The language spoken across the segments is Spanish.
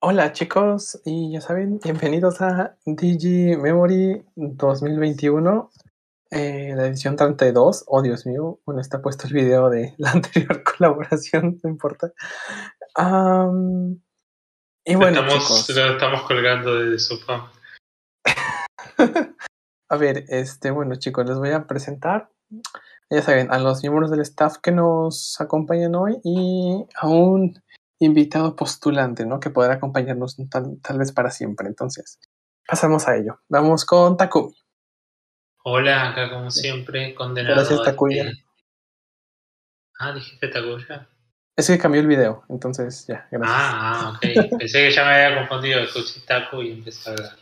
Hola chicos, y ya saben, bienvenidos a Digi Memory 2021, eh, la edición 32. Oh Dios mío, bueno, está puesto el video de la anterior colaboración, no importa. Y bueno, estamos, chicos, lo estamos colgando de sofá. a ver, este, bueno chicos, les voy a presentar, ya saben, a los miembros del staff que nos acompañan hoy y a un invitado postulante, ¿no? Que podrá acompañarnos tal, tal vez para siempre. Entonces, pasamos a ello. Vamos con Takumi. Hola, acá como siempre, condenado. Gracias, Takuya. Ah, dijiste Takuya. Es que cambió el video, entonces ya, gracias. Ah, ah, ok. Pensé que ya me había confundido. Escuché Taku y empecé a hablar.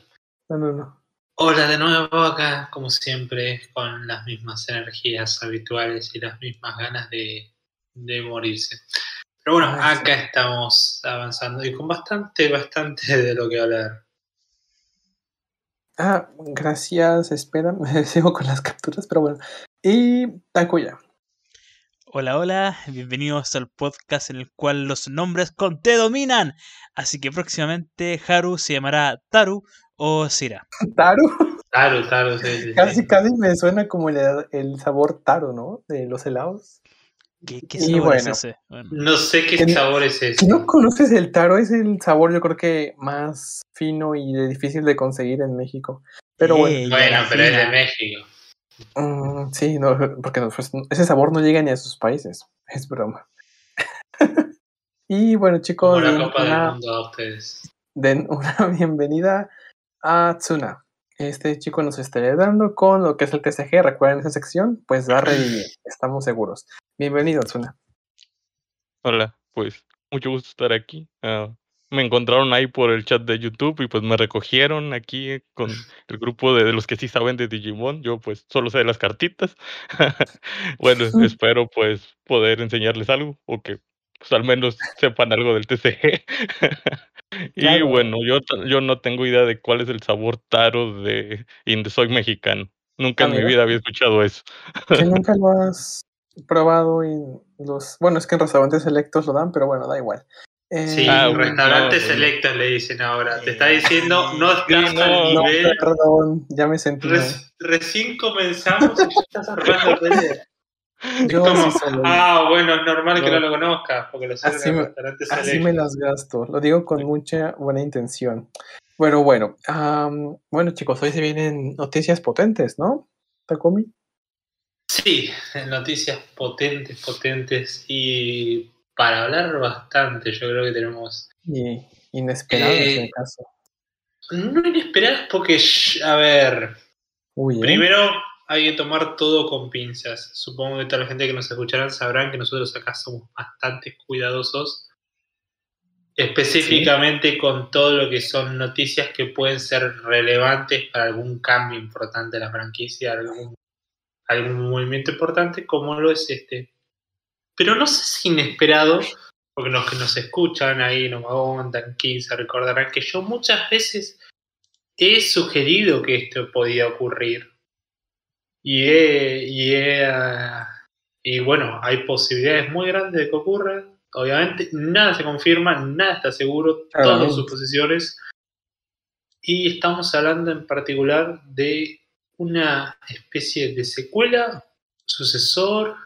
No, no, no. Hola de nuevo acá, como siempre, con las mismas energías habituales y las mismas ganas de, de morirse. Pero bueno, sí. acá estamos avanzando y con bastante, bastante de lo que hablar. Ah, gracias, espera, me sigo con las capturas, pero bueno. Y Takuya. Hola, hola, bienvenidos al podcast en el cual los nombres con T dominan. Así que próximamente Haru se llamará Taru o Sira. Taru. Claro, claro, sí, sí, sí. Casi, casi me suena como el, el sabor taro, ¿no? De los helados. ¿Qué, sabor es bueno. ese? Bueno, No sé qué Que- sabor es ese. Si no conoces el taro, es el sabor yo creo que más fino y de difícil de conseguir en México. Pero bueno. Bueno, pero es de. México. Mm, sí, no, porque no, pues, ese sabor no llega ni a sus países. Es broma. y bueno, chicos, Como la den Copa del una, Mundo a ustedes. den una bienvenida a Tsuna. Este chico nos estará dando con lo que es el TCG. Recuerden esa sección, pues va a revivir, estamos seguros. Bienvenido, Tsuna. Hola, pues mucho gusto estar aquí. Ah, me encontraron ahí por el chat de YouTube y pues me recogieron aquí con el grupo de, de los que sí saben de Digimon. Yo pues solo sé de las cartitas. bueno, espero pues poder enseñarles algo o que pues al menos sepan algo del TCG. y Claro. bueno, yo, yo no tengo idea de cuál es el sabor taro de soy mexicano. Nunca Ah, en mi vida había escuchado eso. Que nunca lo has probado en los. Bueno, es que en restaurantes selectos lo dan, pero bueno, da igual. Eh, Sí, Ah, en bueno, restaurantes no, selectos le dicen ahora. Te está Eh, diciendo, no estás no, al no, nivel. perdón, ya me sentí recién comenzamos y ya estás armando pelea. Es Yo como, sí soy- ah, bueno, es normal que No. lo conozcas, porque lo sirven en me- restaurantes Así selectos. me las gasto, lo digo con mucha buena intención. Bueno, bueno, am, bueno chicos, hoy se vienen noticias potentes, ¿no? Takumi. Sí, noticias potentes, potentes y para hablar bastante, yo creo que tenemos Y inesperadas en Eh, el caso. no inesperadas porque, a ver, Uy, ¿eh? primero hay que tomar todo con pinzas. Supongo que toda la gente que nos escucharán sabrán que nosotros acá somos bastante cuidadosos, específicamente con todo lo que son noticias que pueden ser relevantes para algún cambio importante de la franquicia, algún, algún movimiento importante como lo es este. Pero no sé si inesperado, porque los que nos escuchan ahí, nos aguantan 15, recordarán que yo muchas veces he sugerido que esto podía ocurrir. Y, he- y, he, y bueno, hay posibilidades muy grandes de que ocurra. Obviamente, nada se confirma, nada está seguro, todas Claramente. suposiciones. Y estamos hablando en particular de una especie de secuela, sucesor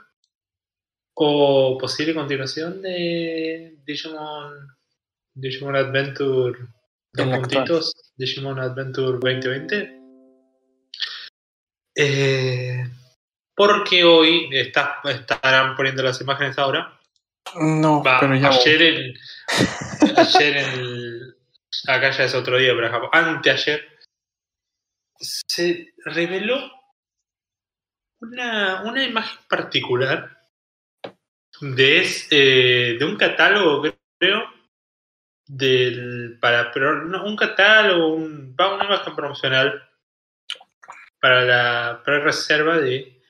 o posible continuación de Digimon, Digimon Adventure dos actual. puntitos, Digimon Adventure 2020. Eh, porque hoy está- estarán poniendo las imágenes ahora. No, Va, pero ya voy. ayer en, ayer en el- acá ya es otro día, pero acá- anteayer se reveló una, una imagen particular de, es- eh, de un catálogo, creo, del para pero no, un catálogo, un, una imagen promocional para la pre-reserva de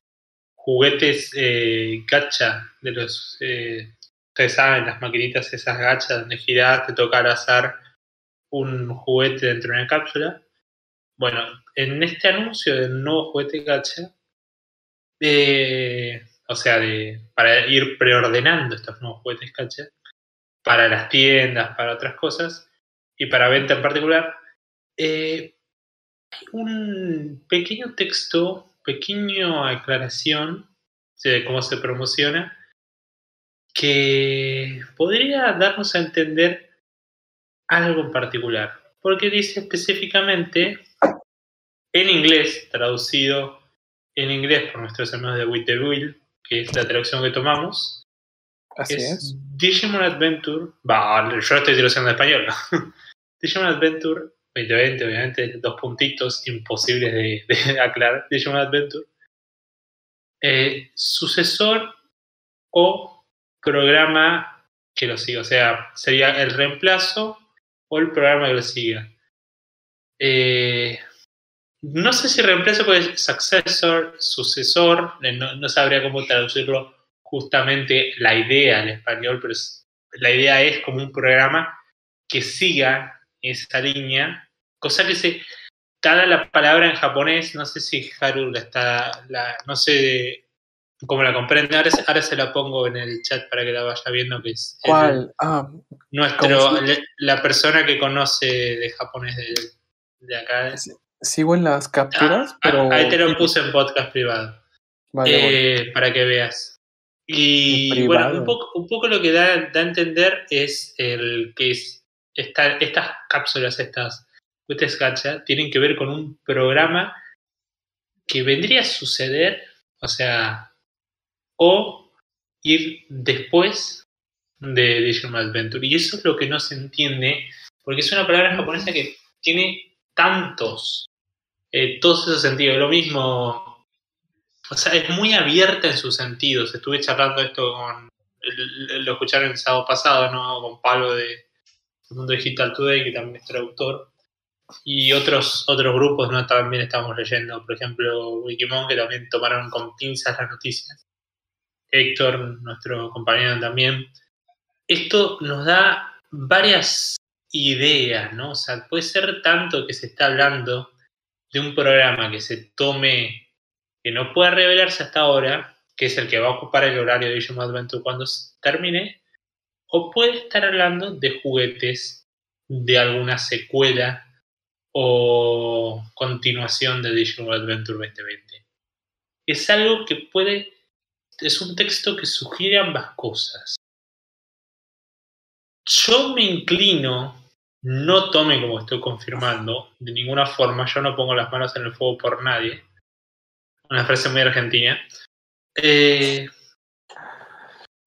juguetes eh, gacha de los eh, ustedes saben las maquinitas esas gachas donde girás te toca al azar un juguete dentro de una cápsula bueno en este anuncio del nuevo juguete gacha o sea de para ir preordenando estos nuevos juguetes gacha para las tiendas para otras cosas y para venta en particular, eh, hay un pequeño texto, pequeño aclaración de cómo se promociona, que podría darnos a entender algo en particular. Porque dice específicamente, en inglés, traducido en inglés por nuestros amigos de Witterwill, que es la traducción que tomamos, Así es. Digimon Adventure, va, yo estoy traduciendo en español. Digimon Adventure 2020, obviamente, dos puntitos imposibles de, de aclarar. Digimon Adventure. Eh, sucesor o programa que lo siga. O sea, sería el reemplazo o el programa que lo siga. Eh, no sé si reemplazo puede successor, sucesor, eh, no, no, sabría cómo traducirlo justamente la idea en español, pero es, la idea es como un programa que siga esa línea, cosa que se, dada la palabra en japonés, no sé si Haru la está, la, no sé cómo la comprende, ahora, ahora, se la pongo en el chat para que la vaya viendo, que es ¿Cuál? El, ah, nuestro, la, la, persona que conoce de japonés de, de acá. Sigo en las capturas, ah, pero... Ahí te lo puse en podcast privado. Vale, eh, bueno. Para que veas. Y bueno, un poco, un poco, lo que da, da, a entender es el que es esta, estas cápsulas, estas estas gacha, tienen que ver con un programa que vendría a suceder, o sea, o ir después de Digimon Adventure. Y eso es lo que no se entiende, porque es una palabra japonesa que tiene tantos, todos esos sentidos. Lo mismo, o sea, es muy abierta en sus sentidos. Estuve charlando esto con, lo escucharon el sábado pasado, ¿no? Con Pablo de Mundo Digital Today, que también es traductor. Y otros, otros grupos, ¿no? También estamos leyendo, por ejemplo, Wikimon, que también tomaron con pinzas las noticias. Héctor, nuestro compañero también. Esto nos da varias ideas, ¿no? O sea, puede ser tanto que se está hablando de un programa que se tome, que no pueda revelarse hasta ahora, que es el que va a ocupar el horario de Digimon Adventure cuando termine, o puede estar hablando de juguetes, de alguna secuela o continuación de Digimon Adventure 2020. Es algo que puede, es un texto que sugiere ambas cosas. Yo me inclino, no tome como estoy confirmando, de ninguna forma, yo no pongo las manos en el fuego por nadie. Una frase muy argentina. Eh,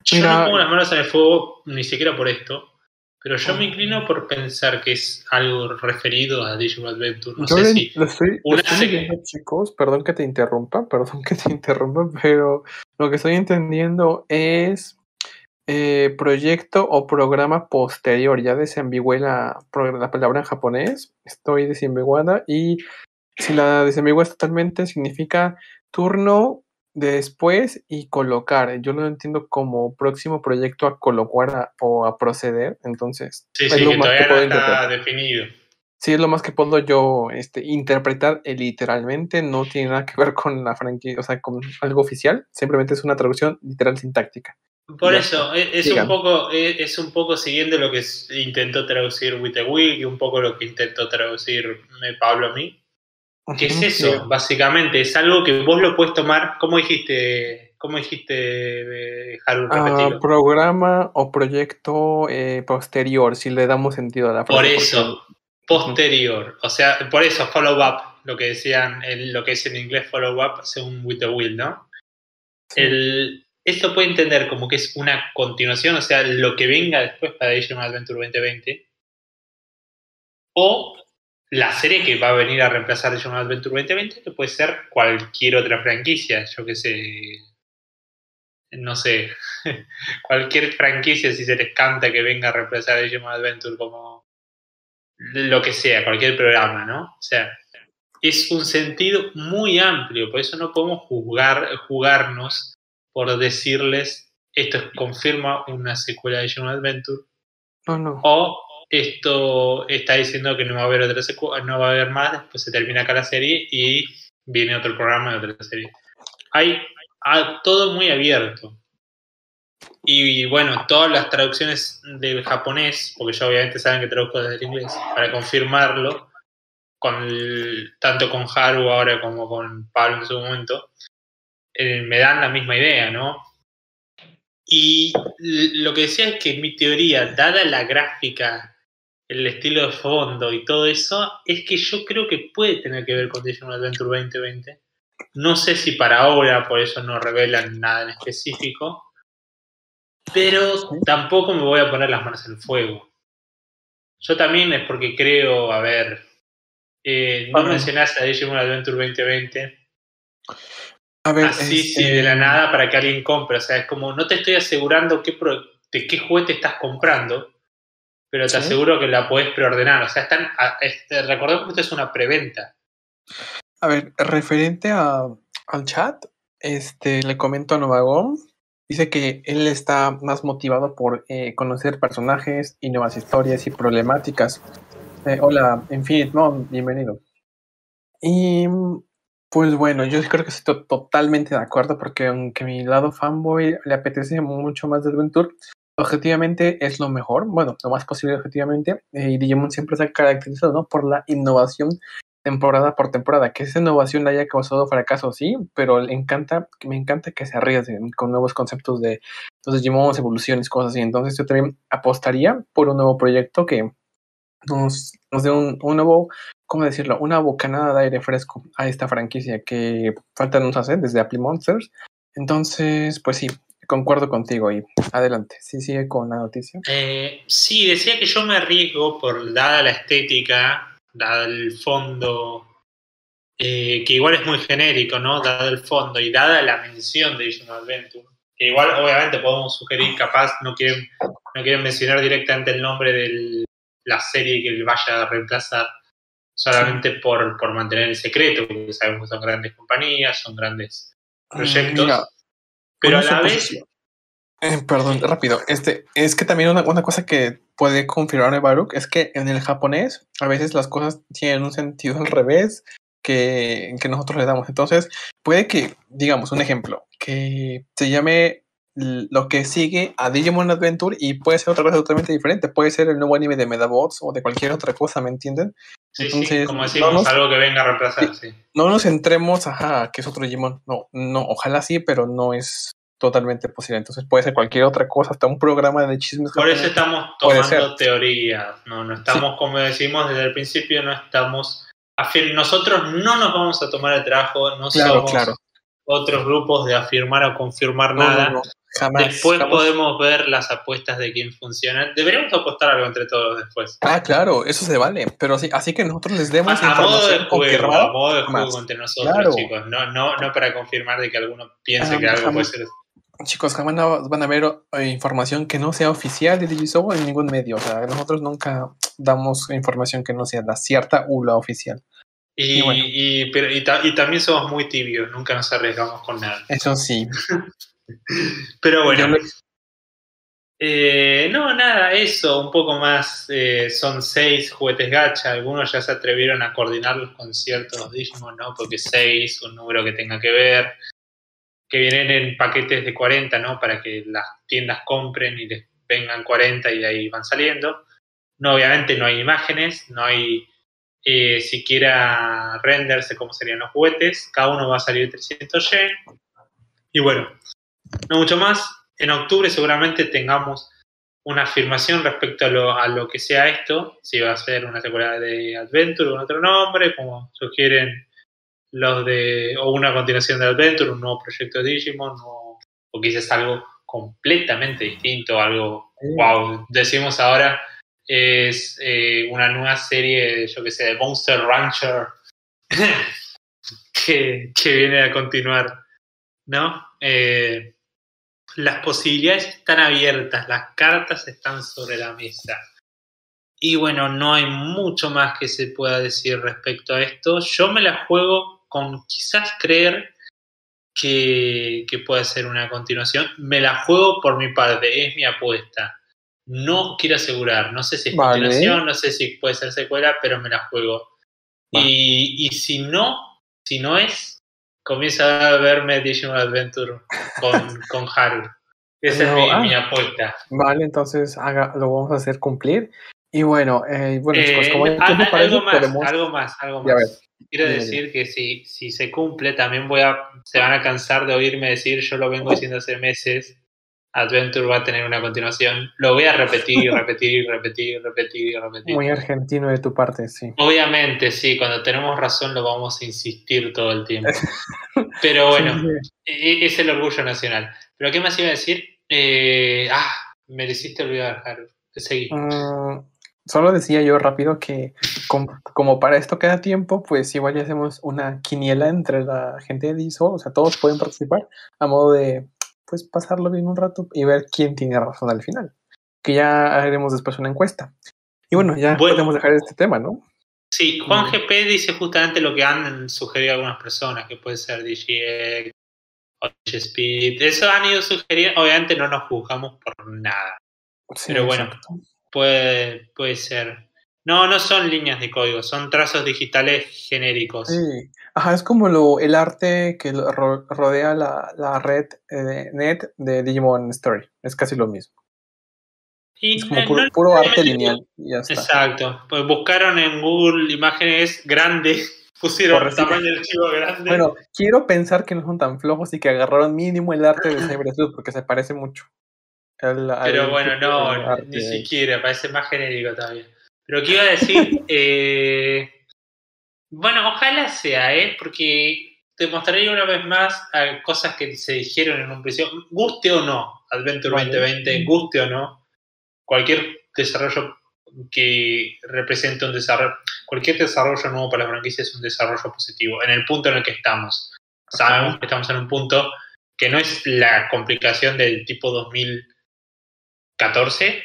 yo Mira, no pongo las manos en el fuego ni siquiera por esto, pero yo me inclino por pensar que es algo referido a Digimon Adventure. No yo sé si lo estoy, lo estoy chicos, perdón que te interrumpa, perdón que te interrumpa, pero lo que estoy entendiendo es eh, proyecto o programa posterior. Ya desambigüé la, palabra en japonés, estoy desambiguada y si la desambigüé totalmente significa turno de después y colocar. Yo lo entiendo como próximo proyecto a colocar a- o a proceder, entonces Sí, es sí, lo que más que todavía no puedo está definido. Sí, es lo más que puedo yo este, interpretar eh, literalmente, no tiene nada que ver con la franquicia, o sea, con algo oficial, simplemente es una traducción literal sintáctica. Por eso, es, es un poco, es, es un poco siguiendo lo que intentó traducir With the Week y un poco lo que intentó traducir eh, Pablo a mí. ¿Qué es eso? sí. Básicamente, es algo que vos lo puedes tomar, ¿cómo dijiste, cómo dijiste, eh, Haru, Ah, repetilo? programa o proyecto eh, posterior, si le damos sentido a la frase. Por porque- eso, posterior. O sea, por eso, follow up, lo que decían, en lo que es en inglés follow up, según With the Will, ¿no? sí. El, esto puede entender como que es una continuación, o sea, lo que venga después para Digimon Adventure 2020. O la serie que va a venir a reemplazar Digimon Adventure 2020, que puede ser cualquier otra franquicia, yo que sé. No sé. cualquier franquicia, si se les canta que venga a reemplazar Digimon Adventure como lo que sea, cualquier programa, ¿no? O sea, es un sentido muy amplio, por eso no podemos juzgar, jugarnos por decirles esto confirma una secuela de Digimon Adventure No, no. o esto está diciendo que no va a haber otra secuela, no va a haber más, después se termina acá la serie y viene otro programa de otra serie. Hay, hay todo muy abierto. Y bueno, todas las traducciones del japonés, porque ya obviamente saben que traduzco desde el inglés, para confirmarlo, con el- tanto con Haru ahora como con Pablo en su momento, me dan la misma idea, ¿no? Y lo que decía es que mi teoría, dada la gráfica, el estilo de fondo y todo eso, es que yo creo que puede tener que ver con Digimon Adventure 2020. No sé si para ahora, por eso no revelan nada en específico, pero tampoco me voy a poner las manos en el fuego. Yo también es porque creo, a ver, eh, no mencionaste a Digimon Adventure 2020, A ver, así este, sí de la nada para que alguien compre. O sea, es como no te estoy asegurando qué pro- de qué juguete estás comprando, pero te Sí. aseguro que la podés preordenar. O sea, están, este, recordemos que esto es una preventa. A ver, referente a, al chat, este, le comento a Novagón. Dice que él está más motivado por eh, conocer personajes y nuevas historias y problemáticas. Eh, hola, Infinite Mon, bienvenido. Y pues bueno, yo creo que estoy to- totalmente de acuerdo porque aunque mi lado fanboy le apetece mucho más de Adventure, objetivamente es lo mejor, bueno, lo más posible objetivamente. y Digimon siempre se ha caracterizado ¿no? por la innovación temporada por temporada. Que esa innovación le haya causado fracaso, sí, pero le encanta, me encanta que se arriesguen con nuevos conceptos de los Digimon, evoluciones, cosas así. Entonces yo también apostaría por un nuevo proyecto que nos, nos dé un, un nuevo, ¿cómo decirlo? Una bocanada de aire fresco a esta franquicia que falta nos hacer desde Apple Monsters. Entonces, pues sí, concuerdo contigo y adelante. Sí, sigue con la noticia. Eh, sí, decía que yo me arriesgo por dada la estética, dada el fondo, eh, que igual es muy genérico, ¿no? Dada el fondo y dada la mención de Digimon Adventure, que igual obviamente podemos sugerir, capaz no quieren, no quieren mencionar directamente el nombre de la serie que vaya a reemplazar, solamente por, por mantener el secreto, porque sabemos que son grandes compañías, son grandes proyectos. Mm, Mira, pero a la vez. Eh, perdón, rápido. Este, es que también una, una cosa que puede confirmar Baruch es que en el japonés a veces las cosas tienen un sentido al revés que, que nosotros le damos. Entonces, puede que, digamos, un ejemplo, que se llame lo que sigue a Digimon Adventure y puede ser otra cosa totalmente diferente. Puede ser el nuevo anime de Medabots o de cualquier otra cosa, ¿me entienden? sí, sí, entonces, como decimos, vamos- algo que venga a reemplazar, sí. No nos centremos, ajá, que es otro Digimon. No, no, ojalá sí, pero no es totalmente posible. Entonces puede ser cualquier otra cosa, hasta un programa de chismes. Por eso estamos tomando teorías, no, no estamos, como decimos desde el principio, no estamos, nosotros no nos vamos a tomar el trabajo, no Claro, somos claro. Otros grupos de afirmar o confirmar No, nada. no, jamás. Después jamás. podemos ver las apuestas de quién funciona. Deberíamos apostar algo entre todos después. Ah, claro, eso se vale. Pero sí, así que nosotros les demos A, a modo de información juego, a modo de juego entre nosotros, Claro. chicos. No, no, no para confirmar de que alguno piense Ah, que algo puede jamás. ser. Chicos, jamás van a ver eh, información que no sea oficial de Digisobo en ningún medio. O sea, nosotros nunca damos información que no sea la cierta u la oficial. Y, Y bueno. y- pero- y ta- y también somos muy tibios, nunca nos arriesgamos con nada. Eso sí. Pero bueno, Eh, no, nada, eso, un poco más. eh, son seis juguetes gacha. Algunos ya se atrevieron a coordinarlos con ciertos Digimon, ¿no? Porque seis, un número que tenga que ver. Que vienen en paquetes de 40, ¿no? Para que las tiendas compren y les vengan 40 y de ahí van saliendo. No, obviamente no hay imágenes, no hay eh, siquiera renders de cómo serían los juguetes. Cada uno va a salir 300 yen. Y bueno, no mucho más. En octubre seguramente tengamos una afirmación respecto a lo, a lo que sea esto, si va a ser una secuela de Adventure con otro nombre, como sugieren los de, o una continuación de Adventure, un nuevo proyecto de Digimon, o, o quizás algo completamente distinto, algo, wow, decimos ahora, es eh, una nueva serie, yo que sé, de Monster Rancher, que, que viene a continuar, ¿no? Eh, las posibilidades están abiertas, las cartas están sobre la mesa. Y bueno, no hay mucho más que se pueda decir respecto a esto. Yo me la juego con quizás creer que, que puede ser una continuación. Me la juego por mi parte, es mi apuesta. No quiero asegurar, no sé si es Vale. continuación, no sé si puede ser secuela, pero me la juego. Y, y si no, si no es, comienza a verme Digimon Adventure con, con Haru. Esa No, es mi, ah. mi apuesta. Vale, entonces haga, lo vamos a hacer cumplir. Y bueno, eh, bueno chicos, Eh, como hay a- tiempo a- para algo más, podemos... algo más, algo más. ves. Quiero decir que si, si se cumple, también voy a, se van a cansar de oírme decir, yo lo vengo diciendo hace meses, Adventure va a tener una continuación. Lo voy a repetir, repetir, repetir, repetir, repetir. Muy argentino de tu parte, sí. Obviamente, sí, cuando tenemos razón lo vamos a insistir todo el tiempo. Pero bueno, Sí, e- es el orgullo nacional. Pero ¿qué más iba a decir? Eh, ah, me lo hiciste olvidar, Haru. Seguí. Mm, solo decía yo rápido que com- como para esto queda tiempo, pues igual ya hacemos una quiniela entre la gente de DISO, o sea, todos pueden participar a modo de pues pasarlo bien un rato y ver quién tiene razón al final. Que ya haremos después una encuesta. Y bueno, ya Bueno. podemos dejar este tema, ¿no? Sí, Juan GP dice justamente lo que han sugerido algunas personas, que puede ser DGX o. Eso han ido sugiriendo, obviamente no nos juzgamos por nada. Sí, Pero bueno. exacto. Puede, puede ser. No, no son líneas de código, son trazos digitales genéricos. Sí. Ajá, es como lo, el arte que ro- rodea la, la red eh, de net de Digimon Story. Es casi lo mismo. Y Es como no- puro, no- arte lineal. Y ya está. Exacto. Pues buscaron en Google imágenes grandes, pusieron recibir. tamaño del archivo grande. Bueno, quiero pensar que no son tan flojos y que agarraron mínimo el arte de Cybersleuth porque se parece mucho. al- al Pero bueno, no, de ni de- siquiera, parece más genérico todavía. Pero ¿qué iba a decir? Eh, bueno, ojalá sea, ¿eh? Porque te mostraré una vez más cosas que se dijeron en un principio, guste o no, Adventure Vale. 2020, guste o no, cualquier desarrollo que represente un desarrollo, cualquier desarrollo nuevo para la franquicia es un desarrollo positivo, en el punto en el que estamos. Sabemos que estamos en un punto que no es la complicación del tipo 2014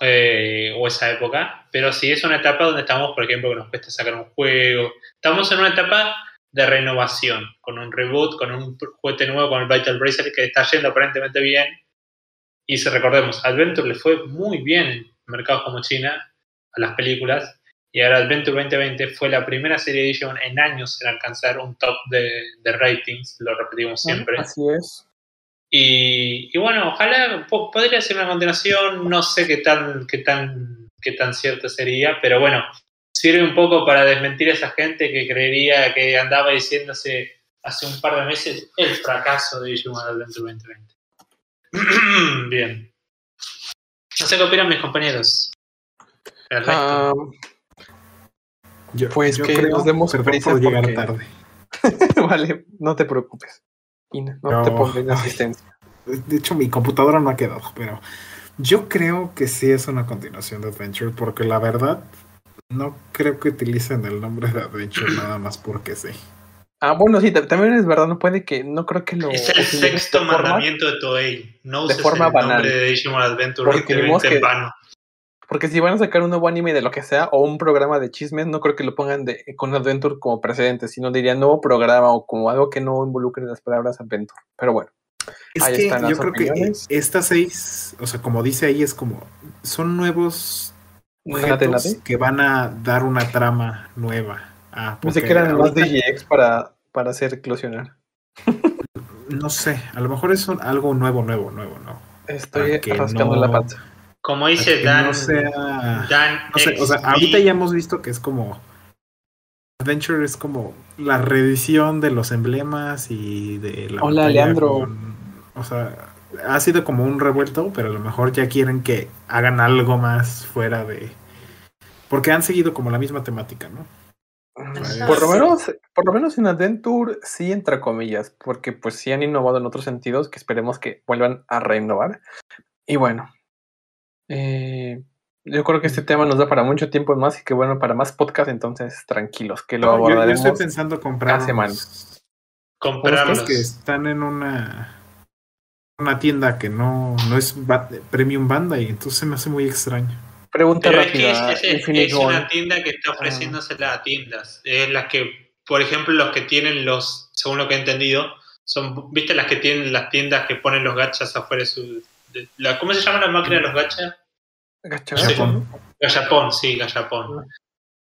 eh, o esa época, pero sí es una etapa donde estamos, por ejemplo, que nos cuesta sacar un juego. Estamos en una etapa de renovación, con un reboot, con un juguete nuevo, con el Vital Bracer que está yendo aparentemente bien. Y si recordemos, Adventure le fue muy bien en mercados como China, a las películas, y ahora Adventure 2020 fue la primera serie de Digimon en años en alcanzar un top de, de ratings, lo repetimos siempre. Así es. Y, y bueno, ojalá po- podría ser una continuación, no sé qué tan, qué tan, qué tan cierto sería, pero bueno, sirve un poco para desmentir a esa gente que creería que andaba diciéndose hace un par de meses el fracaso de Digimon Adventure 2020. Bien. No sé qué opinan mis compañeros. Ah, Yo, Pues yo que creo, nos demos perdón prisa por llegar porque- tarde. vale, no te preocupes. Y no, no No. te pongas en asistencia. De hecho, mi computadora no ha quedado, pero yo creo que sí es una continuación de Adventure, porque la verdad no creo que utilicen el nombre de Adventure nada más porque sí. Ah, bueno, sí, ta- también es verdad, no puede que, no creo que lo. es el sexto de forma- mandamiento de Toei. No de uses forma el nombre de Digimon Adventure Porque ni 2020 modo en que- vano. Porque si van a sacar un nuevo anime de lo que sea, o un programa de chismes, no creo que lo pongan de, con Adventure como precedente, sino dirían nuevo programa o como algo que no involucre las palabras Adventure. Pero bueno, Es Ahí que están yo las creo que estas seis, o sea, como dice ahí, es como son nuevos objetos que van a dar una trama nueva. Ah, Pensé porque que eran más DGX para, para hacer eclosionar. No sé, a lo mejor es un- algo nuevo, nuevo, nuevo, ¿no? Estoy rascando no- la pata. Como dice Dan, no sea Dan No sé, o sea, ahorita ya hemos visto que es como. Adventure es como la reedición de los emblemas y de la. Hola, Leandro. con- o sea, ha sido como un revuelto, pero a lo mejor ya quieren que hagan algo más fuera de. Porque han seguido como la misma temática, ¿no? Por lo menos, por lo menos en Adventure sí, entre comillas, porque pues sí han innovado en otros sentidos que esperemos que vuelvan a reinnovar. Y bueno, eh, yo creo que este tema nos da para mucho tiempo más y que bueno, para más podcast, entonces tranquilos, que lo No, yo, yo abordaremos. estoy pensando comprar cada semana. comprarlos. que están en una una tienda que no, no es premium banda y entonces me hace muy extraño. Pregunta Pero es que rápida, es, es- Infinite es una tienda que está ofreciéndosela a tiendas. Es las que, por ejemplo, los que tienen los, según lo que he entendido, son, ¿viste las que tienen las tiendas que ponen los gachas afuera de su... de- la- ¿Cómo se llama la máquina de los gachas? Gacha, Sí. Japón. Gallapón, sí, Gallapón.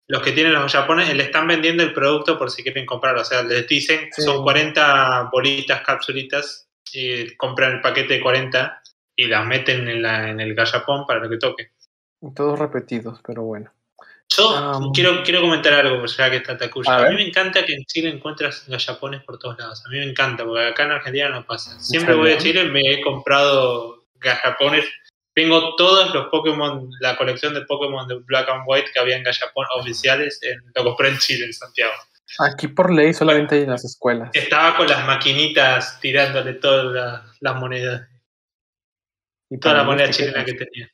Los que tienen los gallapones le están vendiendo el producto por si quieren comprarlo. O sea, les dicen Sí. son 40 bolitas, capsulitas, y compran el paquete de 40 y las meten en, la, en el gallapón para lo que toque. Todos repetidos, pero bueno. Yo Um, quiero, quiero comentar algo, ya que está Takuya. a A, mí me encanta que en Chile encuentras gallapones por todos lados. A mí me encanta, porque acá en Argentina no pasa. Siempre voy a? Chile, me he comprado gallapones. Tengo todos los Pokémon, la colección de Pokémon de Black and White que había en gallapón oficiales. en- lo compré en Chile, en Santiago. Aquí por ley solamente hay en las escuelas. Estaba con las maquinitas tirándole todas la- las monedas, Y toda la moneda los chilena que tenía.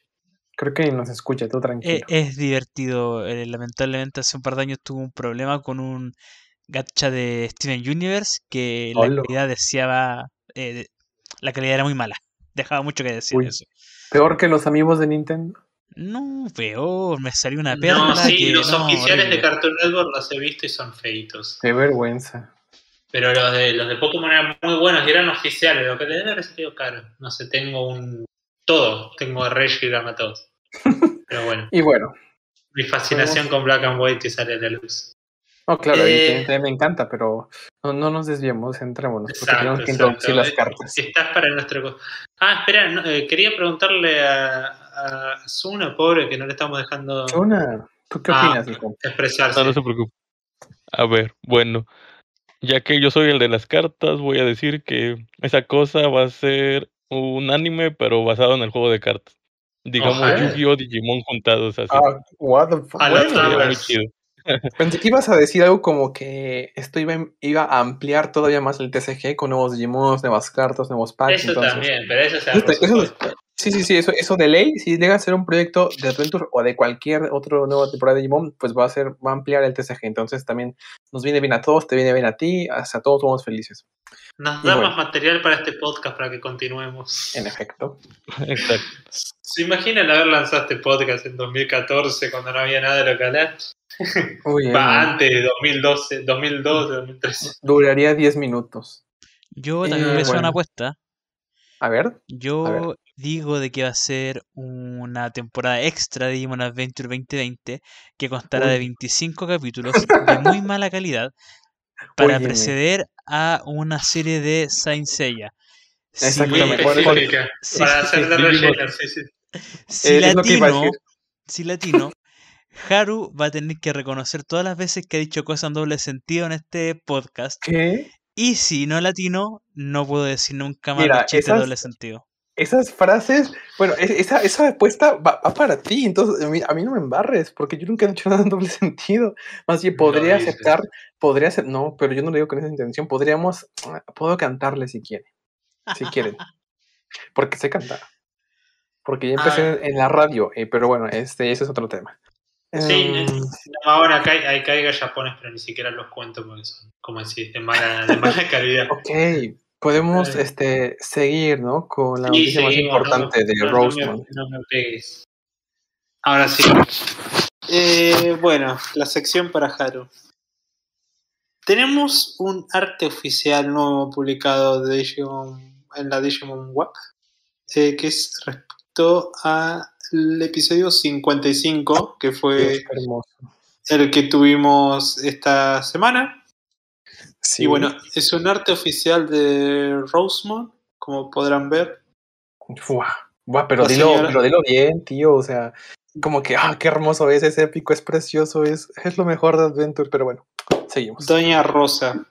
Creo que nos escucha, tú tranquilo. Eh, es divertido. eh, lamentablemente hace un par de años tuve un problema con un gacha de Steven Universe que la calidad deseaba... eh, la calidad era muy mala. Dejaba mucho que decir Uy. eso. Peor que los amigos de Nintendo. No, peor, me salió una perla No, sí, que... los no, oficiales horrible. de Cartoon Network los he visto y son feitos. Qué vergüenza. Pero los de, los de Pokémon eran muy buenos y eran oficiales, lo que le debe haber salido caro. No sé, tengo un. Todo. Tengo a Regiram a todos. Pero bueno, Y bueno, mi fascinación con Black and White que sale a la luz. no, claro, Eh. evidentemente me encanta, pero no, no nos desviemos, centrémonos, porque Exacto, tenemos que introducir las cartas. Estás para nuestro. Ah, espera, no, eh, quería preguntarle a, a Zuna, pobre, que no le estamos dejando Chuna, ¿tú qué Ah. opinas, expresarse. No, no se preocupe. A ver, bueno, ya que yo soy el de las cartas, voy a decir que esa cosa va a ser un anime, pero basado en el juego de cartas. Digamos. Yu-Gi-Oh! Digimon juntados así. Ah, what the fuck. A muy chido. Pensé que ibas a decir algo como que esto iba, iba a ampliar todavía más el TCG con nuevos Digimons, nuevas cartas, nuevos packs. Eso entonces- también, pero eso supuesto. Sí, sí, sí, eso, eso de ley, si llega a ser un proyecto de Adventure o de cualquier otro nueva temporada de Digimon, pues va a ser, va a ampliar el TCG. Entonces también nos viene bien a todos, te viene bien a ti, hasta todos somos felices. Nos da bueno. más material para este podcast para que continuemos. En efecto. Exacto. ¿Se imaginan haber lanzado este podcast en 2014 cuando no había nada de lo que hablar? Bien. Va, antes de 2012, 2012, 2013. Duraría 10 minutos. Yo también Eh, a hacer bueno. una apuesta. A ver, Yo digo de que va a ser una temporada extra de Digimon Adventure 2020 que constará de Uy. 25 capítulos de muy mala calidad para Óyeme. preceder a una serie de Saint Seiya. Exactamente. Específica. para hacer de sí, sí. si Eh, latino, si latino, Haru va a tener que reconocer todas las veces que ha dicho cosas en doble sentido en este podcast. ¿qué? Y si no latino, no puedo decir nunca más Mira, los chistes de esas- doble sentido. Esas frases, bueno, e- esa, esa apuesta va, va para ti, entonces a mí, a mí no me embarres, porque yo nunca he dicho nada en doble sentido. Más bien, podría aceptar, podría aceptar, no, pero yo no lo digo con esa intención, podríamos, puedo cantarle si quiere, si quieren, porque sé cantar, porque ya empecé Ah. en la radio, eh, pero bueno, este, ese es otro tema. Sí, Em, no, ahora acá hay, acá hay gallapones, pero ni siquiera los cuento porque son, como decís, de mala, de mala calidad. ok, podemos Eh. este, seguir, ¿no? Con la Sí, noticia más no importante de no, no me- Rosemont. No me pegues. Ahora sí. Eh, bueno, la sección para Haru. Tenemos un arte oficial nuevo publicado de Digimon, en la Digimon Web, eh, que es respecto al episodio 55, que fue el que tuvimos esta semana. Sí. Y bueno, es un arte oficial de Rosemont, como podrán ver. Buah, buah, pero dilo, pero dilo bien, tío. O sea, como que, ah, qué hermoso es, es épico, es precioso, es, es lo mejor de Adventure, pero bueno, seguimos. Doña Rosa.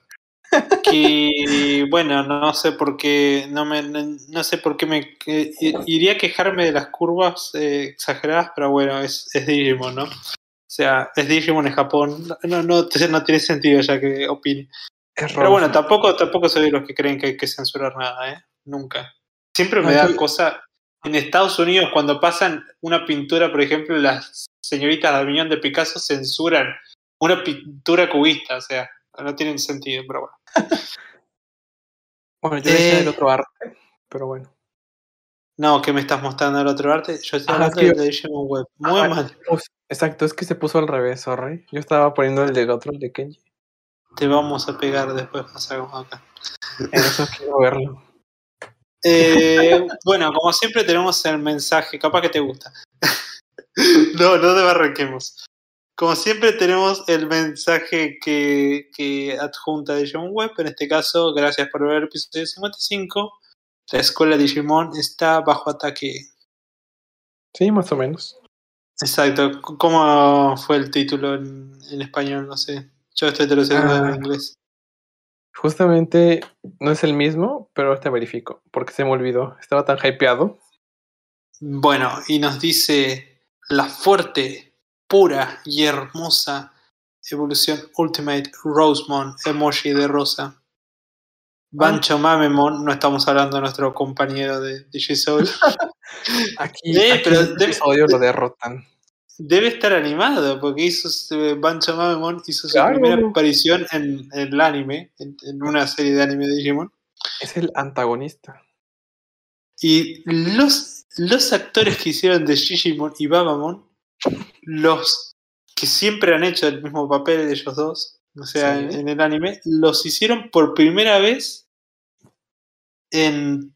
Que bueno, no sé por qué, no me, no, no sé por qué me que- iría a quejarme de las curvas eh, exageradas, pero bueno, es, es Digimon, ¿no? O sea, es Digimon en Japón, no, no, no tiene sentido ya que opine. Es Pero bueno, tampoco, tampoco soy de los que creen que hay que censurar nada, ¿eh? Nunca. Siempre me No, da cosa. En Estados Unidos, cuando pasan una pintura, por ejemplo, las señoritas de Aviñón de Picasso censuran una pintura cubista, o sea, no tienen sentido, pero bueno. Bueno, yo decía el Eh. otro arte, pero bueno. No, que me estás mostrando el otro arte. Yo estoy Ah, hablando es que- de Digimon Web. Muy Ah, mal. pues, exacto, es que se puso al revés, sorry. Yo estaba poniendo el del otro, el de Kenji. Te vamos a pegar después, no sabemos acá. Eso quiero verlo. Eh, bueno, como siempre tenemos el mensaje, capaz que te gusta. no, no debarranquemos. Como siempre tenemos el mensaje que, que adjunta de John Webb, en este caso, gracias por ver el episodio 55. la escuela Digimon está bajo ataque. Sí, más o menos. Exacto. ¿Cómo fue el título en, en español? No sé. Yo estoy traduciendo Ah. en inglés. Justamente no es el mismo, pero te verifico, porque se me olvidó. Estaba tan hypeado. Bueno, y nos dice la fuerte, pura y hermosa evolución Ultimate Rosemon, emoji de rosa. Bancho Mamemon, no estamos hablando de nuestro compañero de DigiSoul. Aquí, Eh, aquí pero en debe- episodio lo derrotan. Debe estar animado, porque hizo eh, Bancho Mamemon hizo su Claro. primera aparición en, en el anime, en, en una serie de anime de Digimon. Es el antagonista. Y los, los actores que hicieron de Digimon y Babamon, los que siempre han hecho el mismo papel de ellos dos, o sea, Sí. en, en el anime, los hicieron por primera vez en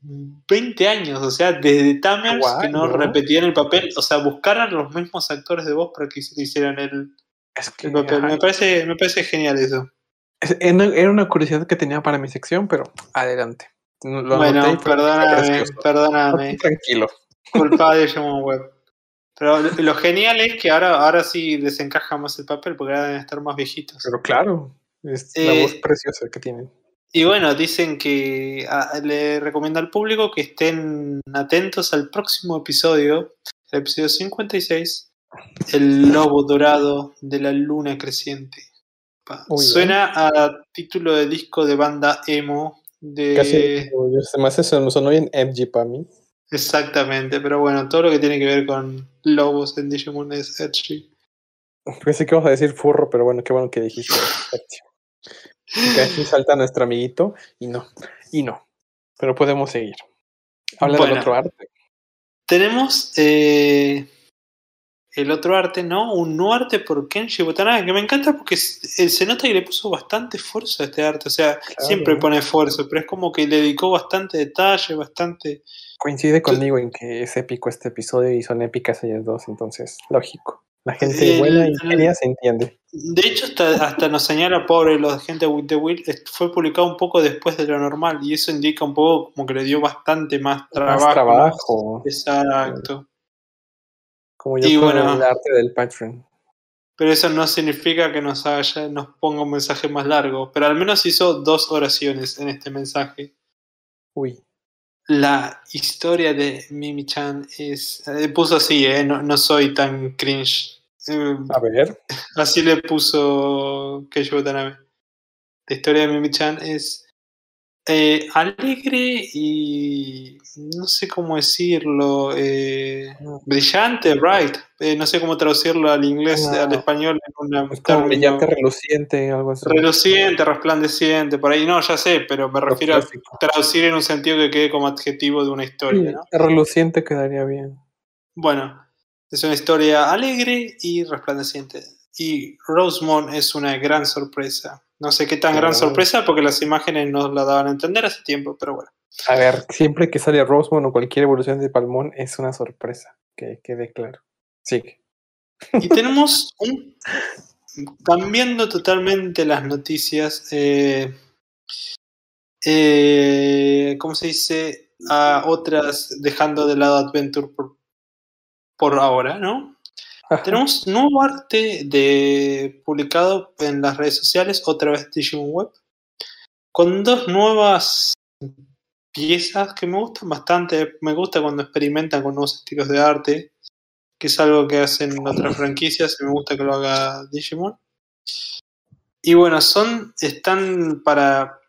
20 años, o sea, desde Tamers Guau, que no ¿no? repetían el papel, o sea, buscaran los mismos actores de voz para que hicieran el, Es que el papel. ajá, Me parece, me parece genial eso. es- era una- curiosidad que tenía para mi sección, pero adelante. Lo bueno, perdóname, perdóname. Tranquilo. culpa de Digimon Web. Pero lo, genial es que ahora, ahora sí les encaja más el papel porque ahora deben estar más viejitos. Pero claro, es Eh, la voz preciosa que tienen. Y bueno, dicen que ah, le recomienda al público que estén atentos al próximo episodio, el episodio 56, el lobo dorado de la luna creciente. Suena a título de disco de banda emo de... Casi, hace son- sonó bien MG para mí. Exactamente, pero bueno, todo lo que tiene que ver con lobos en Digimon es edgy. Pensé que ibas a decir furro, pero bueno, qué bueno que dijiste. Aquí salta nuestro amiguito y no, y no. Pero podemos seguir. Habla Bueno. del otro arte. Tenemos eh, el otro arte, ¿no? Un nuevo arte por Kenshi Watanabe, que me encanta porque eh, se nota que le puso bastante esfuerzo a este arte. O sea, siempre pone esfuerzo, pero es como que le dedicó bastante detalle, bastante. Coincide conmigo en que es épico este episodio y son épicas ellas dos, entonces, lógico. La gente El- buena y genia se entiende. De hecho, hasta, hasta nos señala, pobre, de gente de The Will, fue publicado un poco después de lo normal y eso indica un poco como que le dio bastante más trabajo. Más trabajo, Exacto. como yo Y bueno. el arte del Patreon. Pero eso no significa que nos, haya, nos ponga un mensaje más largo. Pero al menos hizo dos oraciones en este mensaje. Uy, La historia de Mimi-chan es. eh, puso así, ¿eh? No, no soy tan cringe. Eh, a ver. así le puso Keiichi Watanabe. La historia de Mimi-chan es eh, alegre y. No sé cómo decirlo. eh, brillante, bright. Eh, no sé cómo traducirlo al inglés, No. al español. En una Es como brillante, reluciente, algo así. Reluciente, resplandeciente, por ahí no, ya sé, pero me refiero a traducir en un sentido que quede como adjetivo de una historia, Sí, ¿no? reluciente quedaría bien. Bueno, es una historia alegre y resplandeciente. Y Rosemont es una gran sorpresa. No sé qué tan gran Oh. sorpresa porque las imágenes nos la daban a entender hace tiempo, pero bueno. A ver, siempre que sale Rosemont o cualquier evolución de Palmón es una sorpresa, que quede claro. Sigue. Y tenemos un. Cambiando totalmente las noticias. eh, eh, ¿Cómo se dice? A otras, dejando de lado Adventure por, por ahora, ¿no? Tenemos nuevo arte de, publicado en las redes sociales, otra vez Digimon Web, con dos nuevas piezas que me gustan bastante. Me gusta cuando experimentan con nuevos estilos de arte, que es algo que hacen otras franquicias y me gusta que lo haga Digimon. Y bueno, son están para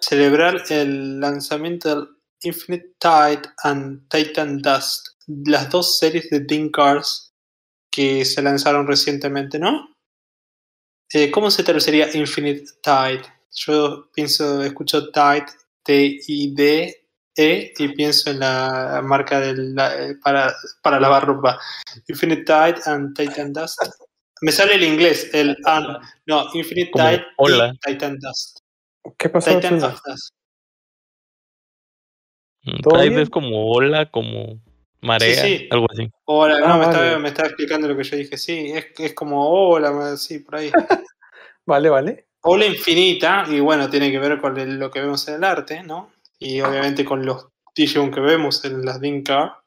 celebrar el lanzamiento del Infinite Tide and Titan Dust, las dos series de Dean Cars que se lanzaron recientemente, ¿no? Eh, ¿Cómo se traduciría Infinite Tide? Yo pienso, escucho Tide, T-I-D-E, y pienso en la marca de la- eh, para, para lavar ropa. Infinite Tide and Titan Dust. Me sale el inglés, el and. No, Infinite Como Tide hola. y Titan Dust. ¿Qué pasó? Titan Dust. Mm, ¿Todo Tide es como ola, como marea, Sí, sí. algo así. Hola, no, Ah, me, vale. estaba, me estaba explicando lo que yo dije. Sí, es, es como hola, sí, por ahí. Vale, vale. Ola infinita, y bueno, tiene que ver con el- lo que vemos en el arte, ¿no? Y obviamente con los Digimon que vemos en las Dinkar.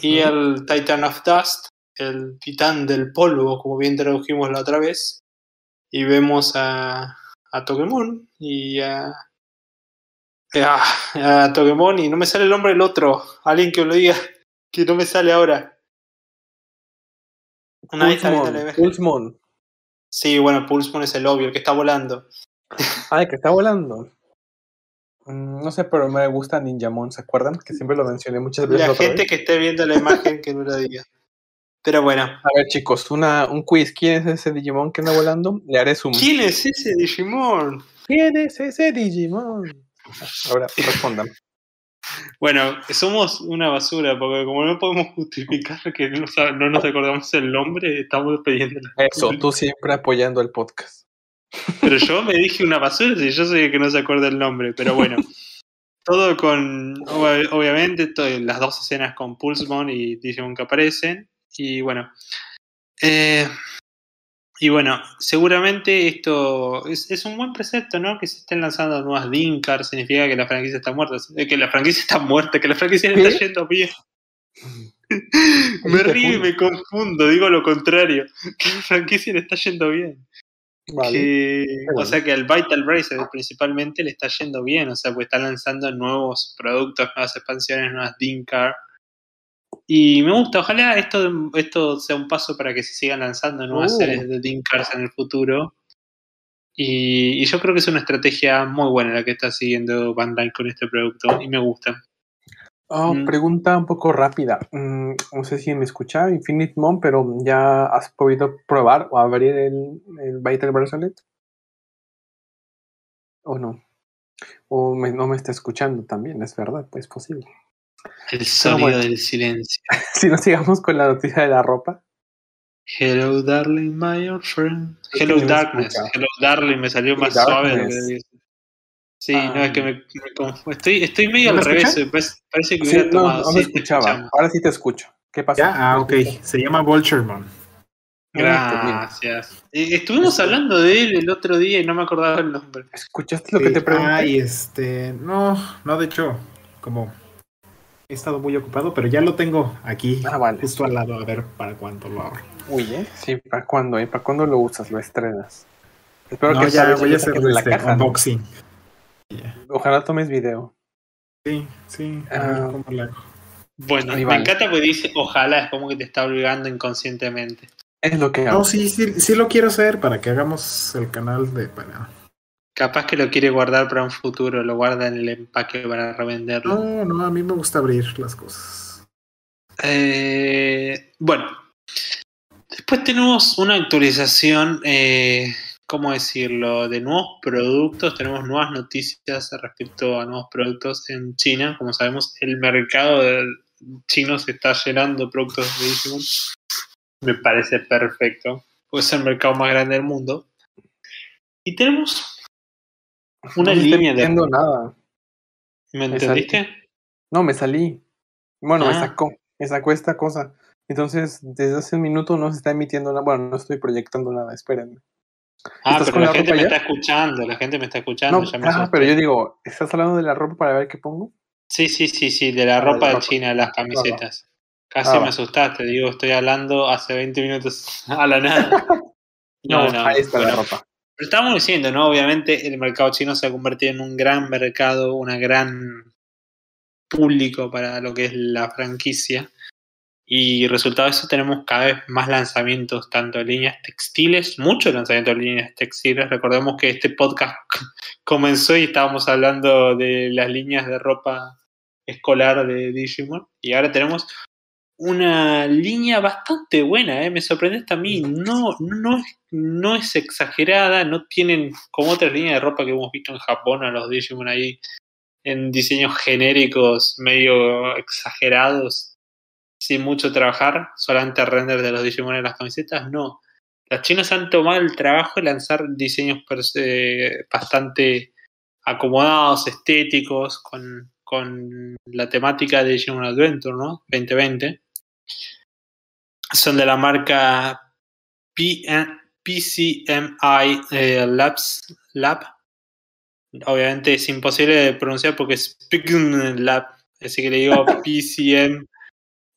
Y el Titan of Dust, el titán del polvo, como bien tradujimos la otra vez. Y vemos a, a Togemon y a, a, a Togemon y no me sale el nombre del otro. Alguien que me lo diga, que no me sale ahora. Una vez Pulsmon. Sí, bueno, Pulsmon es el obvio, el que está volando. Ay, que está volando. Mm, No sé, pero me gusta Ninjamon, ¿se acuerdan? Que siempre lo mencioné muchas veces. La gente vez. que esté viendo la imagen que no lo diga. Pero bueno, A ver, chicos, una, un quiz. ¿Quién es ese Digimon que anda volando? Le haré zoom. ¿quién es ese Digimon? ¿Quién es ese Digimon? Ahora, respondan. Bueno, somos una basura, porque como no podemos justificar que no, nos acordamos el nombre, estamos pidiendo la Eso, tú siempre apoyando el podcast. Pero yo me dije una basura si yo el que no se acuerda el nombre, pero bueno. Todo con, ob- obviamente, to- las dos escenas con Pulsmon y Digimon que aparecen. Y bueno. eh, y bueno, seguramente esto es, es un buen precepto, ¿no? Que se estén lanzando nuevas Dinkar, significa que la franquicia está muerta. eh, Que la franquicia está muerta, que la franquicia le está yendo bien. me río y me confundo, digo lo contrario. Que la franquicia le está yendo bien. Vale. Que-. O sea que al Vital Bracer principalmente le está yendo bien, o sea, pues está lanzando nuevos productos, nuevas expansiones, nuevas Dinkar. Y me gusta, ojalá esto, esto sea un paso para que se sigan lanzando nuevas Uh. series de Dinkars en el futuro. Y, y yo creo que es una estrategia muy buena la que está siguiendo Bandai con este producto y me gusta. Oh, Mm. pregunta un poco rápida. Mm, no sé si me escucha Infinite Mom, pero ¿ya has podido probar o abrir el, el Vital Bracelet? ¿O no? O me- no me está escuchando también, es verdad, pues posible. El sonido bueno. del silencio. Si nos sigamos con la noticia de la ropa. Hello, darling, my old friend. Hello, me Darkness. Hello, darling, me salió más suave de lo que Darkness. ser. Sí, Ah. no, es que me, me confu- Estoy, estoy medio ¿No al me revés. escuchan? Parece, parece que Sí, hubiera no, tomado. no me escuchaba. escuchamos. Ahora sí te escucho. ¿Qué pasó? Ya, ah, ¿Me ok. Se llama Vulturemon. Gracias. Eh, estuvimos Este- hablando de él el otro día y no me acordaba el nombre. ¿Escuchaste lo que te pregunté? Ay, este. No, no, de hecho, como he estado muy ocupado, pero ya lo tengo aquí, Ah, vale. justo al lado, a ver para cuándo lo abro. Uy, ¿eh? Sí, ¿para cuándo, eh? ¿Para cuándo lo usas? ¿Lo estrenas? Espero no, que ya voy a hacer la este caja, ¿no? unboxing. Ojalá tomes video. Sí, sí, a Ah. ver cómo lo hago. Bueno, Ahí me vale. encanta porque dice ojalá, es como que te está obligando inconscientemente. Es lo que hago. No, sí, sí, sí lo quiero hacer para que hagamos el canal de. Para... Capaz que lo quiere guardar para un futuro, lo guarda en el empaque para revenderlo. No, no, a mí me gusta abrir las cosas. Eh, bueno, después tenemos una actualización, eh, ¿cómo decirlo? De nuevos productos. Tenemos nuevas noticias respecto a nuevos productos en China. Como sabemos, el mercado chino se está llenando de productos de Digimon. Me parece perfecto. Pues es el mercado más grande del mundo. Y tenemos una no línea de... viendo nada. ¿Me Me entendiste? No, me salí. Bueno, me Ah. sacó. Me sacó esta cosa. Entonces, desde hace un minuto no se está emitiendo nada. Bueno, no estoy proyectando nada, espérenme. Ah, ¿Estás pero con la la gente me está escuchando, la gente me está escuchando. No, ya me ah, pero yo digo, ¿estás hablando de la ropa para ver qué pongo? Sí, sí, sí, sí, de la Ah, de ropa la de ropa. China, las camisetas. Casi Ah, me asustaste, digo, estoy hablando hace 20 minutos a la nada. No, ahí está la bueno, ropa. Pero estábamos diciendo, ¿no? Obviamente el mercado chino se ha convertido en un gran mercado, una gran público para lo que es la franquicia. Y resultado de eso tenemos cada vez más lanzamientos, tanto de líneas textiles, muchos lanzamientos de líneas textiles. Recordemos que este podcast comenzó y estábamos hablando de las líneas de ropa escolar de Digimon. Y ahora tenemos una línea bastante buena, ¿eh? me sorprende hasta a mí. No, no, es, no es exagerada, no tienen como otras líneas de ropa que hemos visto en Japón a los Digimon ahí en diseños genéricos medio exagerados, sin mucho trabajar, solamente render de los Digimon en las camisetas. No, las chinas han tomado el trabajo de lanzar diseños bastante acomodados, estéticos, con, con la temática de Digimon Adventure, ¿no? 2020 son de la marca PCMI eh, Labs, Lab. Obviamente es imposible de pronunciar porque es PCM Lab. Así que le digo PCM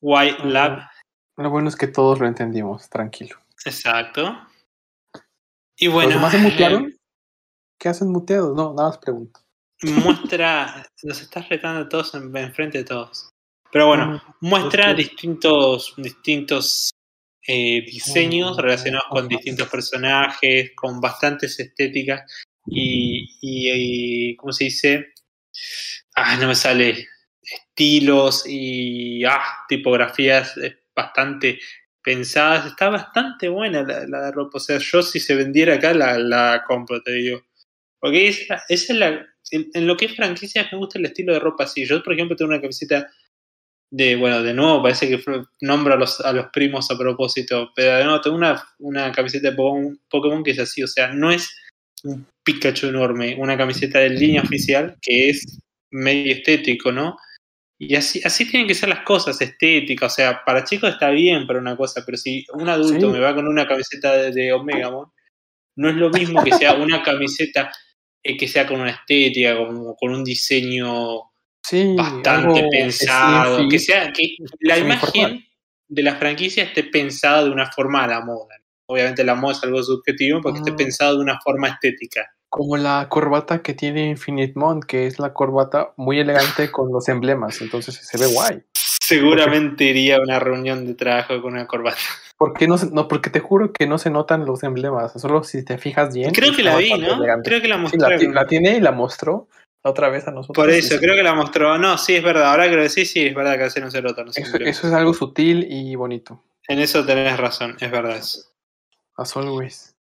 White Lab. Lo bueno es que todos lo entendimos, tranquilo. Exacto. Y ¿Los bueno, demás se eh? ¿Qué hacen muteados? No, nada más pregunto. muestra, nos estás retando a todos en, enfrente de todos. Pero bueno, muestra es que- distintos, distintos eh, diseños Mm, relacionados con distintos personajes, con bastantes estéticas y, y, y, ¿cómo se dice? Ah, no me sale. Estilos y ah, tipografías eh, bastante pensadas. Está bastante buena la, la de ropa. O sea, yo si se vendiera acá la, la compro, te digo. Porque esa, esa es la. En, en lo que es franquicias me gusta el estilo de ropa así. Yo, por ejemplo, tengo una camiseta de, bueno, de nuevo, parece que nombro a los, a los primos a propósito, pero de nuevo, tengo una, una camiseta de Pokémon, Pokémon que es así, o sea, no es un Pikachu enorme, una camiseta de línea oficial que es medio estético, ¿no? Y así, así tienen que ser las cosas, estéticas, o sea, para chicos está bien para una cosa, pero si un adulto Sí. me va con una camiseta de, de Omegamon, no es lo mismo que sea una camiseta eh, que sea con una estética, con, con un diseño Sí, bastante pensado, sí, que sea que la imagen de la franquicia esté pensada de una forma a la moda. Obviamente la moda es algo subjetivo porque esté Ah. pensado de una forma estética. Como la corbata que tiene Infinite Mont, que es la corbata muy elegante con los emblemas, entonces se ve guay. Seguramente iría a una reunión de trabajo con una corbata. ¿Por qué no, no, porque te juro que no se notan los emblemas, solo si te fijas bien. Creo que la vi, ¿no? elegante. Creo que la Sí, mostró. la, ti- la tiene y la mostró la otra vez a nosotros. Por eso, sí, creo que la mostró. No, sí, es verdad. Ahora que lo decís, sí, es verdad que hacer un ceroto. No sé, Eso, creo. eso es algo sutil y bonito. En eso tenés razón, es verdad eso. As always.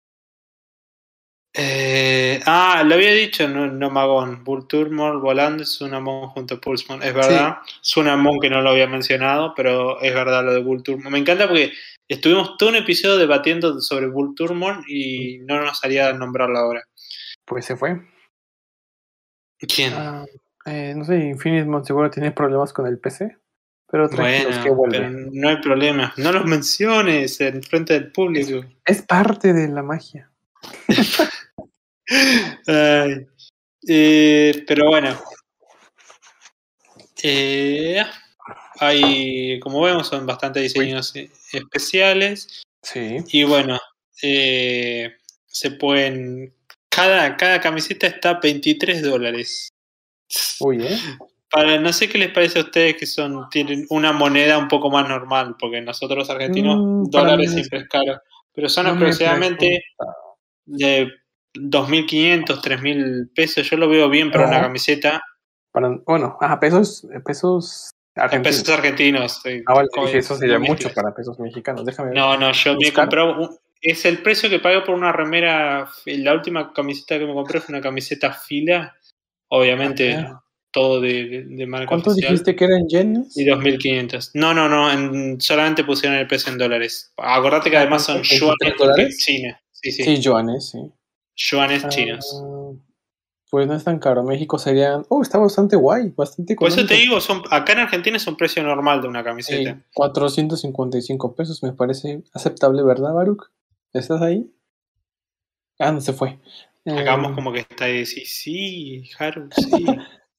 Eh, ah, lo había dicho, no, no Magón. Vulturmor volando es Sunamon junto a Pulsmon. Es verdad. Sunamon que no lo había mencionado, pero es verdad lo de Vulturmon. Me encanta porque estuvimos todo un episodio debatiendo sobre Vulturmon y no nos salía a nombrarlo ahora. Pues se fue. ¿Quién? Ah, eh, no sé, Infinite seguro tiene problemas con el PC. Pero tranquilos bueno, que vuelve. pero no hay problema. No los menciones en frente del público. Es parte de la magia. Ay. Eh, pero bueno. Eh, hay, como vemos, son bastante diseños especiales. Sí. Y bueno, eh, se pueden. Cada, cada camiseta está a 23 dólares. Uy, ¿eh? Para, no sé qué les parece a ustedes que son tienen una moneda un poco más normal, porque nosotros los argentinos Mm, dólares siempre es caro. Pero son no me aproximadamente de 2.500, 3.000 pesos. Yo lo veo bien para una Ajá. camiseta Para, bueno, ajá, pesos, pesos en argentinos. pesos argentinos. Ah, vale, eso sería 2.000 mucho para pesos mexicanos. Déjame ver. No, no, yo me he buscar. comprado. un- es el precio que pagué por una remera. La última camiseta que me compré fue una camiseta fila. Obviamente, Ah, todo de, de, de marca ¿Cuánto oficial. dijiste que era en yenes? Y 2.500. No, no, no. en- solamente pusieron el precio en dólares. Acordate que además son ¿23 yuanes China. Sí, sí. Sí, yuanes, sí. Yuanes Ah, chinos. Pues no es tan caro. México serían. Oh, está bastante guay, bastante Por eso te digo, son, acá en Argentina es un precio normal de una camiseta. 455 pesos me parece aceptable, ¿verdad, Baruch? ¿Estás ahí? Ah, no se fue. Hagamos Eh, como que está ahí. Sí, sí, Haru, sí.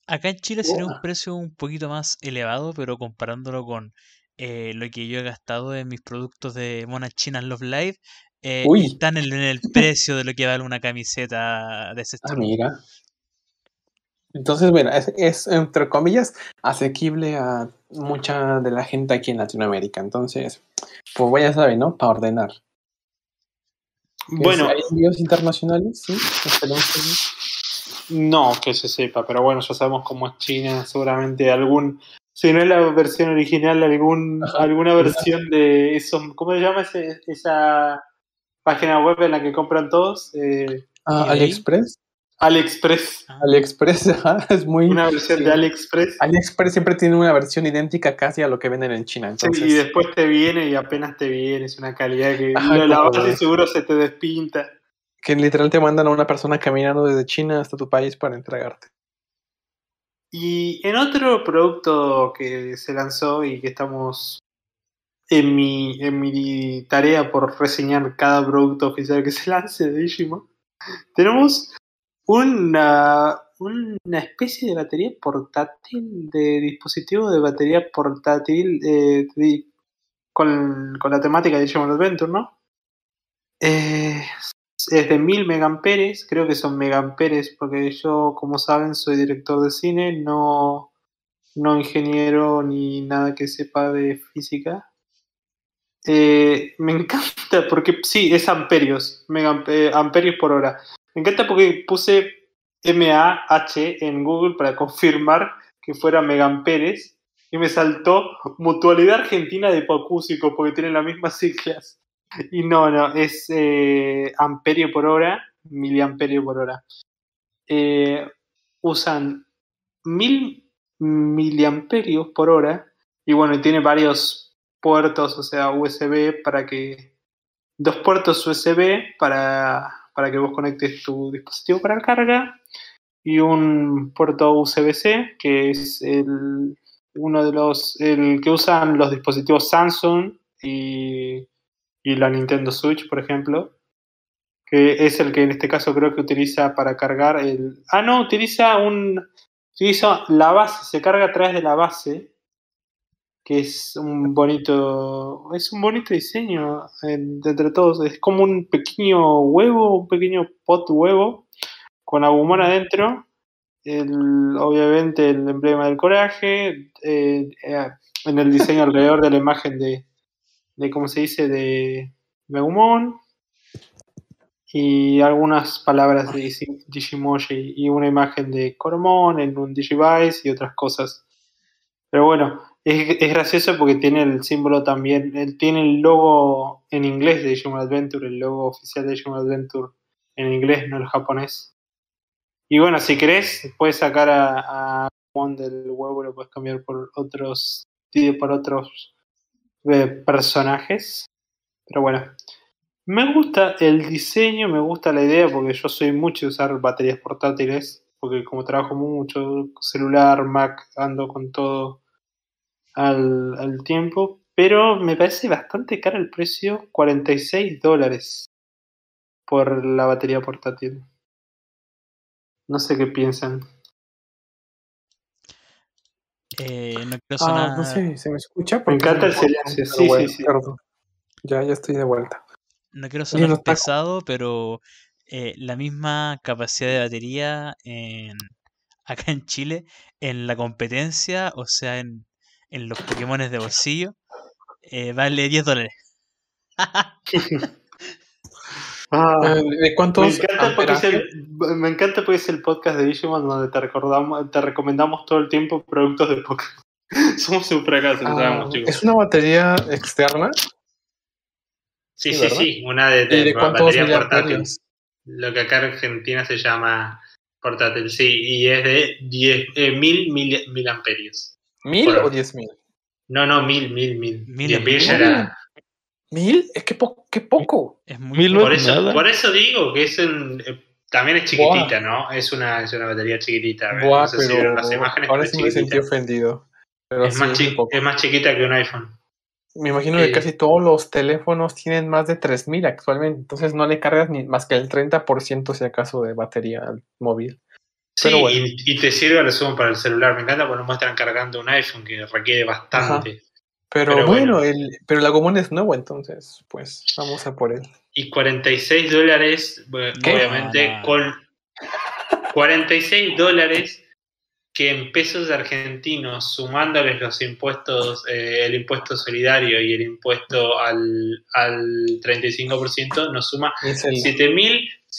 Acá en Chile sería un precio un poquito más elevado, pero comparándolo con eh, lo que yo he gastado en mis productos de monas chinas Love Live, eh, están en, en el precio de lo que vale una camiseta de ese Ah, estilo. mira. Entonces, bueno, es, es, entre comillas asequible a mucha de la gente aquí en Latinoamérica. Entonces, pues ya saben, ¿no? Para ordenar. Bueno, ¿Hay envíos internacionales? Sí, no que se sepa, pero bueno, ya sabemos cómo es China. Seguramente algún. Si no es la versión original, algún, Ajá. alguna versión de esos. ¿Cómo se llama ese- esa página web en la que compran todos? Eh, Ah. AliExpress. AliExpress. Ah, AliExpress, ajá, es muy. Una versión sí. de AliExpress. AliExpress siempre tiene una versión idéntica casi a lo que venden en China. Sí, y después te viene y apenas te viene, es una calidad que Ajá, como y de- seguro se te despinta. que literal te mandan a una persona caminando desde China hasta tu país para entregarte. Y en otro producto que se lanzó y que estamos en mi, en mi tarea por reseñar cada producto oficial que se lance de Digimon, tenemos una, una especie de batería portátil, de dispositivo de batería portátil eh, con, con la temática de Digimon Adventure, ¿no? Eh, es de 1000 megamperes, creo que son megamperes, porque yo, como saben, soy director de cine, no, no ingeniero ni nada que sepa de física. Eh, me encanta porque sí, es amperios, megamp- eh, amperios por hora. Me encanta porque puse MAH en Google para confirmar que fuera megamperes y me saltó Mutualidad Argentina de Hipocúsico porque tienen las mismas siglas. Y no, no, es eh, amperio por hora, miliamperio por hora. Eh, usan mil miliamperios por hora y bueno, tiene varios puertos, o sea, USB para que... Dos puertos USB para, para que vos conectes tu dispositivo para carga y un puerto USB-C que es el, uno de los el que usan los dispositivos Samsung y, y la Nintendo Switch, por ejemplo, que es el que en este caso creo que utiliza para cargar el ah no utiliza un utiliza la base se carga a través de la base que es un bonito es un bonito diseño eh, entre todos. Es como un pequeño huevo un pequeño pot huevo con agumón adentro. El, obviamente el emblema del coraje eh, eh, en el diseño alrededor de la imagen de, de cómo se dice de, de agumón y algunas palabras de Digi- Digimoji y una imagen de Coromon en un Digivice y otras cosas. Pero bueno, es, es gracioso porque tiene el símbolo también, él tiene el logo en inglés de Digimon Adventure, el logo oficial de Digimon Adventure en inglés, no el japonés. Y bueno, si querés, puedes sacar a, a Mon del huevo, lo puedes cambiar por otros, por otros eh, personajes. Pero bueno, me gusta el diseño, me gusta la idea, porque yo soy mucho de usar baterías portátiles, porque como trabajo mucho, celular, Mac, ando con todo al, al tiempo, pero me parece bastante caro el precio, 46 dólares por la batería portátil. No sé qué piensan. Eh, no quiero Ah, sonar. no sé, se me escucha. Me encanta el silencio, sí, bueno, sí, sí. perdón. Ya, ya estoy de vuelta. No quiero sonar no pesado, pero eh, la misma capacidad de batería en, acá en Chile, en la competencia, o sea, en, en los Pokémones de bolsillo, eh, vale 10 dólares. Ah, Eh, ¿De me, cuántos encanta porque es el, me encanta porque es el podcast de Digimon donde te, recordamos, te recomendamos todo el tiempo productos de Pokémon. Somos un fracaso, lo Ah, sabemos, chicos. ¿Es una batería externa? Sí, sí, sí, una de, ¿Y de de cuántos batería portátil. Lo que acá en Argentina se llama portátil, sí, y es de 10, eh, mil, mil miliamperios. ¿Mil Por- o diez mil? No, no, mil, mil, mil. Mil Diez mil era- ¿Mil? Es que po- qué poco. Es muy Mil. Por es eso, nada. por eso digo que es un. eh, también es chiquitita, ¿no? Es una, es una batería chiquitita. ¿ves? Buah, no sé si pero las imágenes, ahora sí me sentí ofendido. Pero Es, sí, más es es más chiquita que un iPhone. Me imagino que casi todos los teléfonos tienen más de 3000 actualmente, entonces no le cargas ni más que el 30% si acaso de batería al móvil. Sí, Pero bueno. y, y te sirve a lo sumo para el celular. Me encanta cuando muestran cargando un iPhone que requiere bastante. Pero, Pero bueno, bueno. el, pero el Agumon es nuevo, entonces pues vamos a por él. Y 46 dólares, ¿Qué? obviamente, no. con 46 dólares que en pesos argentinos, sumándoles los impuestos, eh, el impuesto solidario y el impuesto al, al 35%, nos suma Ni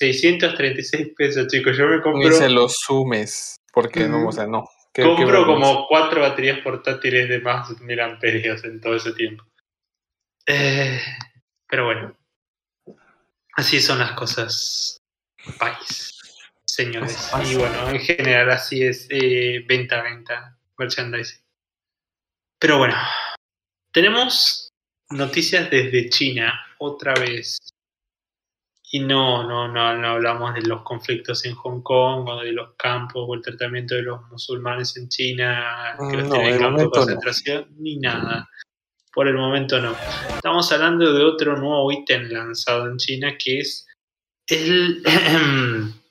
se, 7.636 pesos, chicos. Yo me ni compro, se los sumes, porque no, o Ujú. sea, no. Qué- compro como cuatro baterías portátiles de más de 1000 amperios en todo ese tiempo. Eh, pero bueno, así son las cosas, país, señores. Y bueno, en general así es eh, venta, venta, merchandising. Pero bueno, tenemos noticias desde China otra vez. Y no, no, no, no hablamos de los conflictos en Hong Kong o de los campos o el tratamiento de los musulmanes en China, que los tienen en campos de no. concentración, ni nada. Por el momento no. Estamos hablando de otro nuevo ítem lanzado en China que es el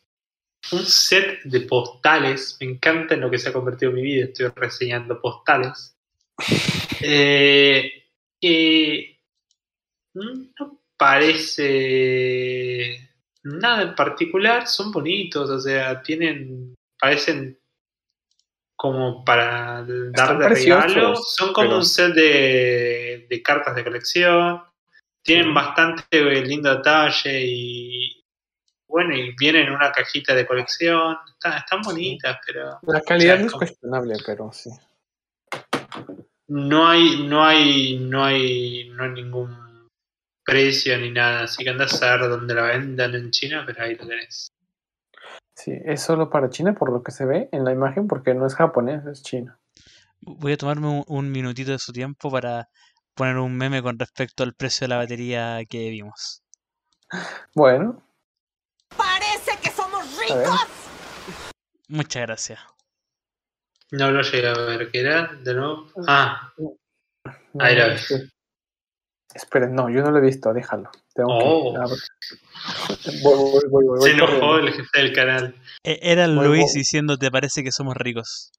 un set de postales. Me encanta en lo que se ha convertido mi vida. Estoy reseñando postales. Eh, que no parece nada en particular. Son bonitos, o sea, tienen. parecen como para dar de regalo. Son como pero- un set de, de cartas de colección. Tienen Sí. bastante lindo detalle y bueno, y vienen en una cajita de colección. Están, están bonitas, pero La calidad O sea, es como- cuestionable, pero sí. no hay, no hay, no hay, no hay ningún precio ni nada. Así que andás a ver dónde la vendan en China, pero ahí lo tenés. Sí, es solo para China por lo que se ve en la imagen, porque no es japonés, es chino. Voy a tomarme un, un minutito de su tiempo para poner un meme con respecto al precio de la batería que vimos. Bueno, Parece que somos ricos. Muchas gracias. No lo llegué a ver, ¿qué era? De nuevo. Ah, no, Ahí la ves. Este- Esperen, no, yo no lo he visto, déjalo. Tengo Oh. que. ver. Voy, voy, voy, voy, voy se enojó corriendo. el jefe del canal. E- Era Voy, Luis voy. diciendo, ¿te parece que somos ricos?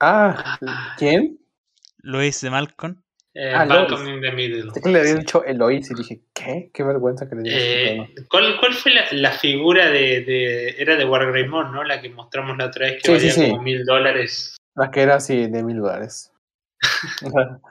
Ah, ¿quién? Luis de Malcolm. Eh, Ah, Malcolm in the Middle. Que le había dicho Eloís y dije, ¿qué? Qué vergüenza que le digas. Eh, ¿cuál, ¿Cuál fue la, la figura de, de- Era de Wargreymon, ¿no? La que mostramos la otra vez que Sí, valía sí, sí. como mil dólares. La que era así de mil dólares.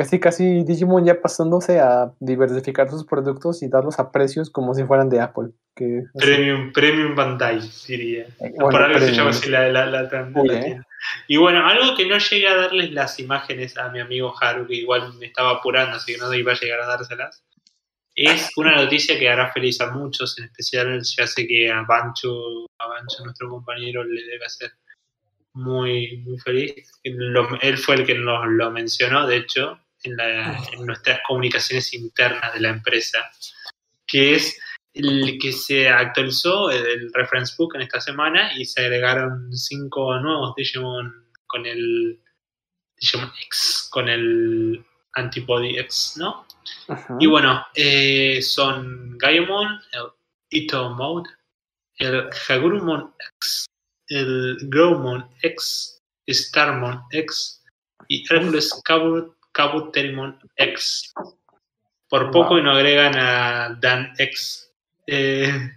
Casi, casi Digimon ya pasándose a diversificar sus productos y darlos a precios como si fueran de Apple. Que, así, Premium, Premium Bandai, diría. eh, Por bueno, algo se premium. llama así la, la, la, la- Uy, eh. Y bueno, algo que no llegué a darles las imágenes a mi amigo Haru, que igual me estaba apurando, así que no iba a llegar a dárselas. Es una noticia que hará feliz a muchos, en especial ya sé que a Bancho, a Bancho, nuestro compañero, le debe hacer muy, muy feliz. Lo- él fue el que nos lo mencionó, de hecho, en, la- en nuestras comunicaciones internas de la empresa, que es el que se actualizó el reference book en esta semana y se agregaron cinco nuevos Digimon con el Digimon X, con el Antibody X, ¿no? Ajá. Y bueno, eh, son Gaiamon, el Ito Mode, el Hagurumon X, el Growmon X, Starmon X y Hercules Kabut, Kabuterimon X. Por poco Wow. y no agregan a Dan X. Eh,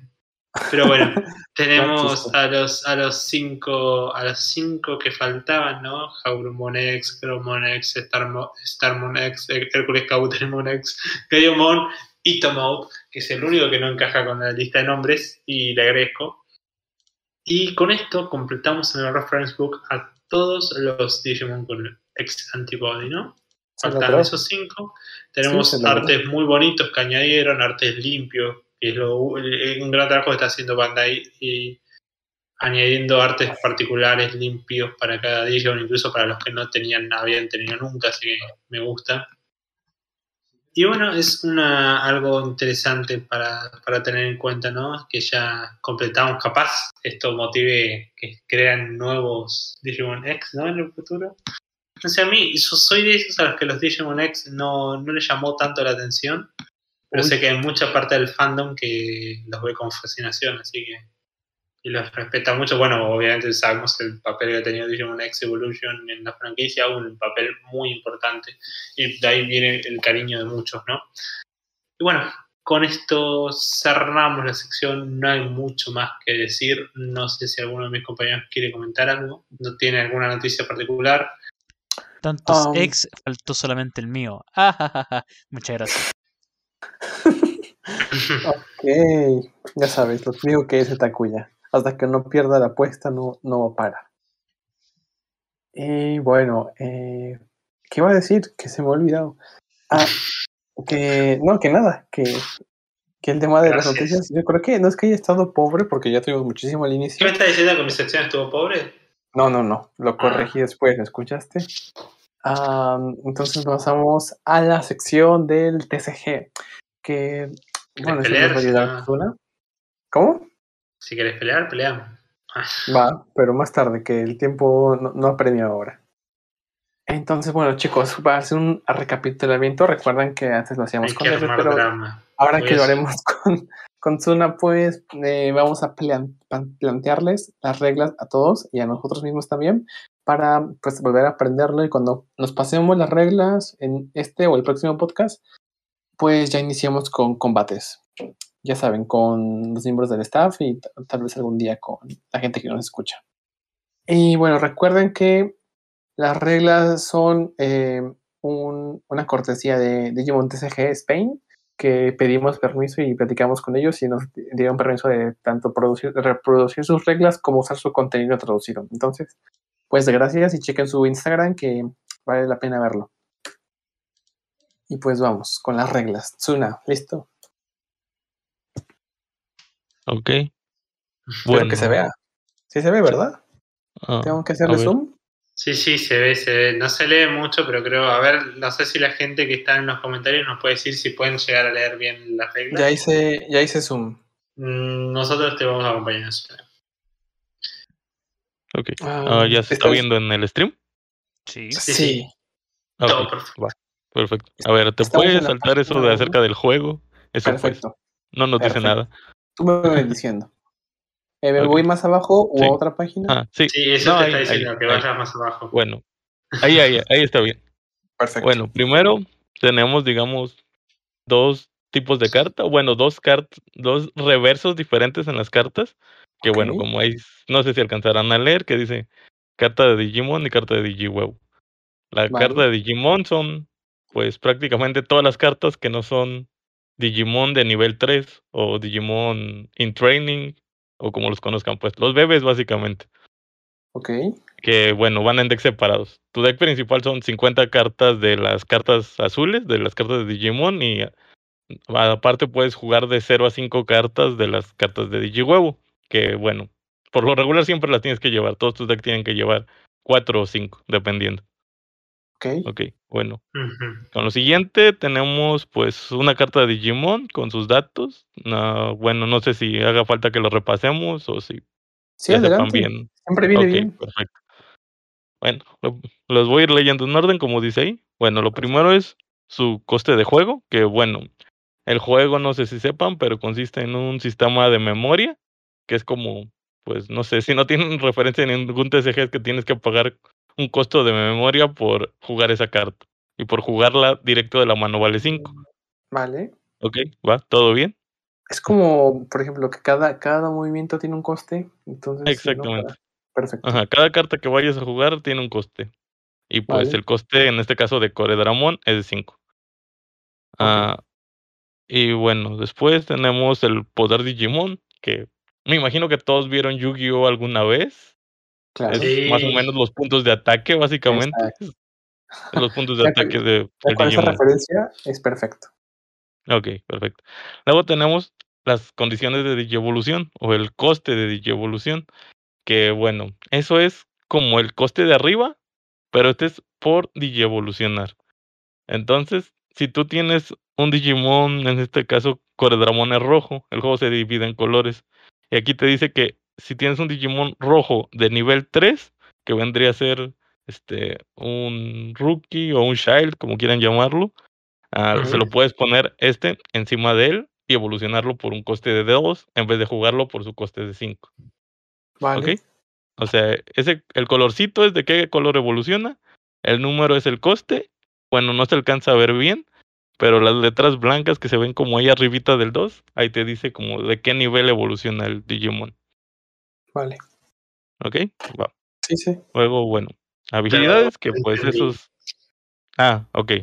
pero bueno, tenemos a los, a los cinco a los cinco que faltaban, ¿no? Haurumon X, Growmon X, Starmon, Starmon X, Hércules Kabuterimon X, Gaiomon y Tomout, que es el único que no encaja con la lista de nombres, y le agradezco. Y con esto completamos en el reference book a todos los Digimon con el X Antibody, ¿no? Faltan esos cinco. Tenemos Sí, artes muy bonitos que añadieron, artes limpios, que es lo- el- un gran trabajo que está haciendo Bandai y añadiendo artes particulares limpios para cada Digimon, incluso para los que no tenían, habían tenido nunca, así que me gusta. Y bueno, es una, algo interesante para, para tener en cuenta, ¿no? Que ya completamos, capaz esto motive que crean nuevos Digimon X, ¿no? En el futuro. No sé, a mí, yo soy de esos a los que los Digimon X no, no les llamó tanto la atención, pero Uy. sé que hay mucha parte del fandom que los ve con fascinación, así que. Y los respeta mucho. Bueno, obviamente sabemos el papel que ha tenido Digimon X Evolution en la franquicia, un papel muy importante. Y de ahí viene el cariño de muchos, ¿no? Y bueno, con esto cerramos la sección. No hay mucho más que decir. No sé si alguno de mis compañeros quiere comentar algo. ¿No tiene alguna noticia particular? Tantos Um, ex, faltó solamente el mío. Ah, ja, ja, ja. Muchas gracias. Ok, ya sabes, lo único que es Takuya. Hasta que no pierda la apuesta, no, no para. Y bueno, eh, ¿qué iba a decir? Que se me ha olvidado. Ah, que no, que nada, que, que el tema de las noticias, yo creo que no es que haya estado pobre, porque ya tuvimos muchísimo al ¿Qué inicio. me está diciendo que mi sección estuvo pobre? No, no, no, Ah. lo corregí después, ¿lo escuchaste? Ah, entonces pasamos a la sección del TCG, que, bueno, pelear, va a si no-. ¿Cómo? Si querés pelear, peleamos. Ah, Va, pero más tarde, que el tiempo no, no apremia ahora. Entonces, bueno, chicos, para hacer un recapitulamiento, recuerdan que antes lo hacíamos Hay con armar pero drama. ahora que a lo haremos con, con Zuna, pues eh, vamos a plan- plan- plantearles las reglas a todos y a nosotros mismos también para pues volver a aprenderlo y cuando nos pasemos las reglas en este o el próximo podcast, pues ya iniciamos con combates. Ya saben, con los miembros del staff y tal vez algún día con la gente que nos escucha. Y bueno, recuerden que las reglas son eh, un- una cortesía de Digimon TCG Spain, que pedimos permiso y platicamos con ellos y nos dieron permiso de tanto producir, reproducir sus reglas como usar su contenido traducido. Entonces, pues gracias y chequen su Instagram que vale la pena verlo. Y pues vamos con las reglas. Tsuna, ¿listo? Ok. Espero que se vea. Sí se ve, ¿verdad? ah, Tengo que hacerle zoom. Sí, sí, se ve, se ve. No se lee mucho, pero creo, a ver, no sé si la gente que está en los comentarios nos puede decir si pueden llegar a leer bien las reglas. Ya hice, ya hice zoom. Mm, Nosotros te vamos a acompañar. Ok. Ah, Ah, ¿Ya se está viendo en el stream? Sí. Sí. sí. Ok, Todo perfecto. va, Perfecto. A ver, ¿te Estamos puedes saltar eso de acerca del juego? Eso pues, Perfecto. no nos dice nada. Tú me vas diciendo. Eh, ¿Me voy más abajo o Sí. a otra página? Ah, sí. Sí, eso No, te ahí- está diciendo, ahí- que ahí. vayas más abajo. Bueno, ahí, ahí, ahí está bien. Perfecto. Bueno, primero tenemos, digamos, dos tipos de carta. Bueno, dos cartas, dos reversos diferentes en las cartas. Que bueno, como ahí, no sé si alcanzarán a leer, que dice carta de Digimon y carta de Digiweb. La Vale. carta de Digimon son, pues, prácticamente todas las cartas que no son Digimon de nivel 3 o Digimon in Training o como los conozcan, pues, los bebés básicamente Ok. que bueno, van en decks separados. Tu deck principal son 50 cartas de las cartas azules, de las cartas de Digimon, y aparte puedes jugar de 0 a 5 cartas de las cartas de Digihuevo, que bueno, por lo regular siempre las tienes que llevar, todos tus decks tienen que llevar 4 o 5, dependiendo. Ok. Ok, bueno. Con lo siguiente tenemos pues una carta de Digimon con sus datos. No, bueno, no sé si haga falta que lo repasemos o si Sí, sepan adelante. bien Siempre viene bien. perfecto. Bueno, lo- los voy a ir leyendo en orden, como dice ahí. Bueno, lo primero es su coste de juego, que bueno, el juego no sé si sepan, pero consiste en un sistema de memoria, que es como, pues no sé, si no tienen referencia en ningún TCG es que tienes que pagar un costo de memoria por jugar esa carta. Y por jugarla directo de la mano vale 5. Vale. Ok, va, todo bien. Es como, por ejemplo, que cada, cada movimiento tiene un coste. Entonces. Exactamente. Perfecto. Ajá, cada carta que vayas a jugar tiene un coste. Y pues Vale. el coste, en este caso de Coredramon, es de 5. Ah, y bueno, después tenemos el poder Digimon, que me imagino que todos vieron Yu-Gi-Oh alguna vez. Claro. Es Sí. más o menos los puntos de ataque, básicamente. Exacto. Los puntos de ataque de, con esa referencia es perfecto. Ok, perfecto. Luego tenemos las condiciones de digievolución o el coste de digievolución, que bueno, eso es como el coste de arriba, pero este es por digievolucionar. Entonces, si tú tienes un Digimon, en este caso Coredramon es rojo, el juego se divide en colores. Y aquí te dice que si tienes un Digimon rojo de nivel 3, que vendría a ser este un rookie o un child, como quieran llamarlo, ah, se lo puedes poner este encima de él y evolucionarlo por un coste de 2 en vez de jugarlo por su coste de 5. Vale. O sea, ese, el colorcito es de qué color evoluciona, el número es el coste, bueno, no se alcanza a ver bien, pero las letras blancas que se ven como ahí arribita del 2, ahí te dice como de qué nivel evoluciona el Digimon. Vale. ¿Ok? Va. Sí, sí. Luego, bueno, habilidades que pues esos... Ah, ok.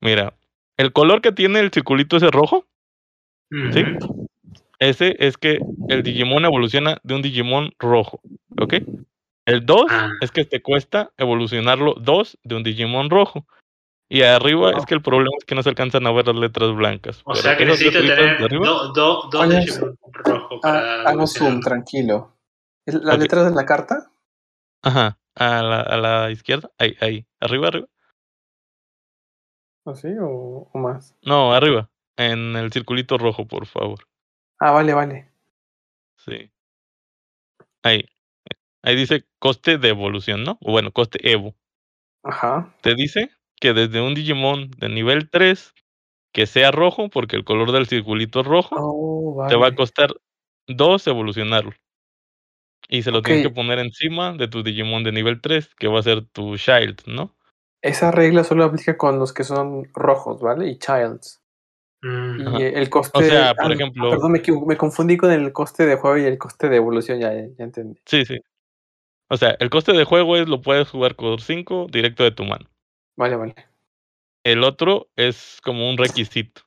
Mira, el color que tiene el circulito ese rojo, ¿Sí? Ese es que el Digimon evoluciona de un Digimon rojo, ¿ok? El 2 Ah. es que te cuesta evolucionarlo 2 de un Digimon rojo. Y arriba es que el problema es que no se alcanzan a ver las letras blancas. O sea que necesito de tener arriba- do- do- dos Ah, para hago zoom, tranquilo. ¿Es ¿Las letras de la carta? Ajá, a la, a la izquierda, ahí, ahí, arriba, arriba. ¿Así o, o más? No, arriba, en el circulito rojo, por favor. Ah, vale, vale. Sí. Ahí. Ahí dice coste de evolución, ¿no? O bueno, coste Evo. Ajá. te dice que desde un Digimon de nivel 3 que sea rojo, porque el color del circulito es rojo, Oh, te va a costar 2 evolucionarlo. Y se lo tienes que poner encima de tu Digimon de nivel 3, que va a ser tu Child, ¿no? Esa regla solo aplica con los que son rojos, ¿vale? Y childs. Mm, Y Ajá. el coste. O sea, ah, por no, ejemplo Perdón, me, me confundí con el coste de juego y el coste de evolución, ya, ya entendí. Sí, sí. O sea, el coste de juego es lo puedes jugar con 5 directo de tu mano. Vale, vale. El otro es como un requisito.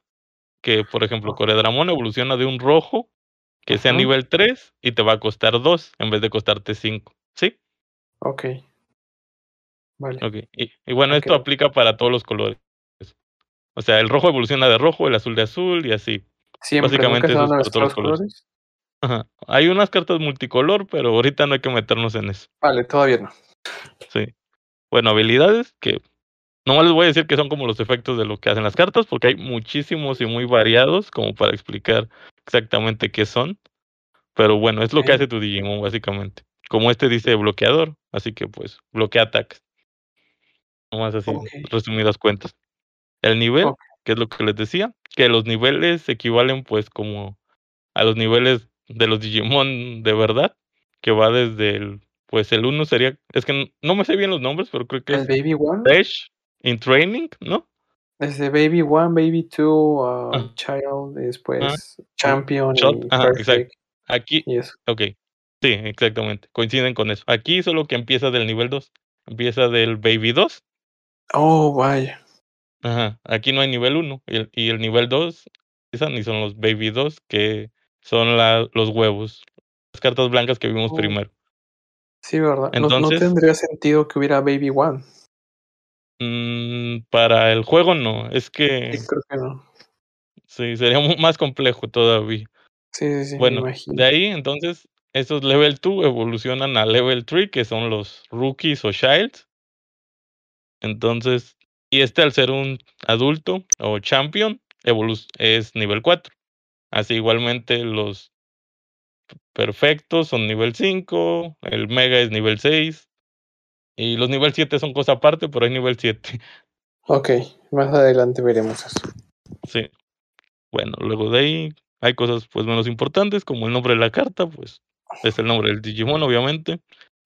Que, por ejemplo, Coredramon evoluciona de un rojo que sea nivel 3 y te va a costar 2 en vez de costarte 5. ¿Sí? Ok. Vale. Ok. Y, y bueno, esto aplica para todos los colores. O sea, el rojo evoluciona de rojo, el azul de azul y así. Siempre, Básicamente eso es para todos los los colores. colores. Ajá. Hay unas cartas multicolor, pero ahorita no hay que meternos en eso. Vale, todavía no. Sí. Bueno, habilidades que no les voy a decir que son como los efectos de lo que hacen las cartas, porque hay muchísimos y muy variados como para explicar exactamente qué son. Pero bueno, es lo que hace tu Digimon, básicamente. Como este dice bloqueador, así que pues bloquea ataques. Nomás así, Ok. resumidas cuentas. El nivel, Ok. que es lo que les decía, que los niveles equivalen pues como a los niveles de los Digimon de verdad, que va desde el, pues el uno sería, es que no me sé bien los nombres, pero creo que El es Baby One. Dash in Training, ¿no? Desde Baby One, Baby Two, uh, Ah. Child, Ah, después o Champion Shot, y ajá, exacto. Perfect. Aquí, Y eso. ok, sí, exactamente, coinciden con eso. Aquí solo que empieza del nivel 2, empieza del Baby 2, Oh, vaya. ajá, aquí no hay nivel 1, y el, y el nivel 2, empiezan y son los Baby 2, que son la, los huevos, las cartas blancas que vimos Oh, primero. sí, ¿verdad? No, no Entonces, tendría sentido que hubiera Baby One. Mm, para el juego no, es Sí, que creo que no. sí, sería más complejo todavía. Sí, sí, sí, Bueno, de ahí entonces, esos level 2 evolucionan a level 3, que son los rookies o childs. Entonces, y este al ser un adulto o champion, es nivel 4. Así igualmente los perfectos son nivel 5, el mega es nivel 6 y los nivel 7 son cosa aparte, pero hay nivel 7. Ok, más adelante veremos eso. Sí. Bueno, luego de ahí hay cosas pues menos importantes como el nombre de la carta, pues es el nombre del Digimon obviamente.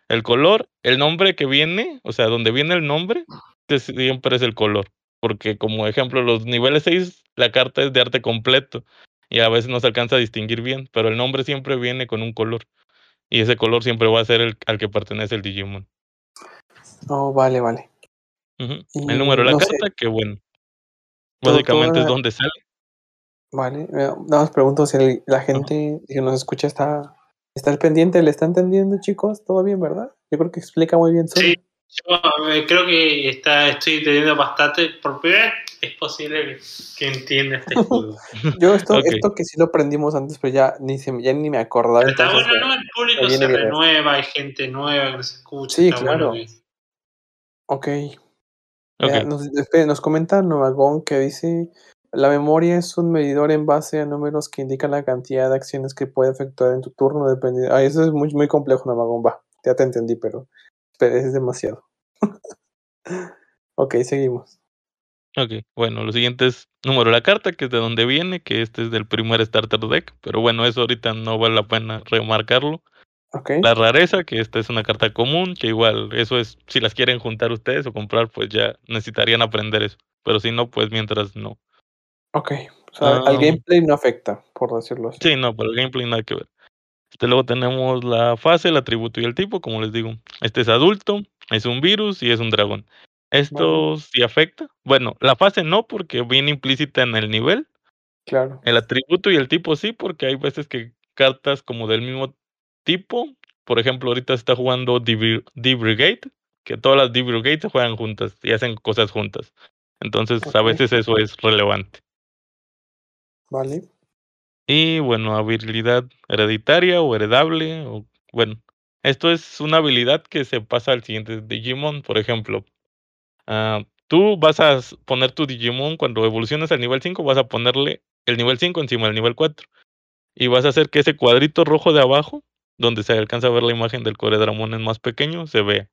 El color, el nombre que viene, o sea, donde viene el nombre, siempre es el color. Porque como ejemplo, los niveles 6, la carta es de arte completo y a veces no se alcanza a distinguir bien, pero el nombre siempre viene con un color y ese color siempre va a ser el al que pertenece el Digimon. Oh, vale, vale. Y El número de la no sé, carta, que bueno, básicamente es donde sale. vale. eh, Nada más pregunto si el- la gente que nos escucha está, está al pendiente, le está entendiendo, chicos. ¿Todo bien, verdad? Yo creo que explica muy bien solo. Sí, yo eh, creo que está, estoy entendiendo bastante. Por primera vez es posible que, entienda este juego. Yo esto, esto que sí lo aprendimos antes, pero ya ni, se, ya ni me acordaba. Pero está Entonces, bueno, ¿no? El público se renueva, hay gente nueva que nos escucha. Sí, está claro. bueno Ok. Ok. Mira, nos, espere, nos comenta Novagón que dice, la memoria es un medidor en base a números que indican la cantidad de acciones que puede efectuar en tu turno. Dependiendo... Ah, eso es muy, muy complejo, Novagón. Va, ya te entendí, pero, pero es demasiado. ok, seguimos. Ok, bueno, lo siguiente es número de la carta, que es de donde viene, que este es del primer starter deck, pero bueno, eso ahorita no vale la pena remarcarlo. La rareza, que esta es una carta común, que igual eso es, si las quieren juntar ustedes o comprar, pues ya necesitarían aprender eso, pero si no, pues mientras no. ok. O sea, al Am, gameplay no afecta, por decirlo así. sí, no, pero el gameplay nada que ver. Este, luego tenemos la fase, el atributo y el tipo, como les digo. Este es adulto, es un virus y es un dragón. Esto sí afecta. Bueno, la fase no, porque viene implícita en el nivel. claro. El atributo y el tipo sí, porque hay veces que cartas como del mismo tipo, por ejemplo, ahorita se está jugando D-Brigade, que todas las D-Brigade se juegan juntas y hacen cosas juntas. Entonces, a veces eso es relevante. vale. Y bueno, habilidad hereditaria o heredable, o bueno, esto es una habilidad que se pasa al siguiente Digimon, por ejemplo. ah, tú vas a poner tu Digimon cuando evoluciones al nivel 5, vas a ponerle el nivel 5 encima del nivel 4. Y vas a hacer que ese cuadrito rojo de abajo, donde se alcanza a ver la imagen del Coredramon en más pequeño, se vea.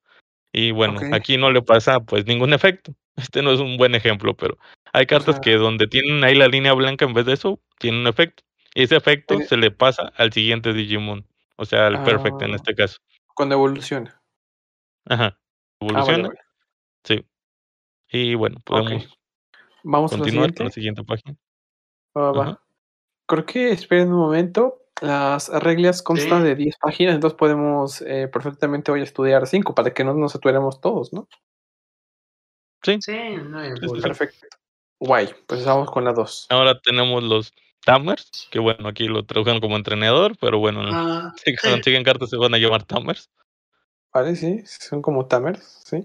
Y bueno, aquí no le pasa pues ningún efecto. Este no es un buen ejemplo, pero hay cartas sea- que donde tienen ahí la línea blanca en vez de eso, tienen un efecto. Y ese efecto Tiene- se le pasa al siguiente Digimon. O sea, al Perfect en Ah. este caso. Cuando evoluciona. Ajá. Ah, vale, Evoluciona. vale. Sí. Y bueno, podemos Vamos a la continuar con la siguiente página. Va. Creo que esperen un momento. Las reglas constan Sí. de 10 páginas, entonces podemos eh, perfectamente hoy estudiar 5 para que no nos saturemos todos, ¿no? Sí. Sí, no hay. Perfecto. Guay, pues vamos con la 2. Ahora tenemos los Tamers, que bueno, aquí lo tradujeron como entrenador, pero bueno, Ah, si consiguen cartas se van a llamar Tamers. Vale, sí, son como tamers, sí.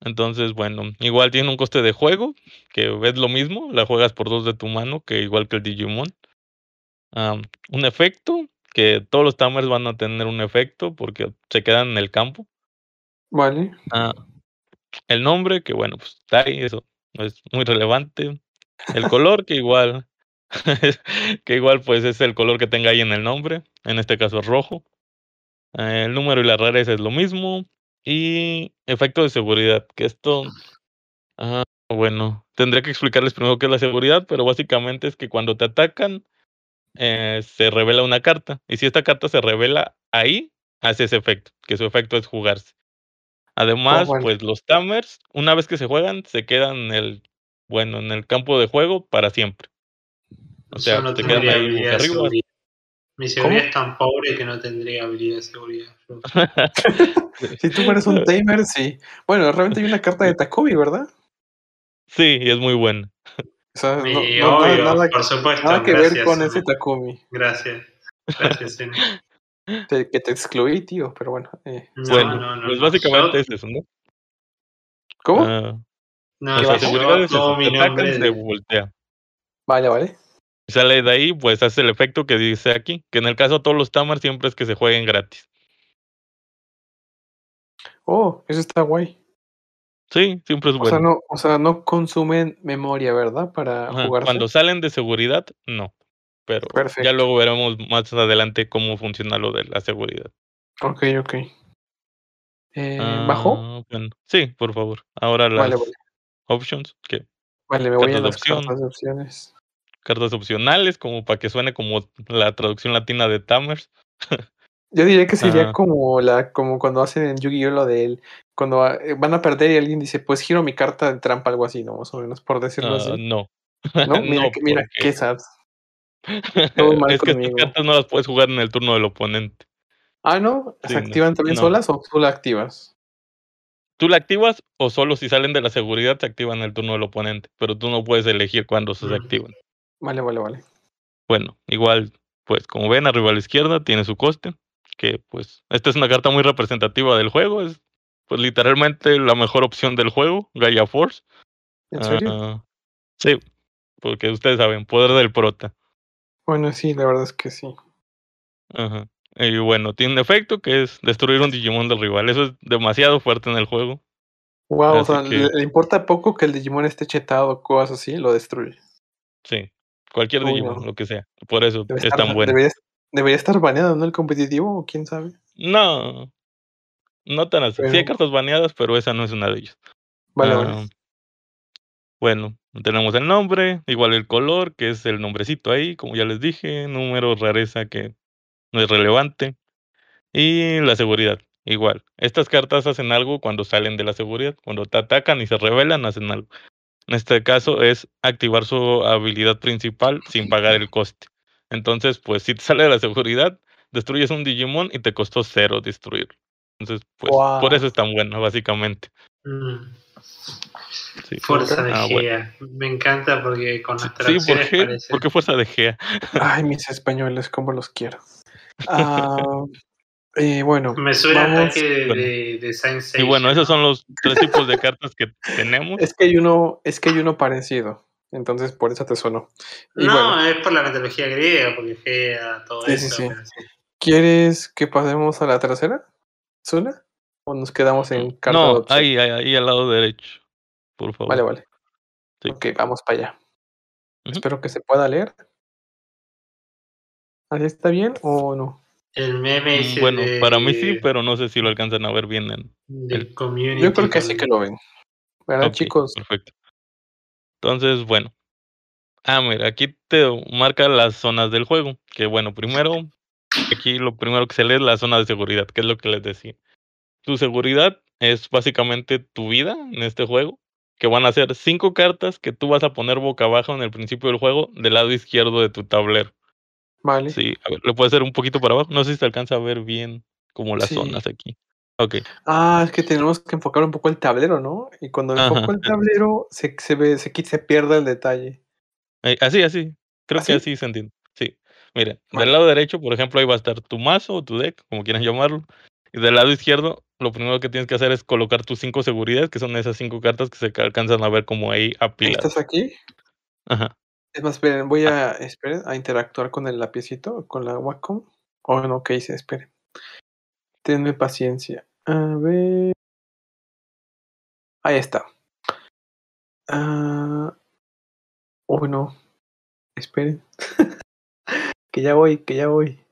Entonces, bueno, igual tiene un coste de juego, que es lo mismo, la juegas por dos de tu mano, que igual que el Digimon. Un efecto, que todos los Tamers van a tener un efecto porque se quedan en el campo. Vale. Ah, el nombre, que bueno, pues está ahí, eso es muy relevante. El color, que igual, que igual pues es el color que tenga ahí en el nombre, en este caso es rojo. Eh, el número y la rareza es lo mismo. Y efecto de seguridad, que esto, ah, bueno, tendría que explicarles primero qué es la seguridad, pero básicamente es que cuando te atacan, eh, se revela una carta. Y si esta carta se revela ahí, hace ese efecto, que su efecto es jugarse. Además, vale. pues los Tamers, una vez que se juegan, se quedan en el, bueno, en el campo de juego para siempre. O sea, yo no te quedan tendría ahí boca habilidad de arriba. seguridad. Mi seguridad es tan pobre que no tendría habilidad de seguridad. Si tú eres un tamer, sí. Bueno, realmente hay una carta de Takumi, ¿verdad? Sí, y es muy bueno. O sea, no, Y no- nada- obvio, nada, por supuesto. nada que gracias, ver con ese Takumi. Gracias. Gracias. Te- que te excluí, tío, pero bueno. eh. No, bueno, no, no, pues básicamente Yo- es eso, ¿no? ¿Cómo? Ah, no, o ¿Qué sea, va? yo seguridad es eso. mi se de- voltea. Vale, vale. Y sale de ahí, pues hace el efecto que dice aquí, que en el caso de todos los Tamers siempre es que se jueguen gratis. Oh, eso está guay. Sí, siempre es O bueno. sea, no, o sea, no consumen memoria, ¿verdad? Para Ajá, jugarse. Cuando salen de seguridad, no. Pero ya luego veremos más adelante cómo funciona lo de la seguridad. Ok, ok. Eh, ¿Bajo? Ah, bueno, sí, por favor. Ahora las Vale, vale. options, Vale, me voy a cartas las opción. cartas de opciones. cartas opcionales, como para que suene como la traducción latina de Tamers. Yo diría que sería Ah. como la, como cuando hacen en Yu-Gi-Oh! lo del cuando eh, van a perder y alguien dice, pues giro mi carta de trampa, algo así, ¿no? Más o menos, por decirlo Ah, así. no. ¿No? Mira, no, que- mira, porque qué sad. todo mal es que conmigo. cartas no las puedes jugar en el turno del oponente. Ah, ¿no? Sí, ¿Se no, activan también no. solas o tú la activas? Tú la activas o solo si salen de la seguridad se activan en el turno del oponente, pero tú no puedes elegir cuándo se Ujú. activan. Vale, vale, vale. Bueno, igual, pues como ven, arriba a la izquierda tiene su coste, que pues esta es una carta muy representativa del juego, es pues literalmente la mejor opción del juego, Gaia Force. ¿En serio? Ah, sí, porque ustedes saben, poder del prota. Bueno, sí, la verdad es que sí. Ajá. Y bueno, tiene un efecto que es destruir un Digimon del rival. Eso es demasiado fuerte en el juego. Wow, o sea, que- le, le importa poco que el Digimon esté chetado o cosas así, lo destruye. Sí, cualquier Uy, Digimon, no. lo que sea. Por eso Debe es estar, tan bueno. debería, debería estar baneado, ¿no? El competitivo, o quién sabe. No, no tan así. Sí hay cartas baneadas, pero esa no es una de ellas. Vale, vale. Bueno, tenemos el nombre, igual el color, que es el nombrecito ahí, como ya les dije, número, rareza, que no es relevante. Y la seguridad, igual. Estas cartas hacen algo cuando salen de la seguridad. Cuando te atacan y se revelan, hacen algo. En este caso es activar su habilidad principal sin pagar el coste. Entonces, pues si te sale de la seguridad, destruyes un Digimon y te costó cero destruirlo. Entonces, pues por eso es tan bueno, básicamente. Mm, Sí. Fuerza de Ah, bueno. Gea. Me encanta porque con las Sí, ¿por qué? parece. ¿Por qué fuerza de Gea? Ay, mis españoles, cómo los quiero. Eh, bueno, Me suena vamos- ataque de, bueno. de, de Saint Y bueno, esos son los tres tipos de cartas que tenemos. es que hay uno, es que hay uno parecido. Entonces por eso te sonó. Y No, bueno, es por la mitología griega, porque Gea, todo Sí, eso. sí. sí. ¿quieres que pasemos a la tercera? ¿Zuna? ¿O nos quedamos en carta No, ahí, ahí, ahí al lado derecho. Por favor. Vale, vale. Sí. Ok, vamos para allá. Espero que se pueda leer. ¿Así está bien o no? El meme Mm, ese Bueno, para mí sí, pero no sé si lo alcanzan a ver bien en, del community. Yo creo que sí que lo ven. ¿Verdad, chicos? Perfecto. Entonces, bueno. Ah, mira, aquí te marca las zonas del juego. Que bueno, primero, aquí lo primero que se lee es la zona de seguridad, que es lo que les decía. Tu seguridad es básicamente tu vida en este juego, que van a ser cinco cartas que tú vas a poner boca abajo en el principio del juego del lado izquierdo de tu tablero. Vale. Sí, a ver, lo puedes hacer un poquito para abajo. No sé si se alcanza a ver bien como las Sí. zonas aquí. Ok. Ah, es que tenemos que enfocar un poco el tablero, ¿no? Y cuando Ajá. enfoco el tablero, se, se ve, se, se pierde el detalle. Eh, así, así. Creo que ¿Así? se entiende. Sí. Mira, Vale. del lado derecho, por ejemplo, ahí va a estar tu mazo o tu deck, como quieran llamarlo. Y del lado izquierdo, lo primero que tienes que hacer es colocar tus cinco seguridades, que son esas cinco cartas que se ca- alcanzan a ver como ahí apiladas. ¿Estás aquí? Ajá. Es más, esperen, voy a, esperen, a interactuar con el lapicito, con la Wacom. O no, ¿qué hice? Esperen. Tenme paciencia. A ver. Ahí está. Ah. Uy, no. Esperen. que ya voy, que ya voy.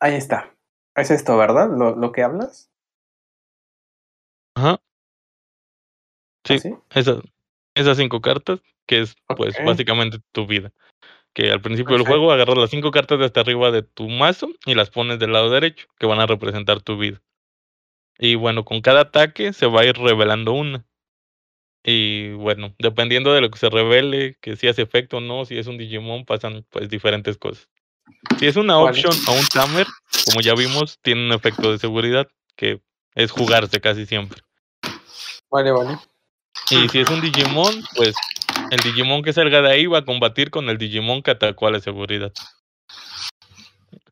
Ahí está. Es esto, ¿verdad? ¿Lo, lo que hablas? Ajá. Sí. ¿Así? Esas, esas cinco cartas, que es pues básicamente tu vida. Que al principio del juego agarras las cinco cartas de hasta arriba de tu mazo y las pones del lado derecho, que van a representar tu vida. Y bueno, con cada ataque se va a ir revelando una. Y bueno, dependiendo de lo que se revele, que si hace efecto o no, si es un Digimon, pasan pues diferentes cosas. Si es una Vale. option o un tamer, como ya vimos, tiene un efecto de seguridad, que es jugarse casi siempre. Vale, vale. Y si es un Digimon, pues el Digimon que salga de ahí va a combatir con el Digimon que atacó a la seguridad.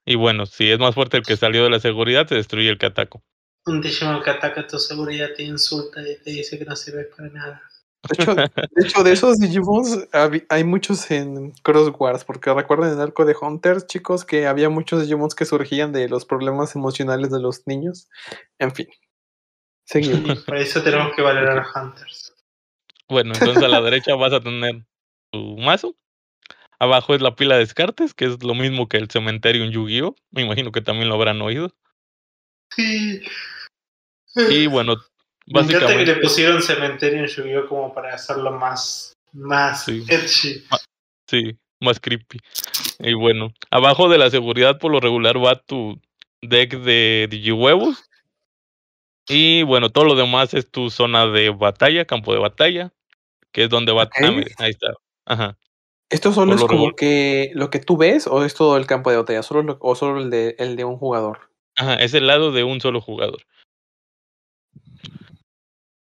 Y bueno, si es más fuerte el que salió de la seguridad, se destruye el que atacó. Un Digimon que ataca tu seguridad te insulta y te dice que no sirves para nada. De hecho, de hecho, de esos Digimons hay muchos en Cross Wars, porque recuerden en el arco de Hunters, chicos, que había muchos Digimons que surgían de los problemas emocionales de los niños. En fin. Seguimos. Por eso tenemos que valorar a Hunters. Bueno, entonces a la derecha vas a tener tu mazo. Abajo es la pila de descartes, que es lo mismo que el cementerio en Yu-Gi-Oh! Me imagino que también lo habrán oído. Sí. Y bueno, Me encanta que básicamente le pusieron cementerio en Yu-Gi-Oh como para hacerlo más, más Sí. edgy. Sí, más creepy. Y bueno, abajo de la seguridad por lo regular va tu deck de digihuevos. Y bueno, todo lo demás es tu zona de batalla, campo de batalla, que es donde va... Ok. Ah, mira, ahí está. Ajá. ¿Esto solo Por es como regular- que lo que tú ves o es todo el campo de batalla? ¿Solo lo- ¿O solo el de, el de un jugador? Ajá, es el lado de un solo jugador.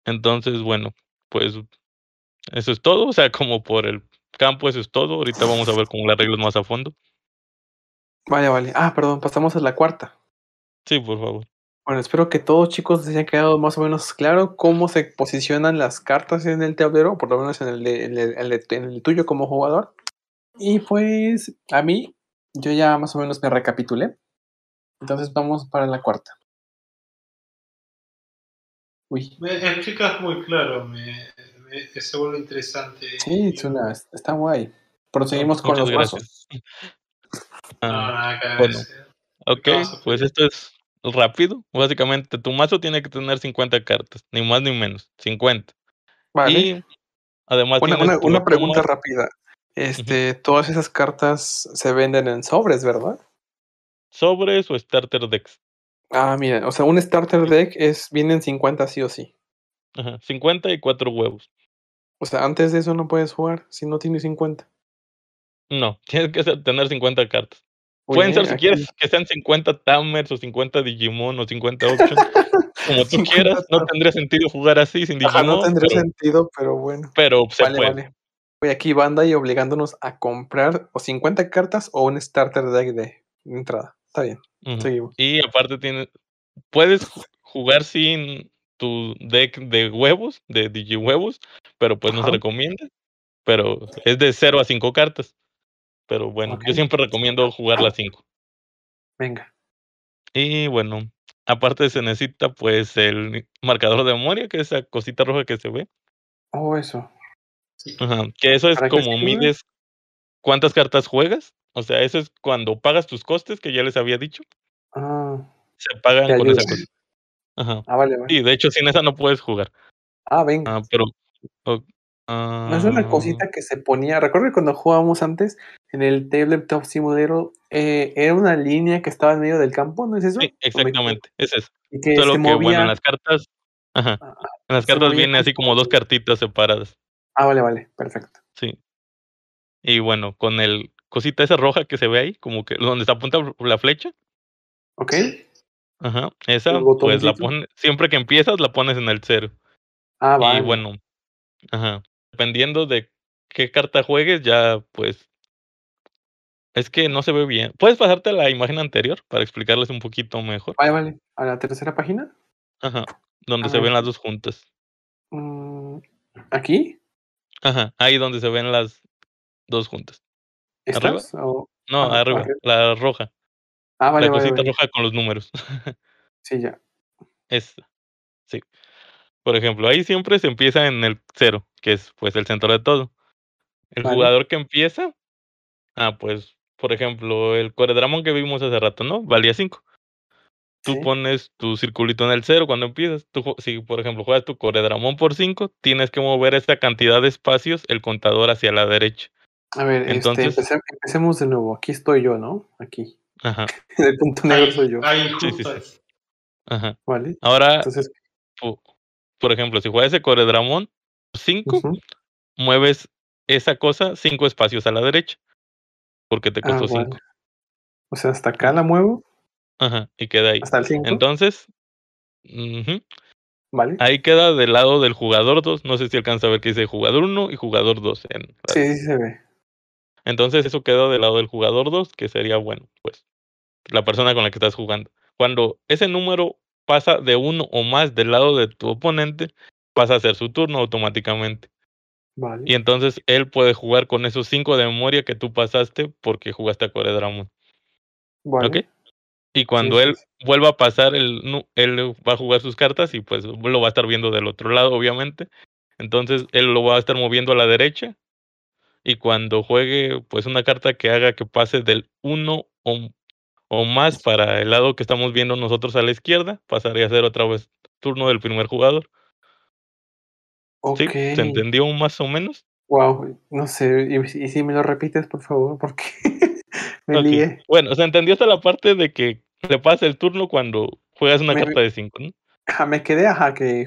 Entonces, bueno, pues eso es todo. O sea, como por el campo, eso es todo. Ahorita vamos a ver cómo las reglas más a fondo. Vale, vale. Ah, perdón, pasamos a la cuarta. Sí, por favor. Bueno, espero que todos chicos les haya quedado más o menos claro cómo se posicionan las cartas en el tablero, por lo menos en el, de- en el- en el- en el tuyo como jugador. Y pues a mí, yo ya más o menos me recapitulé. Entonces vamos para la cuarta. Uy, Me explicas muy claro, me, me- se vuelve interesante. sí, Tsuna, está guay. Proseguimos con los gracias. No, Ah, nada que bueno. Ok, pues esto es rápido. Básicamente, tu mazo tiene que tener 50 cartas, ni más ni menos, 50. Vale. Y además Una, una, una pregunta rápida. Este, todas esas cartas se venden en sobres, ¿verdad? sobres o starter decks. Ah, mira, o sea, un starter deck es vienen 50 sí o sí. Ajá, 50 y 4 huevos. O sea, antes de eso no puedes jugar si no tienes 50. No, tienes que tener 50 cartas. Pueden ser, si aquí- quieres, que sean 50 Tamers o 50 Digimon o 50 Options. como tú 50 quieras. No tendría sentido jugar así sin Ajá, Digimon. no tendría pero, sentido, pero bueno. pero se vale, puede. vale. Voy aquí banda y obligándonos a comprar o 50 cartas o un starter deck de entrada. Está bien, Ujú. seguimos. Y aparte tienes, puedes ju- jugar sin tu deck de huevos, de digihuevos, pero pues no se Ajá. recomienda. Pero es de 0 a 5 cartas. Pero bueno, yo siempre recomiendo jugar las 5. Venga. Y bueno, aparte se necesita pues el marcador de memoria, que es esa cosita roja que se ve. Oh, eso. Sí. Ajá, que eso es ¿Para qué como mides cuántas cartas juegas. O sea, eso es cuando pagas tus costes, que ya les había dicho. se pagan con esa cosa. Ajá. Ah, vale, vale. Sí, de hecho, sin esa no puedes jugar. Ah, venga. Ah, pero. No es una ah, cosita que se ponía. Recuerdo que cuando jugábamos antes en el Tabletop Simulator, eh, era una línea que estaba en medio del campo, ¿no es eso? Sí, exactamente. Es eso. Y que Solo se que, movía. bueno, en las cartas. Ajá. ah, En las se cartas movía viene así como dos cartitas separadas. Ah, vale, vale, perfecto. Sí. Y bueno, con el cosita esa roja que se ve ahí, como que donde está apunta la flecha. ¿Ok? Ajá. Esa, pues la pones. Siempre que empiezas, la pones en el cero. Ah, vale. Y bueno, ajá. Dependiendo de qué carta juegues, ya pues. Es que no se ve bien. ¿Puedes pasarte a la imagen anterior para explicarles un poquito mejor? Vale, vale. ¿A la tercera página? Ajá. Donde A se ver. ven las dos juntas. Mm, ¿Aquí? Ajá. Ahí donde se ven las dos juntas. ¿Arriba? ¿Estas? O- No, Ah, arriba. La roja. Ah, vale, la vale, cosita vale. roja con los números. Sí, ya. Esta. Sí. Por ejemplo, ahí siempre se empieza en el cero, que es pues el centro de todo. El Vale. jugador que empieza, ah, pues, por ejemplo, el Coredramon que vimos hace rato, ¿no? Valía 5. Tú Sí. pones tu circulito en el cero cuando empiezas. Tú, si, por ejemplo, juegas tu Coredramon por 5, tienes que mover esta cantidad de espacios el contador hacia la derecha. A ver, Entonces- este, empecé- empecemos de nuevo. Aquí estoy yo, ¿no? Aquí. Ajá, En el punto negro soy yo. Ahí, Sí, sí, es. ajá. Vale. Ahora, Entonces, por ejemplo, si juegas ese Coredramon 5, ujú. mueves esa cosa 5 espacios a la derecha. Porque te Ah, costó vale. 5. O sea, hasta acá la muevo, Ajá, y queda ahí. hasta el 5. Entonces, ujú, Vale. ahí queda del lado del jugador 2. No sé si alcanza a ver que dice jugador 1 y jugador 2. En Sí, sí se ve. Entonces, eso queda del lado del jugador 2, que sería, bueno, pues, la persona con la que estás jugando. Cuando ese número pasa de uno o más del lado de tu oponente, pasa a ser su turno automáticamente. Vale. Y entonces él puede jugar con esos 5 de memoria que tú pasaste porque jugaste a Coredramon. Vale. ¿Ok? Y cuando sí, él sí. vuelva a pasar, nu- él va a jugar sus cartas y pues lo va a estar viendo del otro lado, obviamente. Entonces él lo va a estar moviendo a la derecha. Y cuando juegue pues una carta que haga que pase del 1 o, o más para el lado que estamos viendo nosotros a la izquierda, pasaría a ser otra vez turno del primer jugador. Ok. ¿Sí? ¿Se entendió más o menos? Wow, no sé. Y, y si me lo repites, por favor, porque me Ok. lié. Bueno, se entendió hasta la parte de que le pasa el turno cuando juegas una Me- carta de 5, ¿no? Ajá, me quedé, ajá, que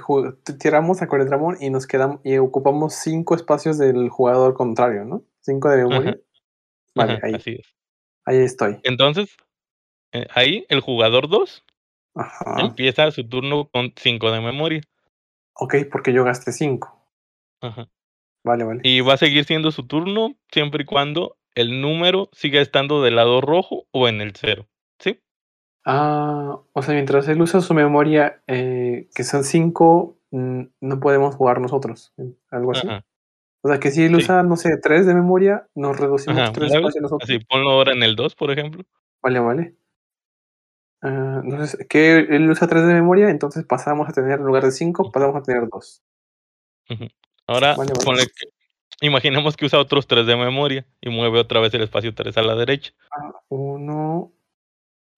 tiramos a Coredramon y nos quedamos y ocupamos cinco espacios del jugador contrario, ¿no? Cinco de memoria. Ajá. Vale, Ajá, ahí, Así es. ahí estoy. Entonces, ahí el jugador 2 Ajá. empieza su turno con 5 de memoria. Ok, porque yo gasté cinco. Ajá. Vale, vale. Y va a seguir siendo su turno siempre y cuando el número siga estando del lado rojo o en el cero. ¿Sí? Ah, o sea, mientras él usa su memoria, eh, que son cinco, mm, no podemos jugar nosotros. ¿eh? Algo así. Ajá. O sea, que si él Sí. usa, no sé, tres de memoria, nos reducimos Ajá. tres mueve, espacios nosotros. Así, ponlo ahora en el 2, por ejemplo. Vale, vale. Ah, entonces, que él usa 3 de memoria, entonces pasamos a tener, en lugar de 5, pasamos a tener 2. Ujú. Ahora, Vale, vale. ponle que- imaginemos que usa otros 3 de memoria y mueve otra vez el espacio 3 a la derecha. 1,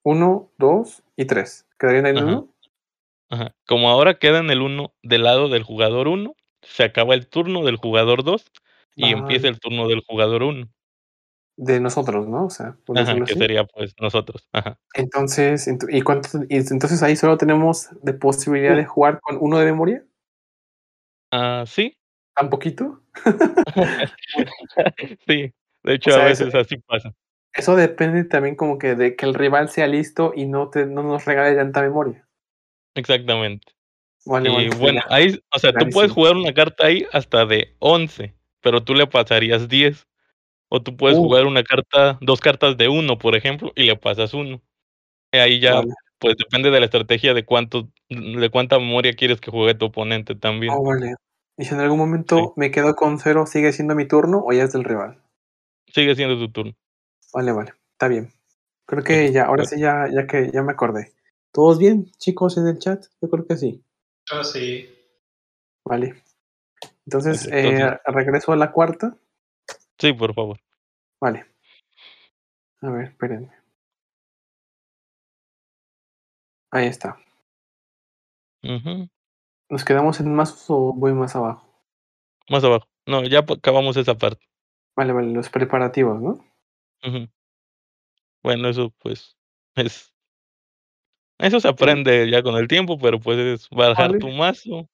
1, 2 y 3. ¿Quedarían en Ajá. 1? Ajá. Como ahora queda en el 1 del lado del jugador 1, se acaba el turno del jugador 2 y empieza Vale. el turno del jugador 1. De nosotros, ¿no? O sea, Ajá, que sería pues nosotros. Ajá. Entonces, ent- ¿y cuántos? y entonces ahí solo tenemos de posibilidad de jugar con uno de memoria. Ah, sí, ¿Tan poquito? sí. De hecho, sea, a veces así pasa. Eso depende también como que de que el rival sea listo y no, te, no nos regale tanta memoria. Exactamente. Vale, y vale, bueno, ahí, o sea, tú puedes jugar una carta ahí hasta de 11, pero tú le pasarías 10. O tú puedes Uh. jugar una carta, dos cartas de 1, por ejemplo, y le pasas uno. Ahí ya, Vale. pues depende de la estrategia de cuánto, de cuánta memoria quieres que juegue tu oponente también. Oh, vale. Y si en algún momento me quedo con cero, ¿sigue siendo mi turno o ya es del rival? Sigue siendo tu turno. Vale, vale. Está bien. Creo que ya, ahora sí ya, ya que ya me acordé. ¿Todos bien, chicos, en el chat? Yo creo que sí. Yo sí. Vale. Entonces, eh, entonces- regreso a la cuarta. Sí, por favor. Vale. A ver, espérenme. Ahí está. ¿Nos quedamos en más o voy más abajo? Más abajo. No, ya acabamos esa parte. Vale, vale, los preparativos, ¿no? Bueno, eso pues es. Eso se aprende ya con el tiempo, pero puedes Vale. tu mazo.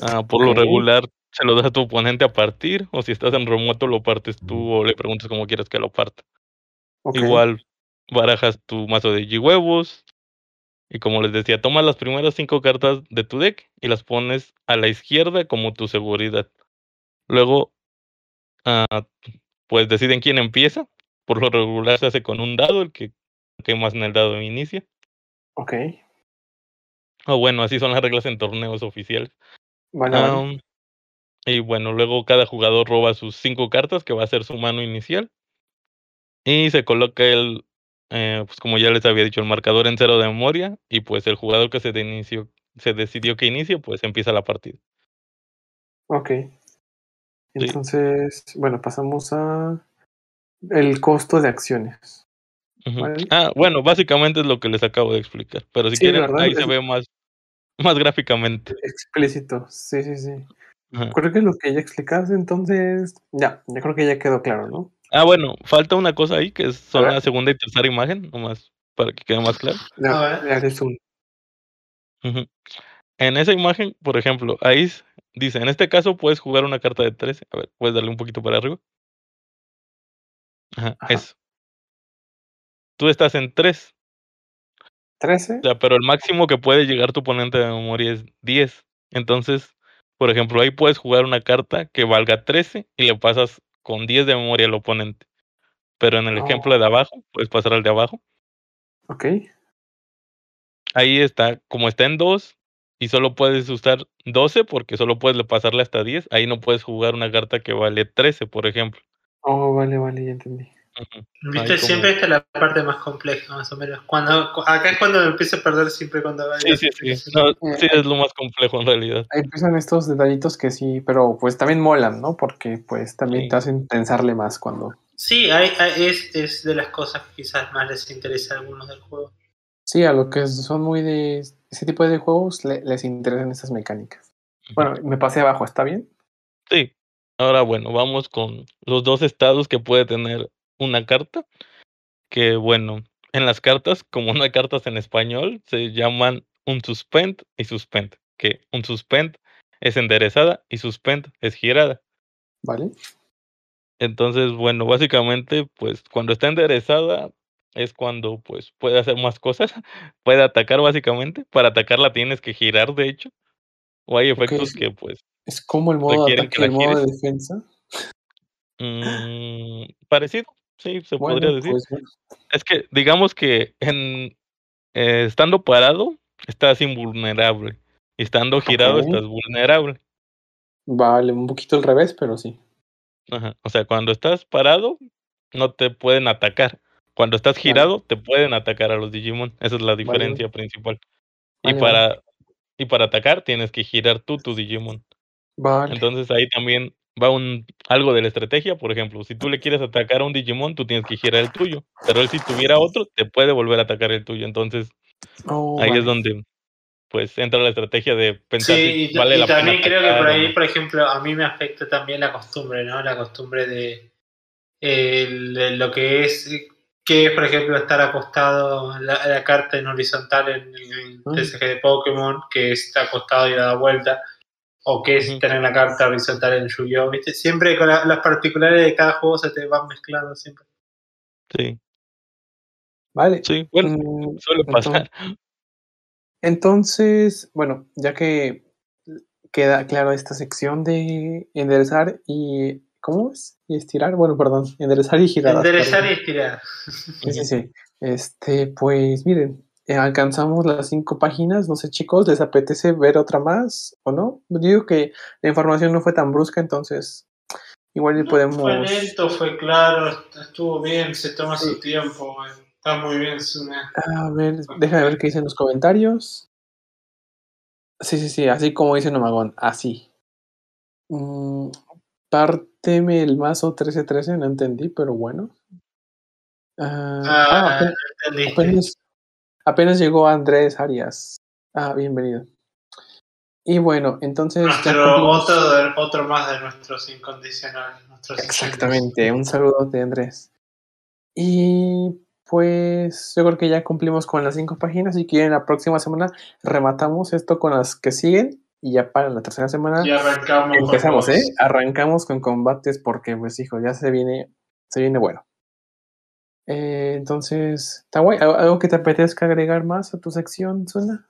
Ah, por lo regular se lo das a tu oponente a partir, o si estás en remoto lo partes tú o le preguntas cómo quieres que lo parta. Igual barajas tu mazo de G-huevos. Y como les decía, tomas las primeras cinco cartas de tu deck y las pones a la izquierda como tu seguridad. Luego, ah, pues deciden quién empieza. Por lo regular se hace con un dado, el que, que más en el dado inicia. Ok. O bueno, así son las reglas en torneos oficiales. Vale, vale. Y bueno, luego cada jugador roba sus cinco cartas, que va a ser su mano inicial. Y se coloca el, eh, pues como ya les había dicho, el marcador en cero de memoria. Y pues el jugador que se, de inicio, se decidió que inicie, pues empieza la partida. Ok. Entonces, bueno, pasamos a el costo de acciones. Vale. Ah, bueno, básicamente es lo que les acabo de explicar. Pero si Sí, quieren, ¿verdad? ahí se ve más, más gráficamente. Explícito. Sí, sí, sí. Ajá. Creo que es lo que ya explicaste, entonces, ya, ya creo que ya quedó claro, ¿no? Ah, bueno, falta una cosa ahí que son ver. la segunda y tercera imagen, nomás para que quede más claro. Ya, ver. ya zoom. Ujú. En esa imagen, por ejemplo, ahí dice, en este caso puedes jugar una carta de 13. A ver, puedes darle un poquito para arriba. Ajá, Ajá. eso. Tú estás en 3, 13. o sea, pero el máximo que puede llegar tu oponente de memoria es 10. Entonces, por ejemplo, ahí puedes jugar una carta que valga 13 y le pasas con 10 de memoria al oponente. Pero en el ejemplo Oh. de abajo, puedes pasar al de abajo. Ok. Ahí está, como está en 2 y solo puedes usar 12 porque solo puedes le pasarle hasta 10, ahí no puedes jugar una carta que vale 13, por ejemplo. Oh, vale, vale, ya entendí. Viste, siempre esta es la parte más compleja, más o menos. Cuando, cu- acá es cuando me empiezo a perder siempre cuando vaya. Sí, sí, sí. No, sí, es lo más complejo en realidad. Ahí empiezan estos detallitos que sí, pero pues también molan, ¿no? Porque pues también Sí. te hacen pensarle más cuando... Sí, hay- hay- es, es de las cosas que quizás más les interesa a algunos del juego. Sí, a lo que son muy de ese tipo de juegos le- les interesan estas mecánicas. Bueno, me pasé abajo, ¿está bien? Sí. Ahora, bueno, vamos con los dos estados que puede tener una carta. Que bueno, en las cartas, como no hay cartas en español, se llaman un suspend y suspend. Que un suspend es enderezada y suspend es girada. Vale. Entonces, bueno, básicamente, pues cuando está enderezada es cuando pues puede hacer más cosas, puede atacar básicamente. Para atacarla tienes que girar, de hecho. O hay efectos que pues Es como el modo de ataque el modo de defensa. mm, parecido, sí, se Bueno, podría decir. pues bueno. Es que digamos que en eh, estando parado estás invulnerable. Y estando girado estás vulnerable. Vale, un poquito al revés, pero sí. Ajá. O sea, cuando estás parado, no te pueden atacar. Cuando estás Vale. girado, te pueden atacar a los Digimon. Esa es la Vale. diferencia principal. Y para y para atacar tienes que girar tú tu Digimon. Vale. Entonces ahí también va un algo de la estrategia. Por ejemplo, si tú le quieres atacar a un Digimon, tú tienes que girar el tuyo. Pero él si tuviera otro, te puede volver a atacar el tuyo. Entonces Oh, ahí vale. es donde pues entra la estrategia de pensar Sí, si y, vale y la pena también creo que por ahí, por ejemplo, a mí me afecta también la costumbre, ¿no? La costumbre de lo que es, que es, por ejemplo, estar acostado la, la carta en horizontal en el. TCG de Pokémon, que está acostado y da vuelta, o que es tener la carta horizontal en Yu-Gi-Oh! ¿viste? Siempre con la- las particulares de cada juego se te van mezclando siempre. Sí, Vale. sí, bueno, Mm, suele entonces- pasar. Entonces, bueno, ya que queda claro esta sección de enderezar y. ¿Cómo es? Y estirar. Bueno, perdón, enderezar y girar. Enderezar perdón. y estirar. Sí, sí, sí. Este, pues miren, eh, alcanzamos las cinco páginas. No sé, chicos, ¿les apetece ver otra más o no? Digo que la información no fue tan brusca, entonces igual y podemos. Fue lento, fue claro, estuvo bien, se toma Sí. su tiempo, está muy bien. Sune. A ver, déjame ver qué dicen los comentarios. Sí, sí, sí, así como dice Nomagón, así. Mm, párteme el mazo 1313, no entendí, pero bueno. Ah, ah, Ah, apenas, apenas, Apenas llegó Andrés Arias. Ah, bienvenido. Y bueno, entonces. Nuestro, otro, de- otro más de nuestros incondicionales. Nuestros Exactamente, un saludo de Andrés. Y pues yo creo que ya cumplimos con las cinco páginas y que en la próxima semana rematamos esto con las que siguen y ya para la tercera semana Y arrancamos. con empezamos, ¿eh? Arrancamos con combates porque pues hijo, ya se viene, se viene bueno. Eh, entonces, está guay. ¿Al- ¿Algo que te apetezca agregar más a tu sección, Zuna?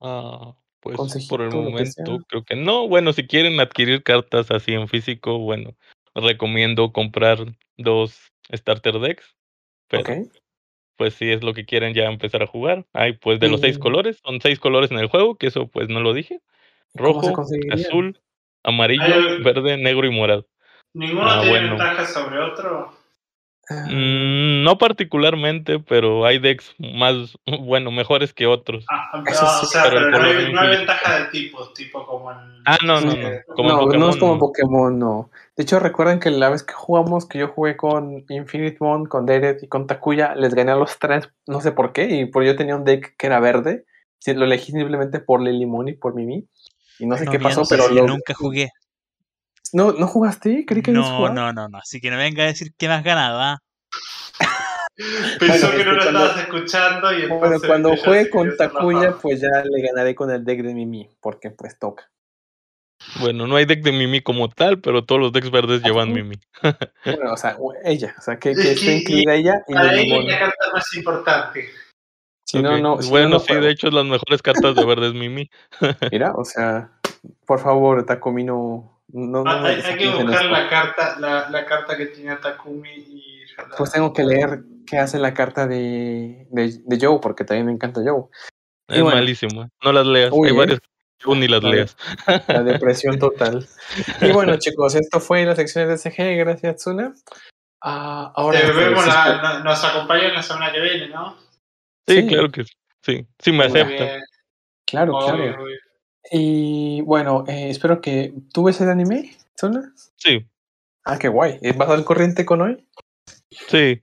Ah, pues Consejito, por el que momento creo que no. Bueno, si quieren adquirir cartas así en físico, bueno, recomiendo comprar dos starter decks. Pero Ok. pues si es lo que quieren ya empezar a jugar. Hay pues de los seis colores, son seis colores en el juego, que eso pues no lo dije. ¿Cómo se Rojo, azul, amarillo, verde, negro y morado. ¿Ninguno Ah, tiene bueno. ventaja sobre otro? Ah, Mm, no particularmente, pero hay decks más, bueno, mejores que otros. Ah, ah, sí, o sea, pero no, hay, no ventaja de tipos, tipo como en. Ah, no, no, no. Como no, no es como no. Pokémon, no. De hecho, recuerden que la vez que jugamos, que yo jugué con Infinite Bond, con Deret y con Takuya, les gané a los tres, no sé por qué, y por yo tenía un deck que era verde, lo elegí simplemente por Lilimon y por Mimi, y no sé qué pasó, pero yo lo... nunca jugué. ¿No, ¿No jugaste? Creí que No, no, no, no. Así que no venga a decir que me has ganado, ¿ah? Pensó Bueno, que no lo cuando- estabas escuchando y entonces. Bueno, cuando juegue con Takuya, pues ya le ganaré con el deck de Mimi, porque pues toca. Bueno, no hay deck de Mimi como tal, pero todos los decks verdes llevan Ajá. Mimi. Bueno, o sea, ella, o sea, que, Es que que- esté incluida ella y Para ella es la carta más importante. Si no, no, si no, bueno, no sí, juego. de hecho las mejores cartas de verde es Mimi. Mira, o sea, por favor, Takumi no... no, no Ah, hay, hay que buscar la carta, la, la carta que tiene Takumi y. Pues tengo que leer qué hace la carta de, de, de Joe, porque también me encanta Joe. Y Es bueno. malísima. No las leas. Uy, hay ¿eh? varias tú ni las leas. La depresión total. Y bueno, chicos, esto fue la sección de CG. Gracias, Tsuna. Ah, ahora Te vemos sí, la- no- nos acompañan la semana que viene, ¿no? Sí, Sí. claro que sí. Sí, sí me Muy. Bien, Claro, obvio, claro. obvio. Y bueno, eh, espero que. ¿Tú ves el anime, Tsuna? Sí, Ah, qué guay. Eh, ¿Vas al corriente con hoy? sí.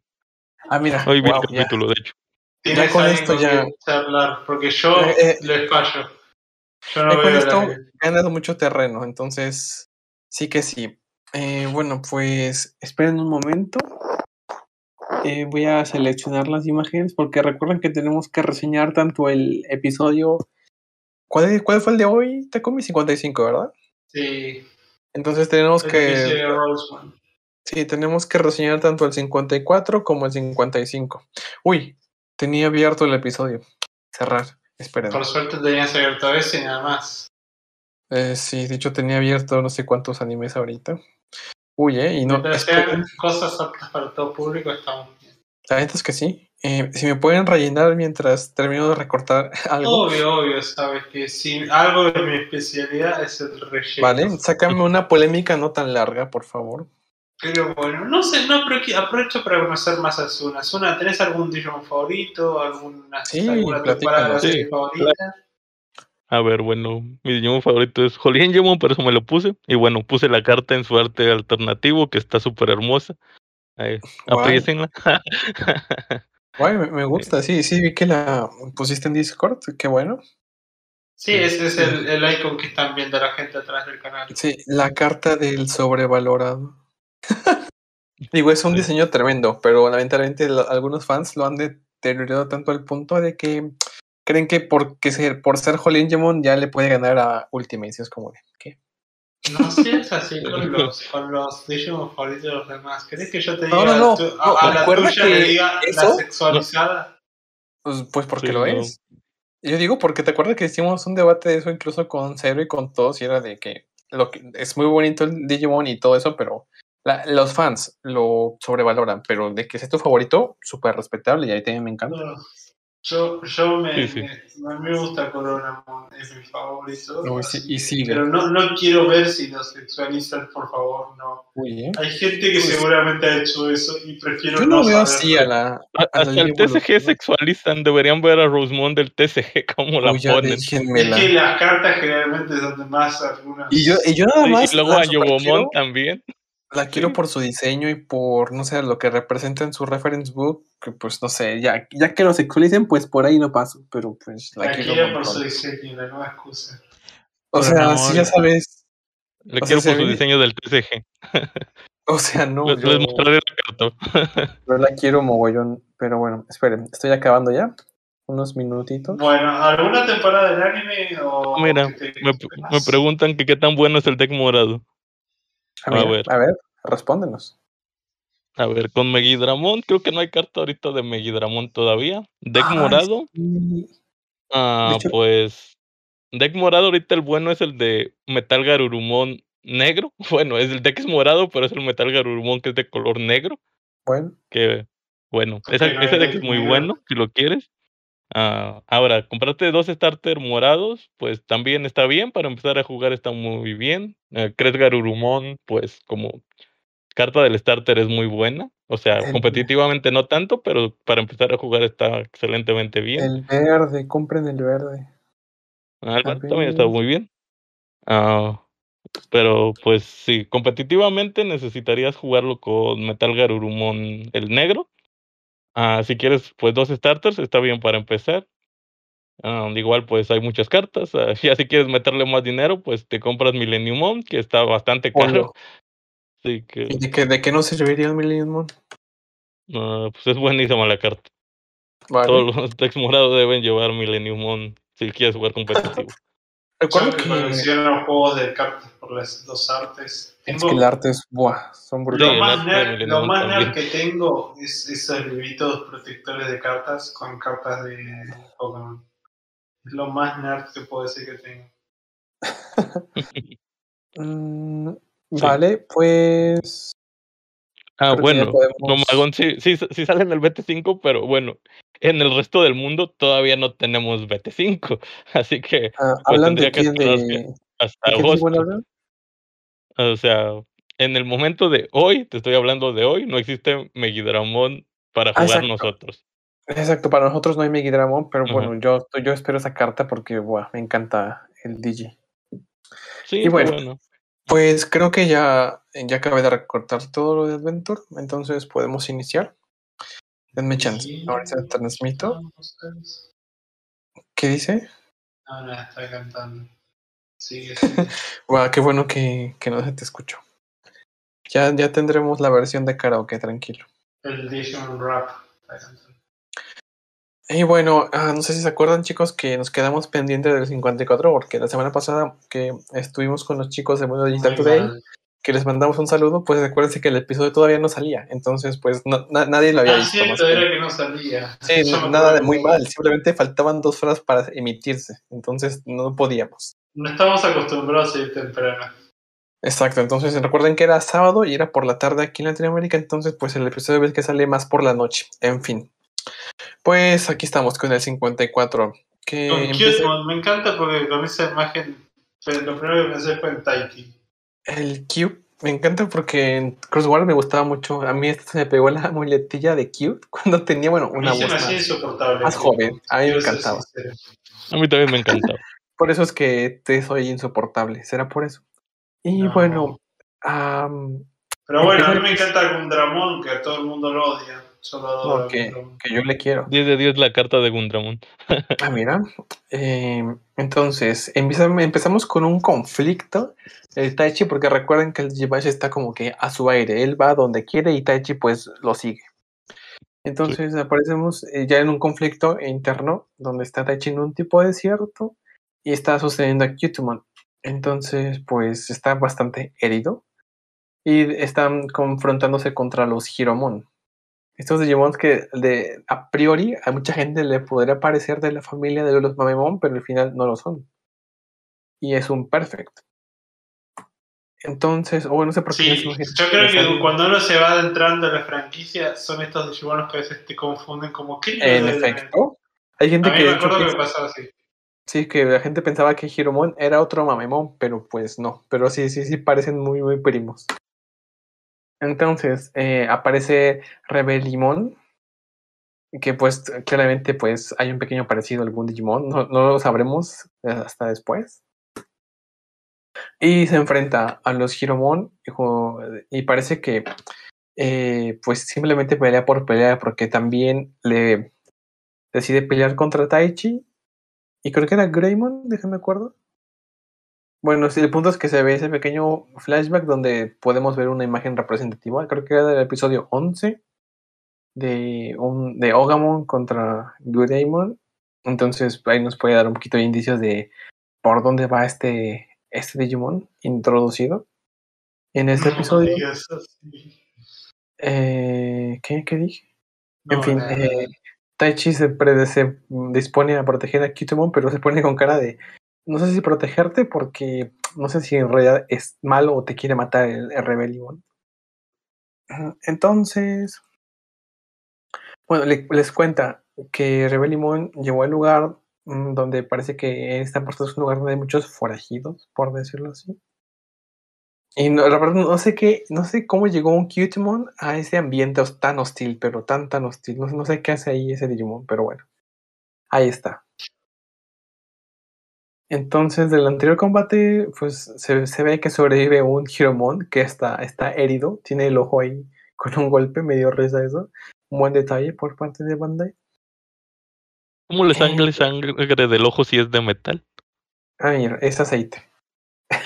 Ah, mira. Hoy vi guau, el ya. capítulo, de hecho. Tienes con esto ya- charlar, porque yo Eh, eh. les fallo. Yo no Ya con esto he ganado mucho terreno, entonces sí que sí. Eh, bueno, pues esperen un momento. Eh, voy a seleccionar las imágenes porque recuerden que tenemos que reseñar tanto el episodio. ¿Cuál, es- cuál fue el de hoy? Takumi 55, ¿verdad? Sí, Entonces tenemos el que. Sí, tenemos que reseñar tanto el 54 como el 55. Uy, tenía abierto el episodio. Cerrar. Esperen. Por suerte tenías abierto ese y nada más. Eh, sí, de hecho tenía abierto no sé cuántos animes ahorita. Uy, eh, y no. Esperen. sean cosas aptas para todo público, estamos bien. La neta es que sí. Eh, si me pueden rellenar mientras termino de recortar algo. Obvio, obvio, sabes que si algo de mi especialidad es el relleno. Vale, sácame una polémica no tan larga, por favor. Pero bueno, no sé, no, pero que aprovecho para conocer más a Zuna. Zuna, ¿tenés algún Digimon favorito? ¿Alguna, Sí, alguna temporada Sí, favorita? A ver, bueno, mi Digimon favorito es Jolien Digimon, por eso me lo puse. Y bueno, puse la carta en su arte alternativo, que está súper hermosa. Aprecienla. Guay, me, me gusta, sí, sí, vi que la pusiste en Discord, qué bueno. Sí, ese es el, el icon que están viendo la gente atrás del canal. Sí, la carta del sobrevalorado. Digo, es un Sí. diseño tremendo, pero lamentablemente lo- algunos fans lo han deteriorado tanto al punto de que creen que porque ser, por ser Holingemon ya le puede ganar a Ultimate. y Es como de, ¿qué? No seas así con los, con los Digimon favoritos de los demás. ¿Querés que yo te diga No, no, no, tu- no, a, a la tuya que le diga la eso- sexualizada? Pues, pues porque Sí, lo no. es. Yo digo porque te acuerdas que hicimos un debate de eso incluso con Zero y con todos y era de que lo que es muy bonito el Digimon y todo eso, pero la- los fans lo sobrevaloran, pero de que sea tu favorito, súper respetable y ahí también me encanta. No, Yo, yo me, Sí, sí. me- gusta Coronamon, es mi favorito. Y sigue. Pero no, no quiero ver si lo sexualizan, por favor, no. Uy, ¿eh? Hay gente que Pues- seguramente ha hecho eso y prefiero Yo no veo saberlo. así a la. A- a la Hasta el TCG sexualizan, deberían ver a Rosemond del TCG como la ponen. Es déjenmela. que las cartas generalmente es donde más algunas. Y yo, y yo nada más. y luego a superquiero- también. La quiero Sí. por su diseño y por, no sé, lo que representa en su reference book, que pues no sé, ya, ya que lo sexualicen, pues por ahí no paso, pero pues la, La quiero. por su diseño, la nueva excusa. O sea, si ya sabes, sea, quiero por su ve- diseño del TCG. o sea, no, les, yo, les mostraré la yo la quiero mogollón, pero bueno, esperen, estoy acabando ya, unos minutitos. Bueno, ¿alguna temporada del anime o Mira, te me, me preguntan que qué tan bueno es el deck morado. A, a ver, a ver, respóndenos. A ver, con Megidramon, creo que no hay carta ahorita de Megidramon todavía. Deck Ay, morado, sí. ah, hecho- pues. Deck morado, ahorita el bueno es el de Metal Garurumon negro. Bueno, es el deck es morado, pero es el Metal Garurumon que es de color negro. Bueno, Que, bueno, esa- ese deck es muy bueno, si lo quieres. Ah, ahora, comprarte dos starter morados, pues también está bien. Para empezar a jugar está muy bien. Uh, Garurumon, pues como carta del starter es muy buena. O sea, El- competitivamente no tanto, pero para empezar a jugar está excelentemente bien. el verde, compren el verde. Ah, el a verde también está muy bien. Ah, pero pues sí, competitivamente necesitarías jugarlo con Metal Garurumon el negro. Ah, si quieres, pues dos starters, está bien para empezar. Ah, igual, pues hay muchas cartas. ah, ya si quieres meterle más dinero, pues te compras Millennium Mon, que está bastante caro. Así que ¿Y de qué, de qué nos serviría el Millennium Moon? ah, pues es buenísima la carta. Vale. Todos los decks morados deben llevar Millennium Mon si quieres jugar competitivo. Recuerdo que, colecciono juegos de cartas por las dos artes. es que el arte es, buah, son lo, brutales. el más nerd, lo más nerd que tengo es esos libritos protectores de cartas con cartas de Pokémon. Es lo más nerd que puedo decir que tengo. Mm, Sí. Vale, pues. Ah, bueno, podemos- Romagón sí, sí, sí sale en el BT5, pero bueno, en el resto del mundo todavía no tenemos BT5, así que Ah, pues ¿Hablan de tendría que? ¿De, hasta ¿de qué agosto. O sea, en el momento de hoy, te estoy hablando de hoy, no existe Megidramon para Ah, jugar exacto. nosotros. Exacto, para nosotros no hay Megidramon, pero bueno, yo, yo espero esa carta porque me encanta el Digi. Sí, Y bueno. Pues creo que ya, ya acabé de recortar todo lo de Adventure, entonces podemos iniciar. Denme chance. Sí. Ahorita transmito. ¿Qué dice? No, no, está cantando. Sigue, sigue. Buah, qué bueno que, que no se te escuchó. Ya, ya tendremos la versión de karaoke, tranquilo. El Digimon Rap. Y bueno, ah, no sé si se acuerdan chicos que nos quedamos pendientes del 54 porque la semana pasada que estuvimos con los chicos de Mundo Digital Muy Today, mal. Que les mandamos un saludo, pues acuérdense que el episodio todavía no salía, entonces pues no- na- nadie lo había Ah, visto. cierto, era que no salía. Sí, nada de muy mal, simplemente faltaban dos horas para emitirse, entonces no podíamos. No estamos acostumbrados a ir temprano. Exacto, entonces recuerden que era sábado y era por la tarde aquí en Latinoamérica, entonces pues el episodio ves que sale más por la noche, en fin. Pues aquí estamos con el 54. Que Con empieza- me encanta porque con esa imagen, lo primero que pensé fue en Taiki. El Cube me encanta porque en Crossword me gustaba mucho. A mí esto se me pegó la muletilla de Cube cuando tenía, bueno, una se voz más, insoportable. más joven. A mí me encantaba. A mí también me encantaba. Por eso es que te soy insoportable. ¿Será por eso? Y No. bueno, am, Pero bueno, a mí me encanta Gundramon, que a todo el mundo lo odia. Solo que, que yo le quiero. 10 de 10 la carta de Gundramon. Ah, mira. Eh, entonces, empezamos con un conflicto. El Taichi, porque recuerden que el Jibashi está como que a su aire. Él va donde quiere y Taichi pues lo sigue. Entonces aparecemos eh, ya en un conflicto interno donde está Taichi en un tipo de desierto y está sucediendo a Cutumon. Entonces, pues está bastante herido y están confrontándose contra los Hiromon. Estos Digimon que de, a priori a mucha gente le podría parecer de la familia de los Mamemon, pero al final no lo son. Y es un perfect. Entonces, o no sé por qué. Sí, yo creo que cuando uno se va adentrando en la franquicia, son estos Digimonos que a veces te confunden como ¿qué En efecto. Hay gente A mí que, me acuerdo que piensa- pasaba así. sí, que la gente pensaba que Hiromon era otro Mamemon, pero pues no. Pero sí, sí, sí parecen muy, muy primos. Entonces, eh, aparece Rebelimon, que pues claramente pues hay un pequeño parecido a algún Digimon, no, no lo sabremos hasta después. Y se enfrenta a los Hiromon hijo, y parece que eh, pues simplemente pelea por pelear porque también le decide pelear contra Taichi y creo que era Greymon, déjame acuerdo. Bueno, sí, el punto es que se ve ese pequeño flashback donde podemos ver una imagen representativa, creo que era del episodio 11 de, un, de Ogamon contra Greymon. Entonces ahí nos puede dar un poquito de indicios de por dónde va este, este Digimon introducido en este No episodio. Eh, ¿qué, ¿Qué dije? No, en fin, eh, Taichi se, se dispone a proteger a Kitemon, pero se pone con cara de no sé si protegerte porque no sé si en realidad es malo o te quiere matar el, el Rebellion. Entonces, bueno, le- les cuenta que Rebellion llegó al lugar mm, donde parece que esta parte es un lugar donde hay muchos forajidos, por decirlo así. Y no, la verdad no sé qué, no sé cómo llegó un Cutemon a ese ambiente tan hostil, pero tan tan hostil. No, no sé qué hace ahí ese Digimon, pero bueno. Ahí está. Entonces, del anterior combate, pues se, se ve que sobrevive un Hiromon que está, está herido, tiene el ojo ahí con un golpe, medio reza eso. Un buen detalle por parte de Bandai. ¿Cómo le Eh, sangre sangre del ojo si es de metal? Ah, mira, es aceite.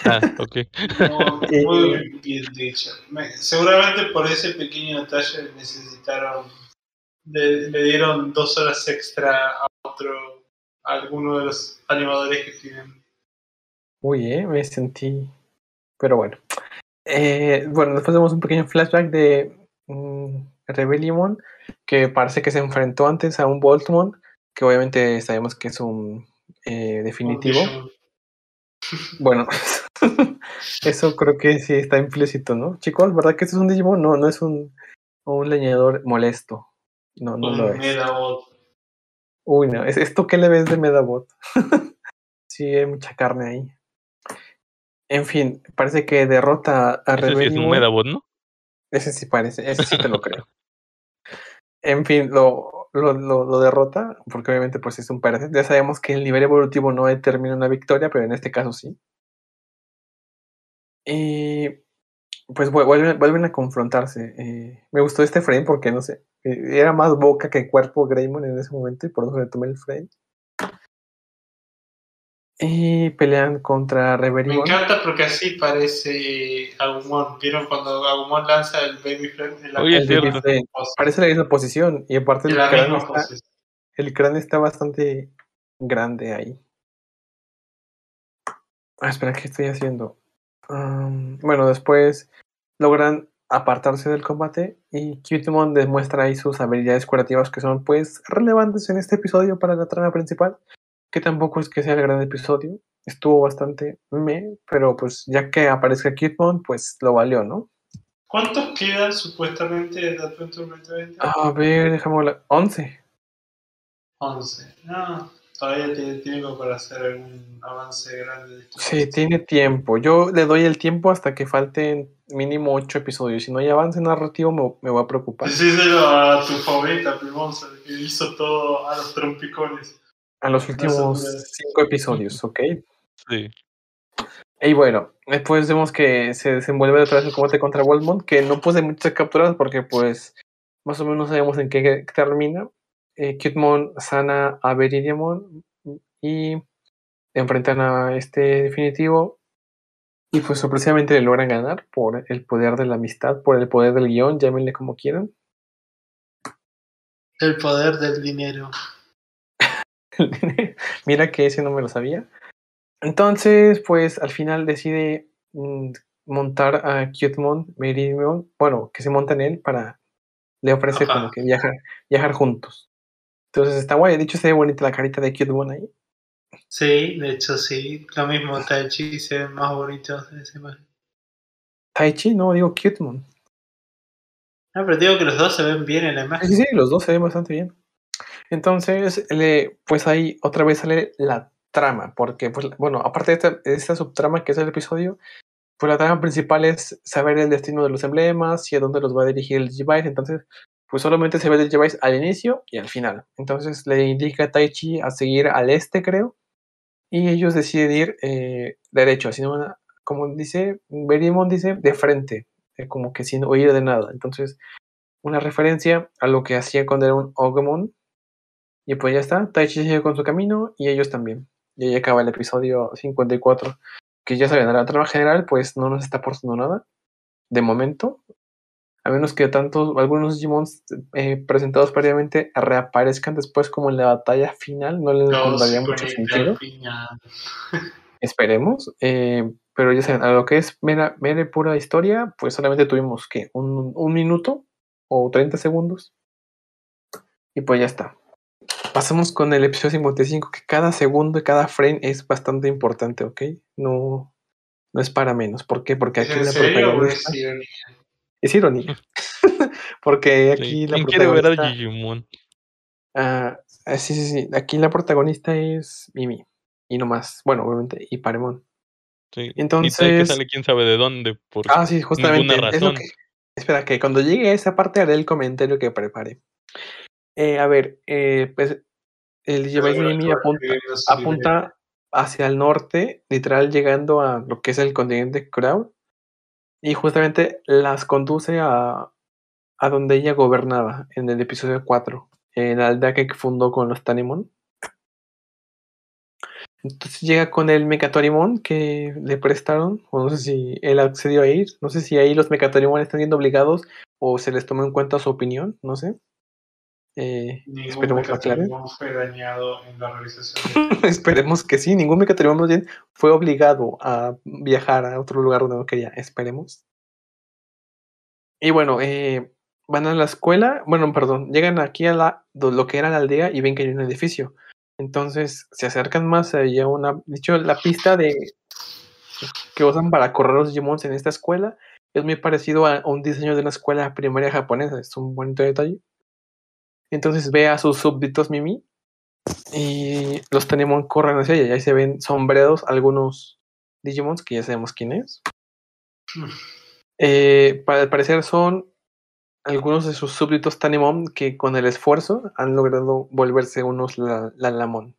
Ah, ok. Muy, muy bien dicho. Me- seguramente por ese pequeño detalle necesitaron, le, le dieron dos horas extra a otro, alguno de los animadores que tienen. Uy, eh, me sentí. Pero bueno. Eh, bueno, después vemos un pequeño flashback de mm, Rebellion, que parece que se enfrentó antes a un Voltmon, que obviamente sabemos que es un eh, definitivo. Bueno, eso creo que sí está implícito, ¿no? Chicos, ¿verdad que este es un Digimon? No, no es un, un leñador molesto. No, no lo Un es. Medabot. Uy, no, ¿es esto qué le ves de Medabot? sí, hay mucha carne ahí. En fin, parece que derrota a Ese sí es un Rebellion. Medabot, ¿no? Ese sí parece, ese sí te lo creo. En fin, lo, lo, lo, lo derrota, porque obviamente pues es un parece. Ya sabemos que el nivel evolutivo no determina una victoria, pero en este caso sí. Y pues vu- vuelven, vuelven a confrontarse. eh, me gustó este frame porque no sé, eh, era más boca que cuerpo Greymon en ese momento y por eso le tomé el frame. Y pelean contra Me Rebellion. encanta porque así parece Agumon. ¿Vieron cuando Agumon lanza el Baby Friend en la, Oye, cierto. Frame. Parece la misma posición y aparte el cráneo, misma está, pose? el cráneo está bastante grande ahí. Ah, espera, ¿qué estoy haciendo? Am, bueno, después logran apartarse del combate y Cutemon demuestra ahí sus habilidades curativas que son pues relevantes en este episodio para la trama principal, que tampoco es que sea el gran episodio, estuvo bastante me, pero pues ya que aparezca Cutemon, pues lo valió, ¿no? ¿Cuántos quedan supuestamente de Adventure 2020? A ver, déjame hablar. 11. 11. No, todavía tiene tiempo para hacer algún avance grande. de. Sí, tiene tiempo. Yo le doy el tiempo hasta que falten mínimo 8 episodios. Si no hay avance narrativo, me, me voy a preocupar. Decíselo a tu favorita, Primosa, que hizo todo a los trompicones. A los últimos. 5 episodios, ¿ok? Sí. Y bueno, después vemos que se desenvuelve otra vez el combate contra Volmont, que no puse muchas capturas porque pues más o menos sabemos en qué termina. Eh, Cutemon sana a Viridiamon y enfrentan a este definitivo y pues sorpresivamente le logran ganar por el poder de la amistad, por el poder del guion, llámenle como quieran. El poder del dinero. Mira que ese no me lo sabía. Entonces, pues al final decide mm, montar a Cutemon, Meridian, bueno, que se monta en él para le ofrece Ajá. como que viajar, viajar juntos. Entonces está guay, de hecho se ve bonita la carita de Cutemon ahí. Sí, de hecho sí. Lo mismo Taichi se ve más bonito en esa imagen. Taichi, no, digo Cutemon. No, pero digo que los dos se ven bien en la imagen. Sí, sí, los dos se ven bastante bien. Entonces, le, pues ahí otra vez sale la trama, porque, pues, bueno, aparte de esta, de esta subtrama que es el episodio, pues la trama principal es saber el destino de los emblemas y a dónde los va a dirigir el Digivice. Entonces, pues solamente se ve el Digivice al inicio y al final. Entonces, le indica a Taichi a seguir al este, creo, y ellos deciden ir eh, derecho, así como dice, Berimon dice de frente, eh, como que sin oír de nada. Entonces, una referencia a lo que hacía cuando era un Ogemon. Y pues ya está, Taichi sigue con su camino y ellos también. Y ahí acaba el episodio 54. Que ya saben, a la trama general, pues no nos está aportando nada. De momento. A menos que tantos, algunos Digimons eh, presentados previamente reaparezcan después como en la batalla final. No les encontraría mucho sentido. Esperemos. eh, pero ya saben, a lo que es mera, mera y pura historia, pues solamente tuvimos que un, un minuto o 30 segundos. Y pues ya está. Pasamos con el episodio 55, que cada segundo y cada frame es bastante importante, ¿ok? No, no es para menos. ¿Por qué? Porque ¿Es aquí la protagonista... es ironía? Porque Sí, aquí la ¿Quién quiere ver a protagonista... Digimon? Ah, ah, sí, sí, sí. Aquí la protagonista es Mimi. Y no más. Bueno, obviamente, y Paremon. Sí. Y que Entonces- sale quién sabe de dónde. Por Ah, sí, justamente. ninguna Es lo razón. que... Espera, que cuando llegue a esa parte haré el comentario que prepare. Eh, a ver, eh, pues el Digimon Mimi apunta, apunta hacia el norte, literal llegando a lo que es el continente Crown. Y justamente las conduce a, a donde ella gobernaba en el episodio 4, en la aldea que fundó con los Tanemon. Entonces llega con el Mecatorimon que le prestaron, o no sé si él accedió a ir, no sé si ahí los Mecatorimon están siendo obligados o se les tomó en cuenta su opinión, no sé. Eh, Ningún esperemos mecanismo fue dañado en la realización de Esperemos que sí, ningún Mecatorimon más bien fue obligado a viajar a otro lugar donde no quería, esperemos. Y bueno, eh, van a la escuela, bueno, perdón, llegan aquí a la, lo que era la aldea y ven que hay un edificio. Entonces se acercan más, había una, dicho, la pista de que usan para correr los Digimons en esta escuela es muy parecido a, a un diseño de una escuela primaria japonesa, es un bonito detalle. Entonces ve a sus súbditos Mimi y los Tanemon corren hacia ella y ahí se ven sombreados algunos Digimons que ya sabemos quién es. Eh, para al parecer son algunos de sus súbditos Tanemon que con el esfuerzo han logrado volverse unos la, Lalamon.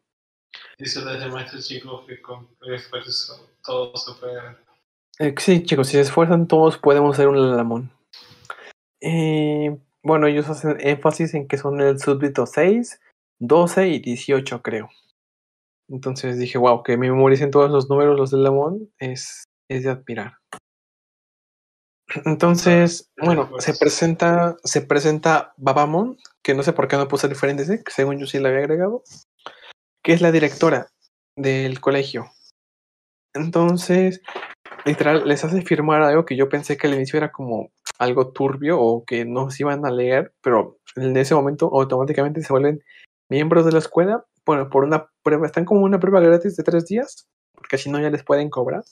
Dice desde maestro chicos que con esfuerzo todo se puede ganar. Eh, sí, chicos, si se esfuerzan todos podemos ser un Lalamon. Eh, bueno, ellos hacen énfasis en que son el súbdito 6, 12 y 18, creo. Entonces dije, wow, que me memoricen todos los números los del Lamón es, es de admirar. Entonces, bueno, pues. se presenta, se presenta Babamon, que no sé por qué no puse diferente, que según yo sí la había agregado, que es la directora del colegio. Entonces, literal, les hace firmar algo que yo pensé que al inicio era como algo turbio o que no se iban a leer, pero en ese momento automáticamente se vuelven miembros de la escuela, bueno, por una prueba, están como una prueba gratis de tres días, porque si no ya les pueden cobrar.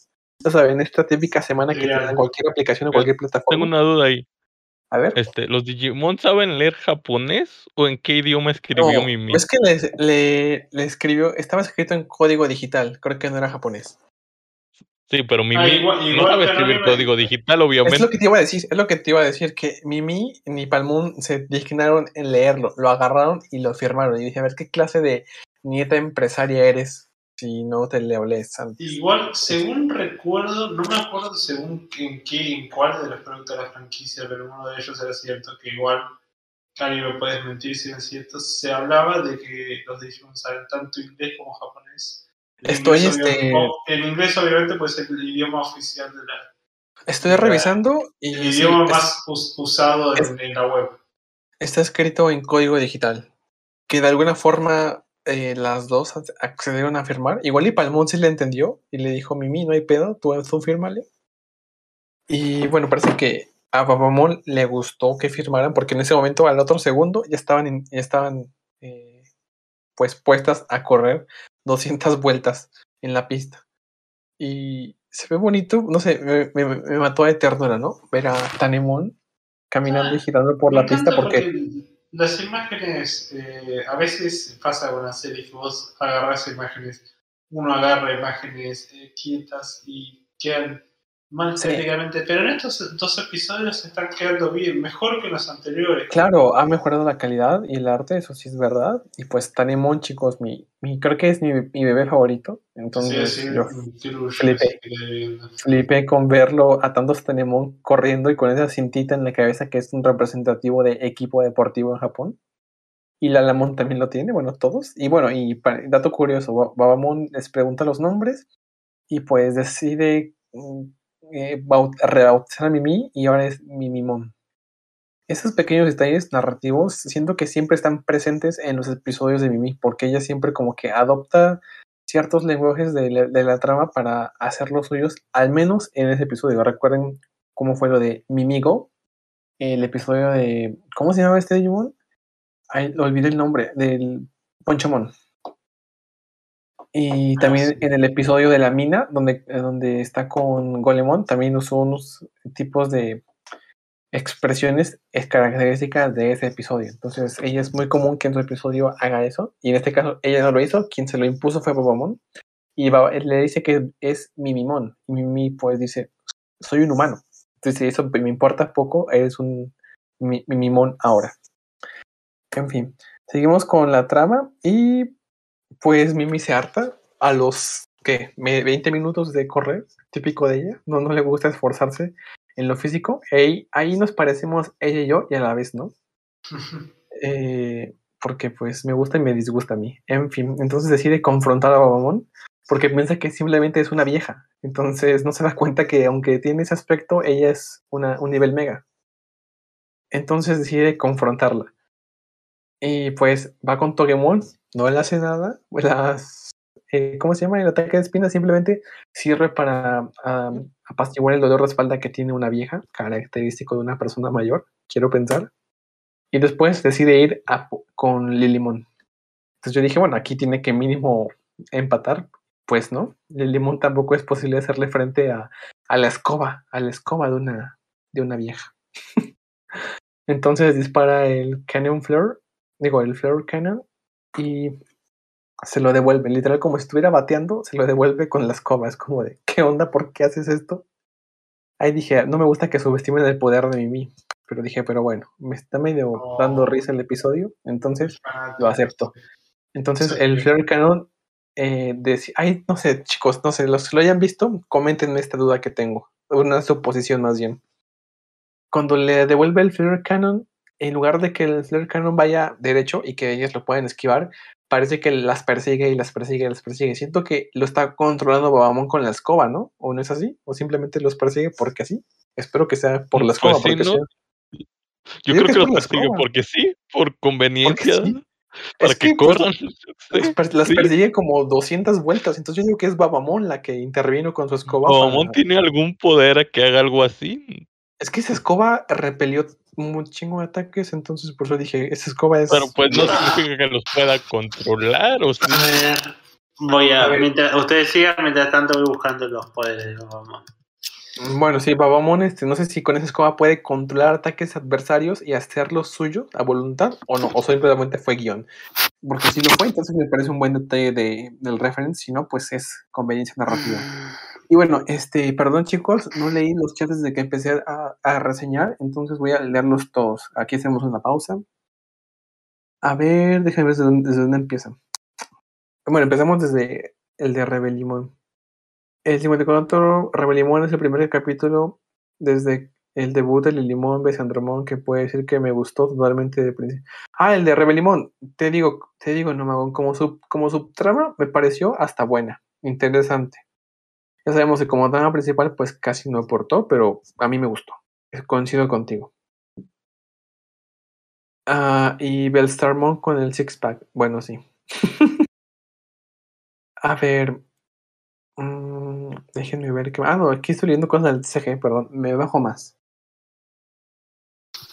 Ya saben, esta típica semana que dan cualquier aplicación o cualquier Tengo plataforma. una duda ahí. A ver. Este, ¿Los Digimon saben leer japonés o en qué idioma escribió No, Mimi? es que le, le, le escribió, estaba escrito en código digital, creo que no era japonés. Sí, pero Mimi Ah, igual- no sabe escribir código digital, Es obviamente. lo que te iba a decir, es lo que te iba a decir, que Mimi ni Palmón se dignaron en leerlo, lo agarraron y lo firmaron. Y dije, a ver, ¿qué clase de nieta empresaria eres si no te lo lees antes? Igual, según recuerdo, no me acuerdo según en qué, en cuál de los productos de la franquicia, pero uno de ellos era cierto que igual, Cari me puedes mentir si es cierto, se hablaba de que los Digimon saben tanto inglés como japonés. Estoy, este- El inglés obviamente pues es el idioma oficial de la... Estoy revisando y El idioma más us- usado en, en la web. está escrito en código digital. Que de alguna forma eh, las dos ac- accedieron a firmar. Igual y Palmón sí le entendió y le dijo, Mimi, no hay pedo, tú, tú fírmale. Y bueno, parece que a Babamón le gustó que firmaran porque en ese momento, al otro segundo, ya estaban, ya estaban eh, pues puestas a correr 200 vueltas en la pista. Y se ve bonito, no sé, me, me- me mató de ternura, ¿no? Ver a Tanemon caminando y girando por la pista porque... las imágenes, eh, a veces pasa con las series que vos agarras imágenes, uno agarra imágenes eh, quietas y quedan Más Sí. estéticamente. Pero en estos dos episodios se están quedando bien, mejor que los anteriores. Claro, ha mejorado la calidad y el arte, eso sí es verdad. Y pues Tanemon, chicos, mi, mi, creo que es mi, mi bebé favorito. Entonces sí, sí, yo flipé. flipé con verlo atando a Tanemon corriendo y con esa cintita en la cabeza que es un representativo de equipo deportivo en Japón. Y Lalamon también lo tiene, bueno, todos. Y bueno, y pa- dato curioso, Ba- Babamon les pregunta los nombres y pues decide mm, eh, baut- rebautizar a Mimi y ahora es Mimimon. Esos pequeños detalles narrativos siento que siempre están presentes en los episodios de Mimi, porque ella siempre como que adopta ciertos lenguajes de la, trama para hacer los suyos, al menos en ese episodio. Recuerden cómo fue lo de Mimigo, el episodio de... ¿Cómo se llama este Digimon? Ay, olvidé el nombre, del Ponchamon. Y también sí. en el episodio de la mina, donde, eh, donde está con Golemon, también usó unos tipos de expresiones es características de ese episodio. Entonces, ella es muy común que en su episodio haga eso. Y en este caso, ella no lo hizo. Quien se lo impuso fue Babamon. Y le dice que es Mimimon. Y Mimi, pues, dice: Soy un humano. Entonces, eso me importa poco. Eres un mi- Mimimon ahora. En fin, seguimos con la trama. Y pues Mimi se harta a los ¿qué? Me- 20 minutos de correr, típico de ella. No, no le gusta esforzarse en lo físico. Ey, ahí nos parecemos ella y yo, y a la vez, ¿no? Eh, porque pues me gusta y me disgusta a mí. En fin, entonces decide confrontar a Babamon porque piensa que simplemente es una vieja. Entonces no se da cuenta que aunque tiene ese aspecto, ella es una, un nivel mega. Entonces decide confrontarla. Y pues va con Togemon, no le hace nada. Las, eh, ¿Cómo se llama? El ataque de espina simplemente sirve para apaciguar el dolor de espalda que tiene una vieja, característico de una persona mayor, quiero pensar. Y después decide ir con Lilimon. Entonces yo dije, bueno, aquí tiene que mínimo empatar. Pues no, Lilimon tampoco es posible hacerle frente a, a la escoba, a la escoba de una, de una vieja. Entonces dispara el Cannon Flare, digo, el Flare Cannon, y se lo devuelve, literal como si estuviera bateando, se lo devuelve con la escoba. Es como de, ¿qué onda? ¿Por qué haces esto? Ahí dije, no me gusta que subestimen el poder de Mimi. Pero dije, pero bueno, me está medio dando Oh. risa el episodio, entonces Ah, lo acepto. Entonces el Flare Cannon, eh, ay, no sé, chicos, no sé, los que lo hayan visto, comenten esta duda que tengo, una suposición más bien. Cuando le devuelve el Flare Cannon, en lugar de que el Flare Cannon vaya derecho y que ellos lo puedan esquivar, parece que las persigue y las persigue y las persigue. Siento que lo está controlando Babamon con la escoba, ¿no? ¿O no es así? ¿O simplemente los persigue porque así? Espero que sea por la Pues escoba. sí, porque ¿no? sea- Yo creo que que los la persigue escoba. porque sí, por conveniencia, sí. para Es que, que, pues, corran. Las, Sí, per- las sí. persigue como 200 vueltas. Entonces yo digo que es Babamon la que intervino con su escoba. Babamon para- tiene algún poder a que haga algo así. Es que esa escoba repelió un chingo de ataques. Entonces por eso dije, esa escoba es... Pero pues no significa que los pueda controlar. O sí. A ver, voy a. A ver. mientras- ustedes sigan, mientras tanto voy buscando los poderes de Babamon. Bueno, sí, Babamon, este, no sé si con esa escoba puede controlar ataques adversarios y hacerlos suyos a voluntad o no, o simplemente fue guion. Porque si lo fue, entonces me parece un buen detalle de, del reference, si no, pues es conveniencia narrativa. Y bueno, este, perdón chicos, no leí los chats desde que empecé a, reseñar, entonces voy a leerlos todos. Aquí hacemos una pausa. A ver, déjenme ver desde dónde, empieza. Bueno, empezamos desde el de Rebelimon. El 54 Rebelimon es el primer capítulo desde el debut de Lilimon Besandromon que puede decir que me gustó totalmente de principio. Ah, el de Rebelimon, te digo, te digo, Nomagón, como sub, como subtrama me pareció hasta buena, interesante. Ya sabemos que como trama principal pues casi no aportó, pero a mí me gustó. Coincido contigo. Ah, y Bellstarmon con el six pack. Bueno, sí. a ver. mm, déjenme ver qué. Ah, no, aquí estoy leyendo cosas del CG, perdón. Me bajo más.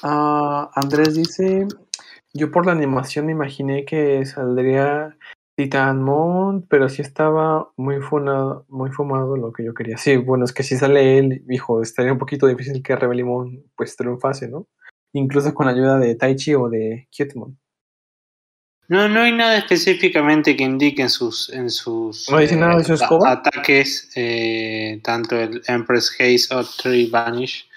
Ah, Andrés dice. Yo por la animación me imaginé que saldría Titanmon, pero sí estaba muy funado, muy fumado lo que yo quería. Sí, bueno, es que si sale él, hijo, estaría un poquito difícil que Rebelimon pues triunfase, ¿no? Incluso con la ayuda de Taichi o de Cutemon. No, no hay nada específicamente que indique en sus, en sus ¿No dice nada de su a- escoba? ataques, eh, tanto el Empress Haze o Tree Vanish,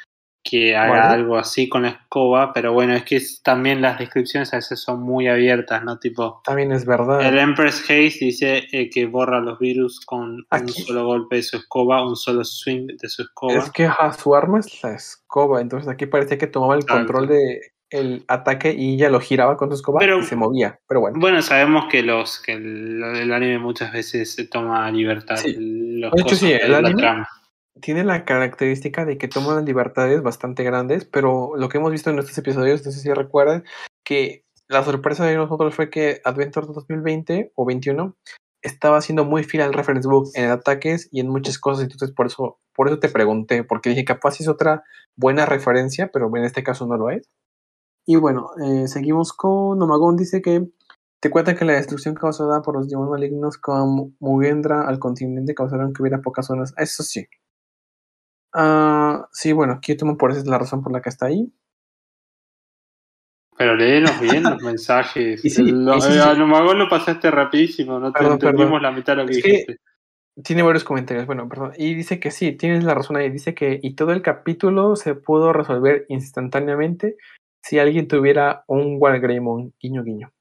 que haga algo así con la escoba, pero bueno, es que es- también las descripciones a veces son muy abiertas, ¿no? Tipo, También es verdad. el Empress Haze dice eh, que borra los virus con un solo golpe de su escoba, un solo swing de su escoba. Es que su arma es la escoba, entonces aquí parecía que tomaba el control de el ataque y ella lo giraba con su escoba Pero- y se movía. Pero bueno, Bueno, sabemos que los que el, el anime muchas veces se toma libertad. Sí. Los De hecho, sí, la trama. Tiene la característica de que toma libertades bastante grandes, pero lo que hemos visto en estos episodios, no sé si recuerdan, que la sorpresa de nosotros fue que Adventure 2020 o 21 estaba siendo muy fiel al reference book en ataques y en muchas cosas, entonces por eso, por eso te pregunté, porque dije capaz es otra buena referencia, pero en este caso no lo es. Y bueno, eh, seguimos con Nomagón, dice que te cuenta que la destrucción causada por los demonios malignos como Mugendra al continente causaron que hubiera pocas zonas. Eso sí. Ah, sí, bueno, aquí tomo por esa es la razón por la que está ahí. Pero léenos bien los mensajes. Sí, lo, sí, eh, sí. a Nomagón lo pasaste rapidísimo, no te entendimos perdón. la mitad de lo que Es que- dijiste. Tiene varios comentarios, bueno, perdón. Y dice que sí, tienes la razón ahí. Dice que y todo el capítulo se pudo resolver instantáneamente si alguien tuviera un Wargreymon, guiño guiño.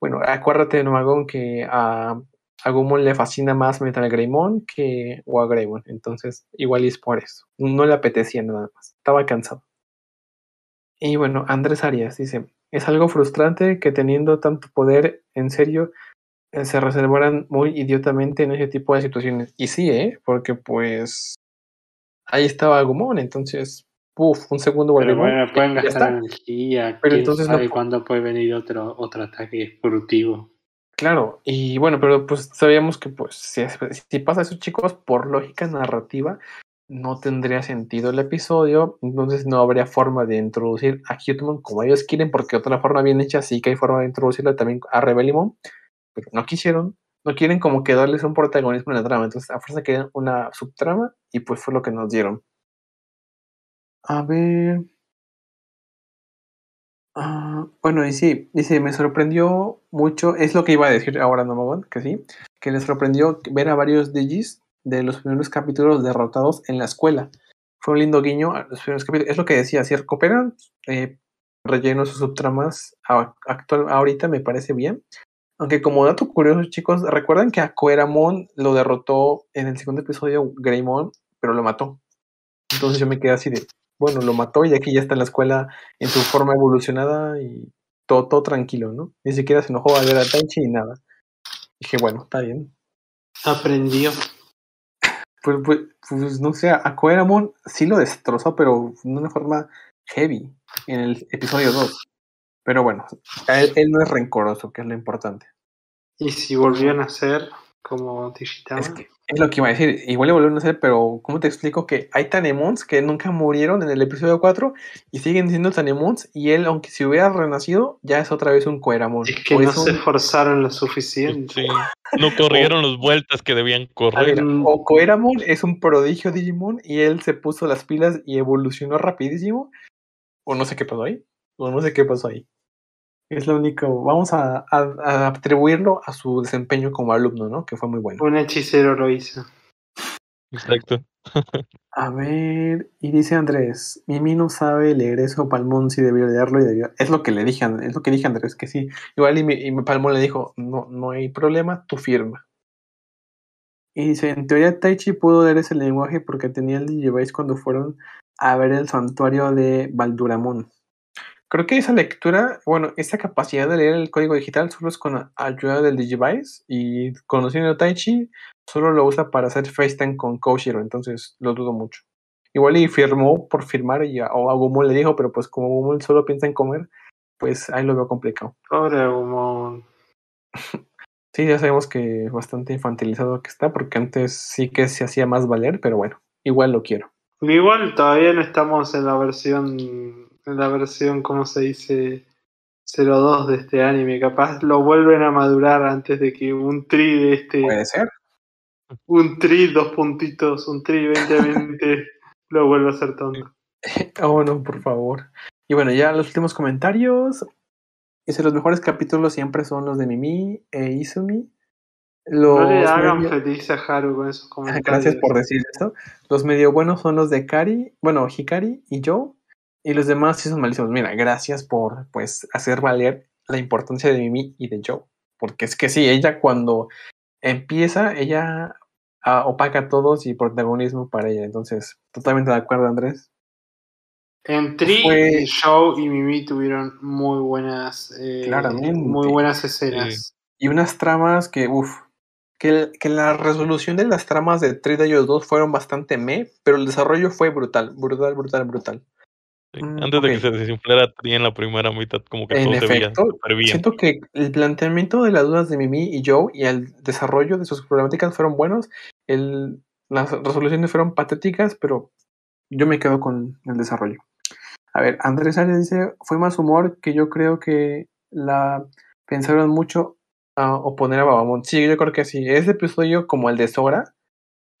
Bueno, acuérdate de Nomagón que a, a Gumon le fascina más Metal Greymon que Wargreymon. Entonces, igual es por eso. No le apetecía nada más. Estaba cansado. Y bueno, Andrés Arias dice, es algo frustrante que teniendo tanto poder, en serio, eh, se reservaran muy idiotamente en ese tipo de situaciones. Y sí, ¿eh? Porque pues ahí estaba Gumon, entonces, puff, un segundo Pero Wargreymon, bueno, pueden gastar energía. Pero entonces sabe cuándo puede venir otro, otro ataque furtivo. Claro, y bueno, pero pues sabíamos que pues si, pasa eso, chicos, por lógica narrativa, no tendría sentido el episodio, entonces no habría forma de introducir a Cutemon como ellos quieren, porque otra forma bien hecha sí que hay forma de introducirlo también a Rebellimon, pero no quisieron, no quieren como que darles un protagonismo en la trama, entonces a fuerza querían una subtrama y pues fue lo que nos dieron. A ver. Ah, bueno, y sí, dice, me sorprendió mucho, es lo que iba a decir ahora Nomagón, que sí, que les sorprendió ver a varios Digis de los primeros capítulos derrotados en la escuela. Fue un lindo guiño a los primeros capítulos. Es lo que decía, si recuperan eh, relleno sus subtramas a- actual, ahorita me parece bien. Aunque como dato curioso, chicos, recuerdan que a Coeramon lo derrotó en el segundo episodio Greymon, pero lo mató. Entonces yo me quedé así de, bueno, lo mató y aquí ya está en la escuela en su forma evolucionada y todo, todo tranquilo, ¿no? Ni siquiera se enojó a ver a Taichi ni nada. Dije, bueno, está bien. Aprendió. Pues, pues, pues, no sé, a Coeramon sí lo destrozó, pero de una forma heavy en el episodio 2. Pero bueno, él, él no es rencoroso, que es lo importante. Y si volvió a nacer como Digitama. Es, que, es lo que iba a decir. Igual le volvieron a hacer, pero ¿cómo te explico que hay Tanemons que nunca murieron en el episodio 4 y siguen siendo Tanemons? Y él, aunque si hubiera renacido, ya es otra vez un Coeramon. Es que O no es un- se esforzaron lo suficiente. Sí. No corrieron las vueltas que debían ver, correr. O Coeramon es un prodigio Digimon y él se puso las pilas y evolucionó rapidísimo. O no sé qué pasó ahí. O no sé qué pasó ahí. Es lo único. Vamos a, a- a atribuirlo a su desempeño como alumno, ¿no? Que fue muy bueno. Un hechicero lo hizo. Exacto. A ver, y dice Andrés, Mimi no sabe leer eso, Palmón sí debió leerlo y debió... Es lo que le dije, es lo que dije Andrés, que sí. Igual y, mi- y Palmón le dijo, no, no hay problema, tú firma. Y dice, en teoría Taichi pudo leer ese lenguaje porque tenía el Digivice cuando fueron a ver el santuario de Balduramón. Creo que esa lectura, bueno, esa capacidad de leer el código digital solo es con ayuda del Digivice y conociendo a Taichi, solo lo usa para hacer FaceTime con Koshiro, entonces lo dudo mucho. Igual y firmó por firmar y a, o a Gumon le dijo, pero pues como Gumon solo piensa en comer, pues ahí lo veo complicado. Pobre Agumon. Sí, ya sabemos que bastante infantilizado que está, porque antes sí que se hacía más valer, pero bueno, igual lo quiero. Igual todavía no estamos en la versión, la versión, ¿cómo se dice? 02 de este anime. Capaz lo vuelven a madurar antes de que un tri de este, Puede ser. un tri, dos puntitos, un tri 2020 lo vuelva a hacer tonto. Oh, no, por favor. Y bueno, ya los últimos comentarios. Dice, los mejores capítulos siempre son los de Mimi e Izumi. Los No le hagan medio- feliz a Haru con esos comentarios. Gracias por decir esto. Los medio buenos son los de Kari, bueno, Hikari y Joe. Y los demás sí son malísimos. Mira, gracias por pues hacer valer la importancia de Mimi y de Joe. Porque es que sí, ella cuando empieza, ella ah, opaca a todos y protagonismo para ella. Entonces, totalmente de acuerdo, Andrés. En Tri, Fue- Joe y Mimi tuvieron muy buenas, eh, Claramente. muy buenas escenas. Y unas tramas que, uff, que, el- que la resolución de las tramas de Tri de ellos dos fueron bastante me, pero el desarrollo fue brutal, brutal, brutal, brutal. Sí, Mm, Antes de que se desinflara Tri en la primera mitad, como que En todo se veía bien. Siento que el planteamiento de las dudas de Mimi y Joe y el desarrollo de sus problemáticas fueron buenos. El, las resoluciones fueron patéticas, pero yo me quedo con el desarrollo. A ver, Andrés Arias dice, fue más humor que yo creo que la pensaron mucho a oponer a Babamon. Sí, yo creo que sí. Este episodio, como el de Sora,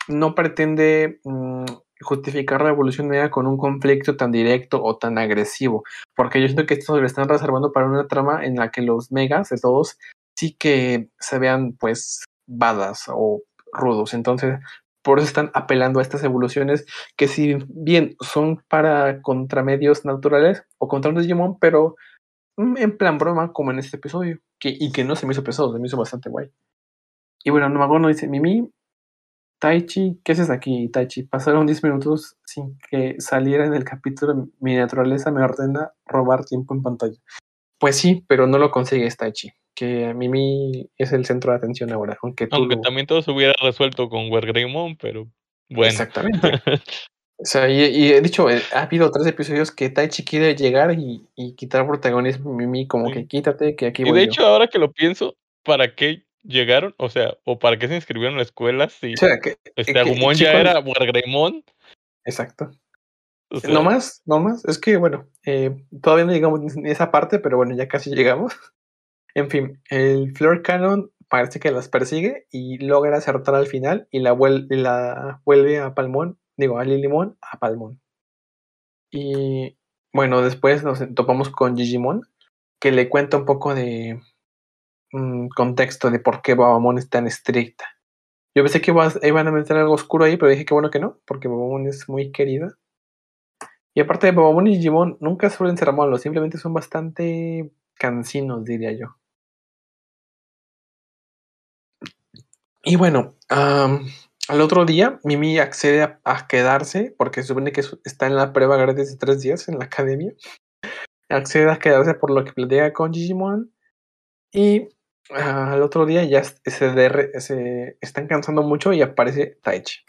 no pretende mm, justificar la evolución media con un conflicto tan directo o tan agresivo. Porque yo siento que esto lo están reservando para una trama en la que los megas de todos sí que se vean pues badas o rudos. Entonces, por eso están apelando a estas evoluciones que si bien son para contramedios naturales o contra un Digimon, pero mm, en plan broma, como en este episodio. Y que no se me hizo pesado, se me hizo bastante guay. Y bueno, Nomagono dice, Mimi, Taichi, ¿qué haces aquí, Taichi? Pasaron 10 minutos sin que saliera en el capítulo Mi naturaleza me ordena robar tiempo en pantalla. Pues sí, pero no lo consigues, Taichi. Que Mimi es el centro de atención ahora, aunque tú Aunque lo- también todo se hubiera resuelto con Wargreymon, pero bueno. Exactamente. O sea, y, y he dicho, eh, ha habido tres episodios que Taichi quiere llegar y, y quitar protagonismo a Mimi, como Sí. que quítate, que aquí y voy de yo. hecho, ahora que lo pienso, ¿para qué llegaron? O sea, ¿o para qué se inscribieron en la escuela si O sea, que, este que Agumon ya chicos- era Wargreymon? Exacto. O sea, no más, no más. Es que, bueno, eh, todavía no llegamos ni a esa parte, pero bueno, ya casi llegamos. En fin, el Fleur Cannon parece que las persigue y logra acertar al final y la, vuel- y la vuelve a Palmón, digo, a Lilimon, a Palmón. Y bueno, después nos topamos con Digimon, que le cuenta un poco de contexto de por qué Babamon es tan estricta. Yo pensé que iban a meter algo oscuro ahí, pero dije que bueno que no, porque Babamon es muy querida. Y aparte de Babamon y Digimon, nunca suelen ser malos, simplemente son bastante cansinos, diría yo. Y bueno, al otro día, Mimi accede a, a quedarse, porque se supone que está en la prueba gratis de tres días en la academia. Accede a quedarse por lo que platica con Digimon. Y al otro día ya se, derre- se están cansando mucho y aparece Taichi.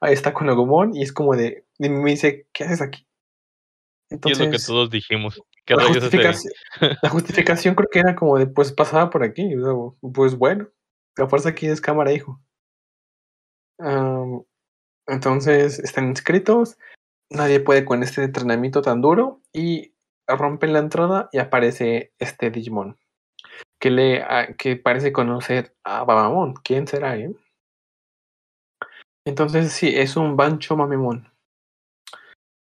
Ahí está con Agumon y es como de. Y me dice, ¿qué haces aquí? y es lo que Entonces, todos dijimos. ¿Qué la justificación, la justificación creo que era como de, pues pasaba por aquí. pues bueno, la fuerza aquí es cámara, hijo. Entonces están inscritos, nadie puede con este entrenamiento tan duro y rompen la entrada y aparece este Digimon que le a- que parece conocer a Babamon. ¿Quién será, eh? Entonces sí, es un Bancho Mamemon.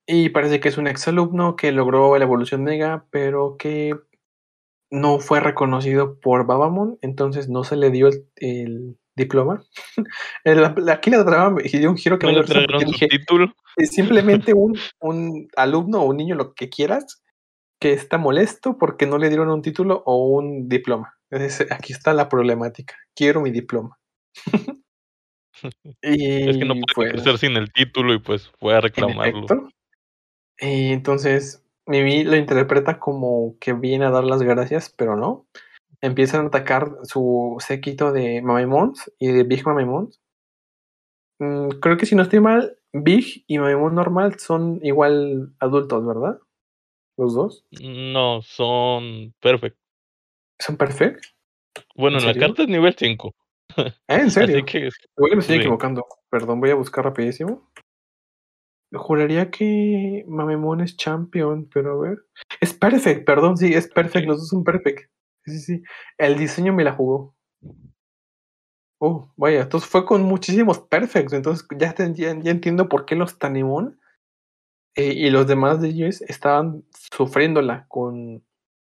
Y parece que es un exalumno que logró la evolución Mega, pero que no fue reconocido por Babamon, entonces no se le dio el, el diploma. El- aquí la trama me dio un giro que ¿No dio le dije, título? es simplemente un, un alumno o un niño, lo que quieras, que está molesto porque no le dieron un título o un diploma. Entonces, aquí está la problemática. Quiero mi diploma. y Es que no puede pues, ejercer sin el título y pues fue a reclamarlo. Y entonces Mimi lo interpreta como que viene a dar las gracias, pero no. Empiezan a atacar su séquito de Mamemons y de Big Mamemons. Mm, creo que si no estoy mal, Big y Mamemon normal son igual adultos, ¿verdad? Los dos. No, son perfect. ¿Son perfectos? Bueno, ¿En en la carta es nivel 5. ¿Eh? ¿En serio? Así que Igual me estoy sí. equivocando. Perdón, voy a buscar rapidísimo. Juraría que Mamemon es champion, pero a ver. Es perfect, perdón, sí, es perfect. Los dos son perfect. Sí, sí, sí. El diseño me la jugó. Oh, vaya, entonces fue con muchísimos perfects. Entonces ya, ya, ya entiendo por qué los Tanemon y los demás de ellos estaban sufriéndola con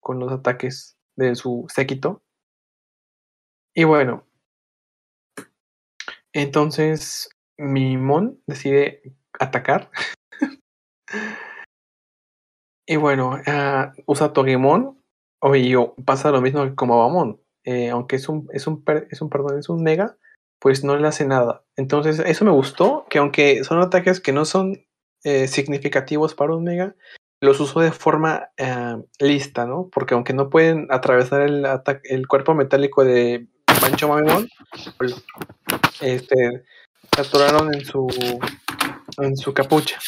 con los ataques de su séquito. Y bueno, entonces Mimon decide atacar. y bueno, ah, usa Togemon. Oye, pasa lo mismo que como Abamon. Eh, aunque es un, es un, es un, perdón, es un mega, pues no le hace nada. Entonces, eso me gustó, que aunque son ataques que no son eh, significativos para un mega, los usó de forma eh, lista, ¿no? Porque aunque no pueden atravesar el, el cuerpo metálico de Bancho Mamemon, pues, este, se atoraron en su, en su capucha.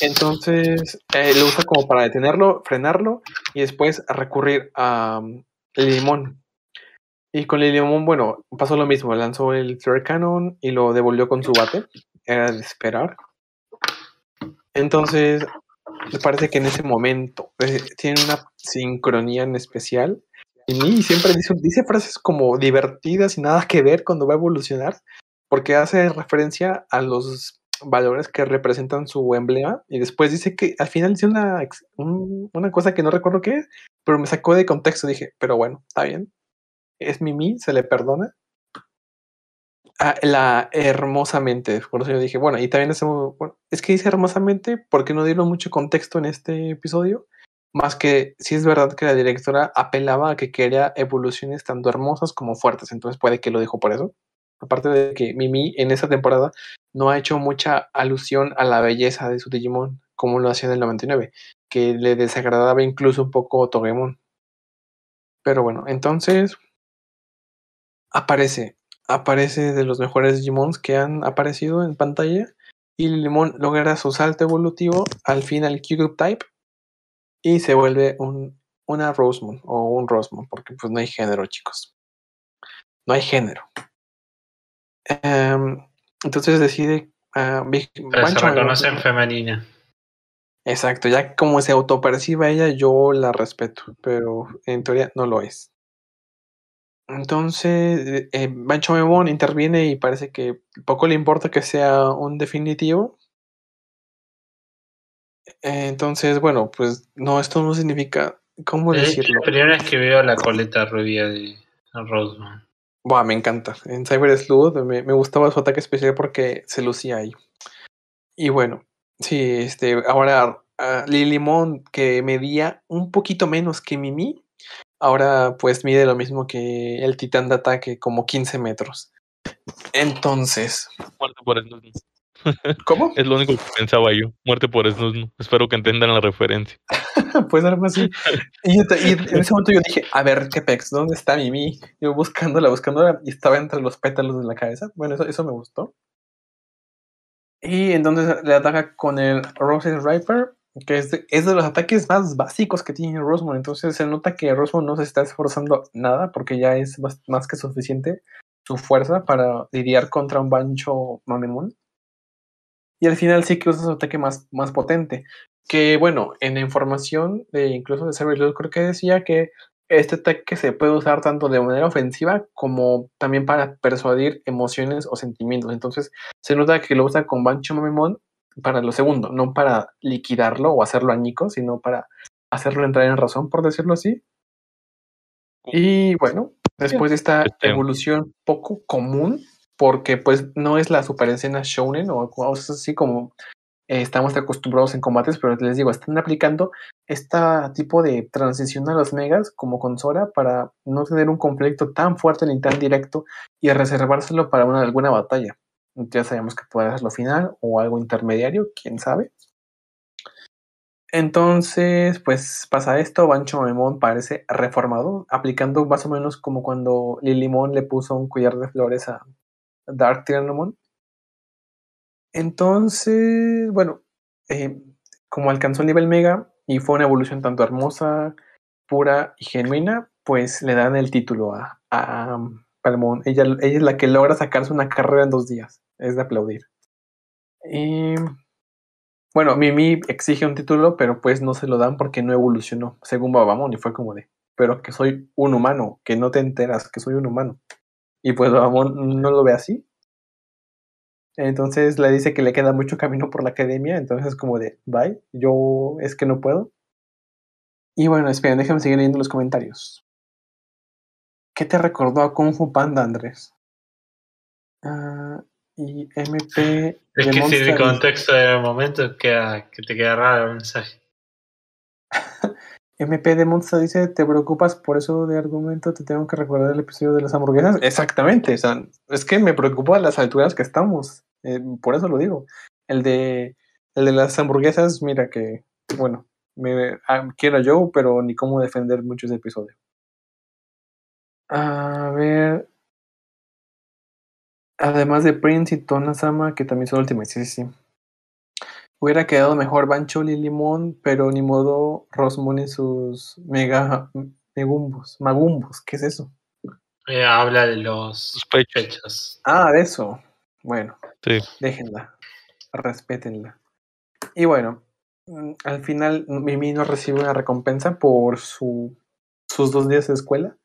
Entonces, eh, lo usa como para detenerlo, frenarlo y después recurrir a um, Limón. Y con Limón, bueno, pasó lo mismo. Lanzó el Flare Cannon y lo devolvió con su bate. Era de esperar. Entonces, me parece que en ese momento eh, tiene una sincronía en especial. Y siempre dice, frases como divertidas y nada que ver cuando va a evolucionar, porque hace referencia a los valores que representan su emblema. Y después dice que al final dice una, una cosa que no recuerdo qué pero me sacó de contexto. Dije, pero bueno, está bien. Es Mimi, se le perdona. Ah, la hermosamente, por eso yo dije, bueno, y también hacemos, bueno, es que dice hermosamente porque no dieron mucho contexto en este episodio, más que sí es verdad que la directora apelaba a que quería evoluciones tanto hermosas como fuertes, entonces puede que lo dijo por eso. Aparte de que Mimi en esa temporada no ha hecho mucha alusión a la belleza de su Digimon, como lo hacía en el 99, que le desagradaba incluso un poco Togemon. Pero bueno, entonces aparece, aparece de los mejores Digimons que han aparecido en pantalla y Limón logra su salto evolutivo al final Q Type y se vuelve un, una Rosemon o un Rosemon, porque pues no hay género, chicos. No hay género. Em, entonces decide ah, Big Pero se reconoce en femenina. Exacto, ya como se autoperciba ella, yo la respeto, pero en teoría no lo es. Entonces, eh, Bancho interviene y parece que poco le importa que sea un definitivo. Eh, Entonces, bueno, pues no, esto no significa, ¿cómo Es decirlo? la primera vez que veo la coleta rubia de Roseman. Buah, me encanta. En Cyber Sleuth me, me gustaba su ataque especial porque se lucía ahí. Y bueno, sí, este, ahora uh, Lilimon, que medía un poquito menos que Mimi, ahora pues mide lo mismo que el titán de ataque, como 15 metros. Entonces, Muerte por Snusnu. ¿cómo? Es lo único que pensaba yo. Muerte por Snusnu. Espero que entendan la referencia. pues algo así. Y, y en ese momento yo dije, a ver, ¿qué pex? ¿Dónde está Mimi? Yo buscándola, buscándola, y estaba entre los pétalos de la cabeza. Bueno, eso, eso me gustó. Y entonces le ataca con el Roses Riper, que es de, es de los ataques más básicos que tiene Rosemont. Entonces se nota que Rosemont no se está esforzando nada, porque ya es más, más que suficiente su fuerza para lidiar contra un Bancho Mamemon. Y al final sí que usa su ataque más, más potente. Que bueno, en la información de incluso de Cyber creo que decía que este ataque se puede usar tanto de manera ofensiva como también para persuadir emociones o sentimientos. Entonces se nota que lo usa con Bancho Mamemon para lo segundo, no para liquidarlo o hacerlo añico, sino para hacerlo entrar en razón, por decirlo así. Y bueno, después de esta Este- evolución poco común, porque pues no es la super escena shounen o cosas así como eh, estamos acostumbrados en combates, pero les digo, están aplicando este tipo de transición a los megas como con Sora para no tener un conflicto tan fuerte ni tan directo y reservárselo para una, alguna batalla. Ya sabemos que puede ser lo final o algo intermediario, quién sabe. Entonces, pues pasa esto, Bancho Memon parece reformado, aplicando más o menos como cuando Lilimon le puso un collar de flores a Dark Tyrannomon. Entonces, bueno, eh, como alcanzó el nivel mega y fue una evolución tanto hermosa, pura y genuina, pues le dan el título a, a Palmón. Ella, es la que logra sacarse una carrera en dos días. Es de aplaudir. Bueno, Mimi exige un título, pero pues no se lo dan porque no evolucionó, según Babamon, y fue como de, pero que soy un humano, que no te enteras que soy un humano. Y pues Babamon no lo ve así. Entonces le dice que le queda mucho camino por la academia, entonces como de, bye, yo es que no puedo. Y bueno, esperen, déjenme seguir leyendo los comentarios. ¿Qué te recordó a Kung Fu Panda, Andrés? Ah, y MP Es que sin el contexto del momento queda, que te queda raro el mensaje. MP de Monster dice, ¿te preocupas por eso de argumento? Te tengo que recordar el episodio de las hamburguesas. Exactamente, o sea, es que me preocupa las alturas que estamos. eh, por eso lo digo. El de, el de las hamburguesas, mira que, bueno, me ah, quiero yo, pero ni cómo defender mucho ese episodio. A ver. Además de Prince y Tona-sama, que también son últimas, sí, sí, sí. Hubiera quedado mejor Banchol y Limón, pero ni modo Rosmon y sus mega megumbos, magumbos, ¿qué es eso? Eh, habla de los Sus pechos. pechos. Ah, de eso. Bueno, Sí. déjenla, respétenla. Y bueno, mm, al final Mimi no recibe una recompensa por su, sus dos días de escuela.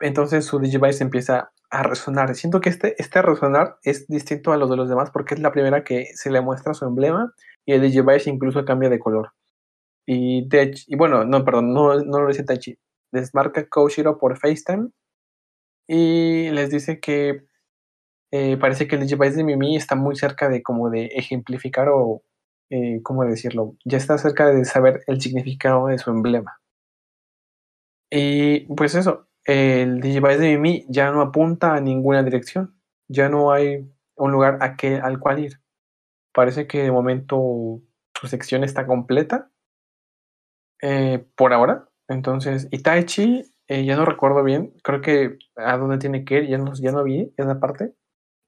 Entonces su Digivice empieza a resonar. Siento que este, este resonar es distinto a los de los demás porque es la primera que se le muestra su emblema y el Digivice incluso cambia de color. Y, Tech- y bueno, no, perdón, no, no lo dice Taichi. Les marca Koshiro por FaceTime y les dice que eh, parece que el Digivice de Mimi está muy cerca de como de ejemplificar o, eh, ¿cómo decirlo? Ya está cerca de saber el significado de su emblema. Y pues eso, el Digivice de Mimi ya no apunta a ninguna dirección. Ya no hay un lugar a que, al cual ir. Parece que de momento su sección está completa. eh, por ahora. Entonces, Itachi, eh, ya no recuerdo bien. Creo que a dónde tiene que ir, ya no, ya no vi esa parte.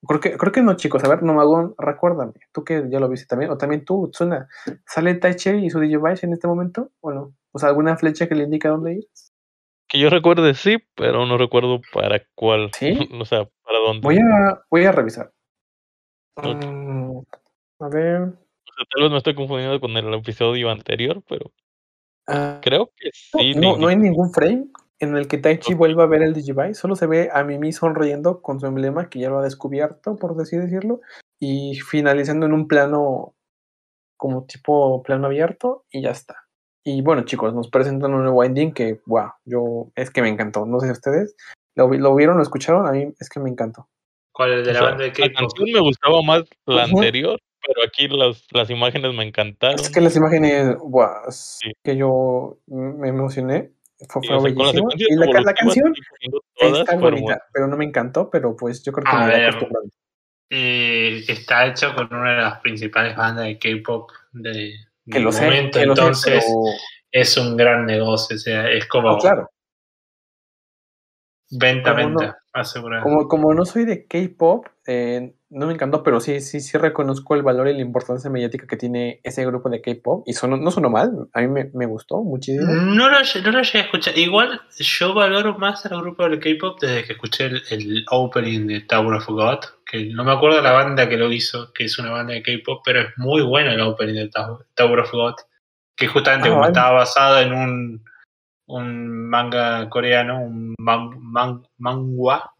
Creo que, creo que no, chicos. A ver, Nomagón, recuérdame. Tú que ya lo viste también, o también tú, Tsuna. ¿Sale Taichi y su Digivice en este momento? ¿O no? O sea, alguna flecha que le indica dónde ir. Que yo recuerde sí, pero no recuerdo para cuál. ¿Sí? o sea, para dónde. Voy a, voy a revisar. Mm, a ver. O sea, tal vez me estoy confundiendo con el episodio anterior, pero ah, creo que sí. no, no hay ningún frame en el que Taichi vuelva a ver el Digivice. Solo se ve a Mimi sonriendo con su emblema, que ya lo ha descubierto, por así decirlo. Y finalizando en un plano como tipo plano abierto y ya está. Y bueno, chicos, nos presentan un nuevo ending que, wow, yo es que me encantó. No sé ustedes, ¿lo, lo vieron, lo escucharon? A mí es que me encantó. ¿Cuál es de O la sea, banda de la K-pop? canción me gustaba más la anterior, pero aquí las, las imágenes me encantaron. Es que las imágenes, wow, es Sí. que yo me emocioné. Fue, fue o sea, Y la, la canción está bonita, pero no me encantó, pero pues yo creo que A me ver. acostumbrando. Eh, está hecho con una de las principales bandas de K-pop de, Que lo sé, momento, que lo sé, entonces pero... es un gran negocio, o sea, es como No, claro. venta, Como no- venta, asegurada. Como, como no soy de K-pop, eh, no me encantó, pero sí, sí, sí reconozco el valor y la importancia mediática que tiene ese grupo de K-pop. Y sonó- no sonó mal, a mí me, me gustó muchísimo. No lo, no lo llegué a escuchar. Igual yo valoro más al grupo del K-pop desde que escuché el, el opening de Tower of God, que no me acuerdo la banda que lo hizo, que es una banda de K-pop, pero es muy bueno el opening de Tower, of God, que justamente Ah, como vale. estaba basado en un, un manga coreano, un man, man- Manhua.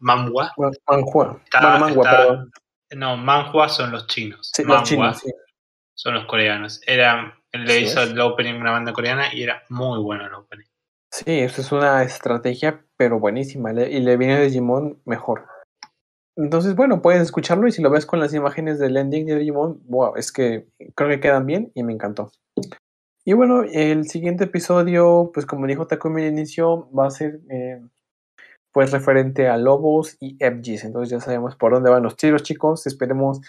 Está- está- perdón. No, manhwa son los chinos. Sí, los manhwa chinos, sí. son los coreanos. Era, le Así hizo es. el opening a una banda coreana y era muy bueno el opening. Sí, eso es una estrategia, pero buenísima. y le viene a Digimon mejor. Entonces, bueno, puedes escucharlo y si lo ves con las imágenes del ending de Digimon, wow, es que creo que quedan bien y me encantó. Y bueno, el siguiente episodio, pues como dijo Takumi al inicio, va a ser eh, pues referente a Lobos y FGs. Entonces ya sabemos por dónde van los tiros, chicos. Esperemos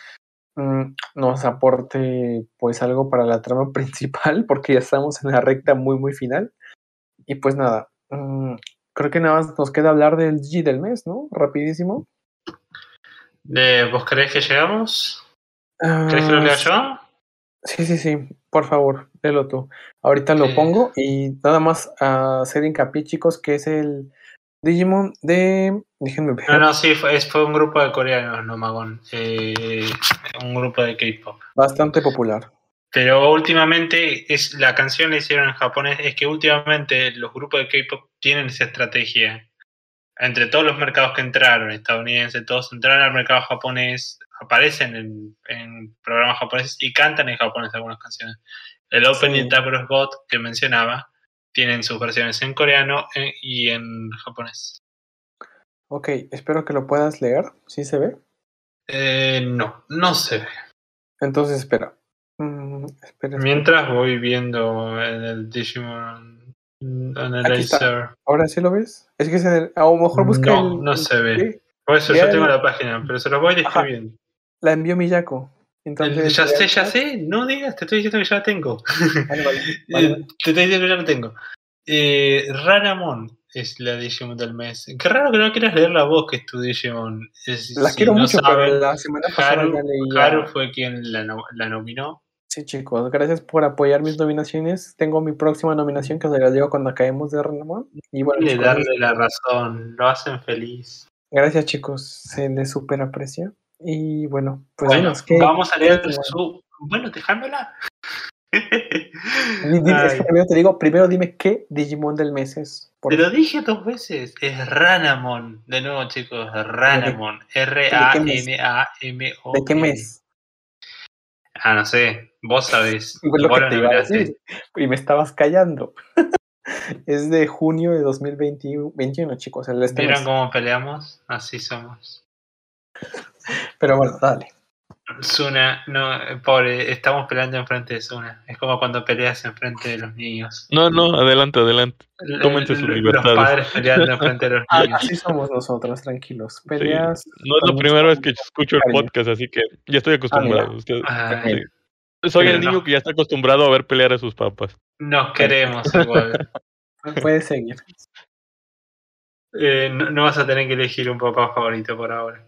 mm, nos aporte pues algo para la trama principal, porque ya estamos en la recta muy, muy final. Y pues nada, mm, creo que nada más nos queda hablar del G del mes, ¿no? Rapidísimo. De, ¿Vos creés que llegamos? ¿Crees que lo lea yo? Sí, sí, sí, por favor, léelo tú. Ahorita lo pongo y nada más a hacer hincapié, chicos, que es el Digimon de. Déjenme ver. No, no, sí, fue, fue un grupo de coreanos, no Magón. Eh, un grupo de K-pop. Bastante popular. Pero últimamente, es, la canción la hicieron en japonés, es que últimamente los grupos de K-pop tienen esa estrategia. Entre todos los mercados que entraron, estadounidenses, todos entraron al mercado japonés, aparecen en, en programas japoneses y cantan en japonés algunas canciones. El opening Sí. of God que mencionaba tienen sus versiones en coreano eh, y en japonés. Ok, espero que lo puedas leer. ¿Sí se ve? Eh, no, no se ve. Entonces, espera. Mm, espera, espera. Mientras voy viendo en el Digimon Analyzer. ¿Ahora sí lo ves? Es que se, a lo mejor busca No, el- no se ve. ¿Sí? Por eso yo tengo el- la página, pero se los voy Ajá. describiendo. La envió Miyako. Entonces, ya sé, ya sé. No digas, te estoy diciendo que ya la tengo. Vale, vale, vale, Eh. Te estoy diciendo que ya la tengo. Eh, Ranamon es la Digimon del mes. Qué raro que no quieras leer la voz que es tu Digimon. Es- La si quiero no mucho, saben, pero la semana pasada Haru, leía. Haru fue quien la, la nominó. Sí, chicos, gracias por apoyar mis nominaciones. Tengo mi próxima nominación que os la digo cuando acabemos de Renamon. Y bueno, chicos, darle la razón. Lo hacen feliz. gracias, chicos. Se les super aprecia. Y bueno, pues bueno, dinos, ¿qué- vamos a leer su. Bueno, dejándola. Es que primero te digo, primero dime qué Digimon del mes es. te lo dije dos vees. Es Ranamon. De nuevo, chicos. Ranamon. R-A-N-A-M-O. ¿De qué mes? Ah, no sé. Vos sabés. Lo Vos que lo te iba a nominaste. decir. Y me estabas callando. es de junio de 2021, chicos. El este ¿Vieron mes. cómo peleamos? Así somos. Pero bueno, dale. Suna, no, pobre, estamos peleando enfrente de Suna. Es como cuando peleas enfrente de los niños. No, no, adelante, adelante. Tómense l- sus Los padres peleando enfrente de los Ah, niños. así somos nosotros, tranquilos. Sí, Peleas. No es la primera vez que escucho el podcast, así que ya estoy acostumbrado. Usted- Ay, sí. Soy pero el niño no. que ya está acostumbrado a ver pelear a sus papas. Nos queremos igual. Puedes seguir. Eh, no, no vas a tener que elegir un papá favorito por ahora.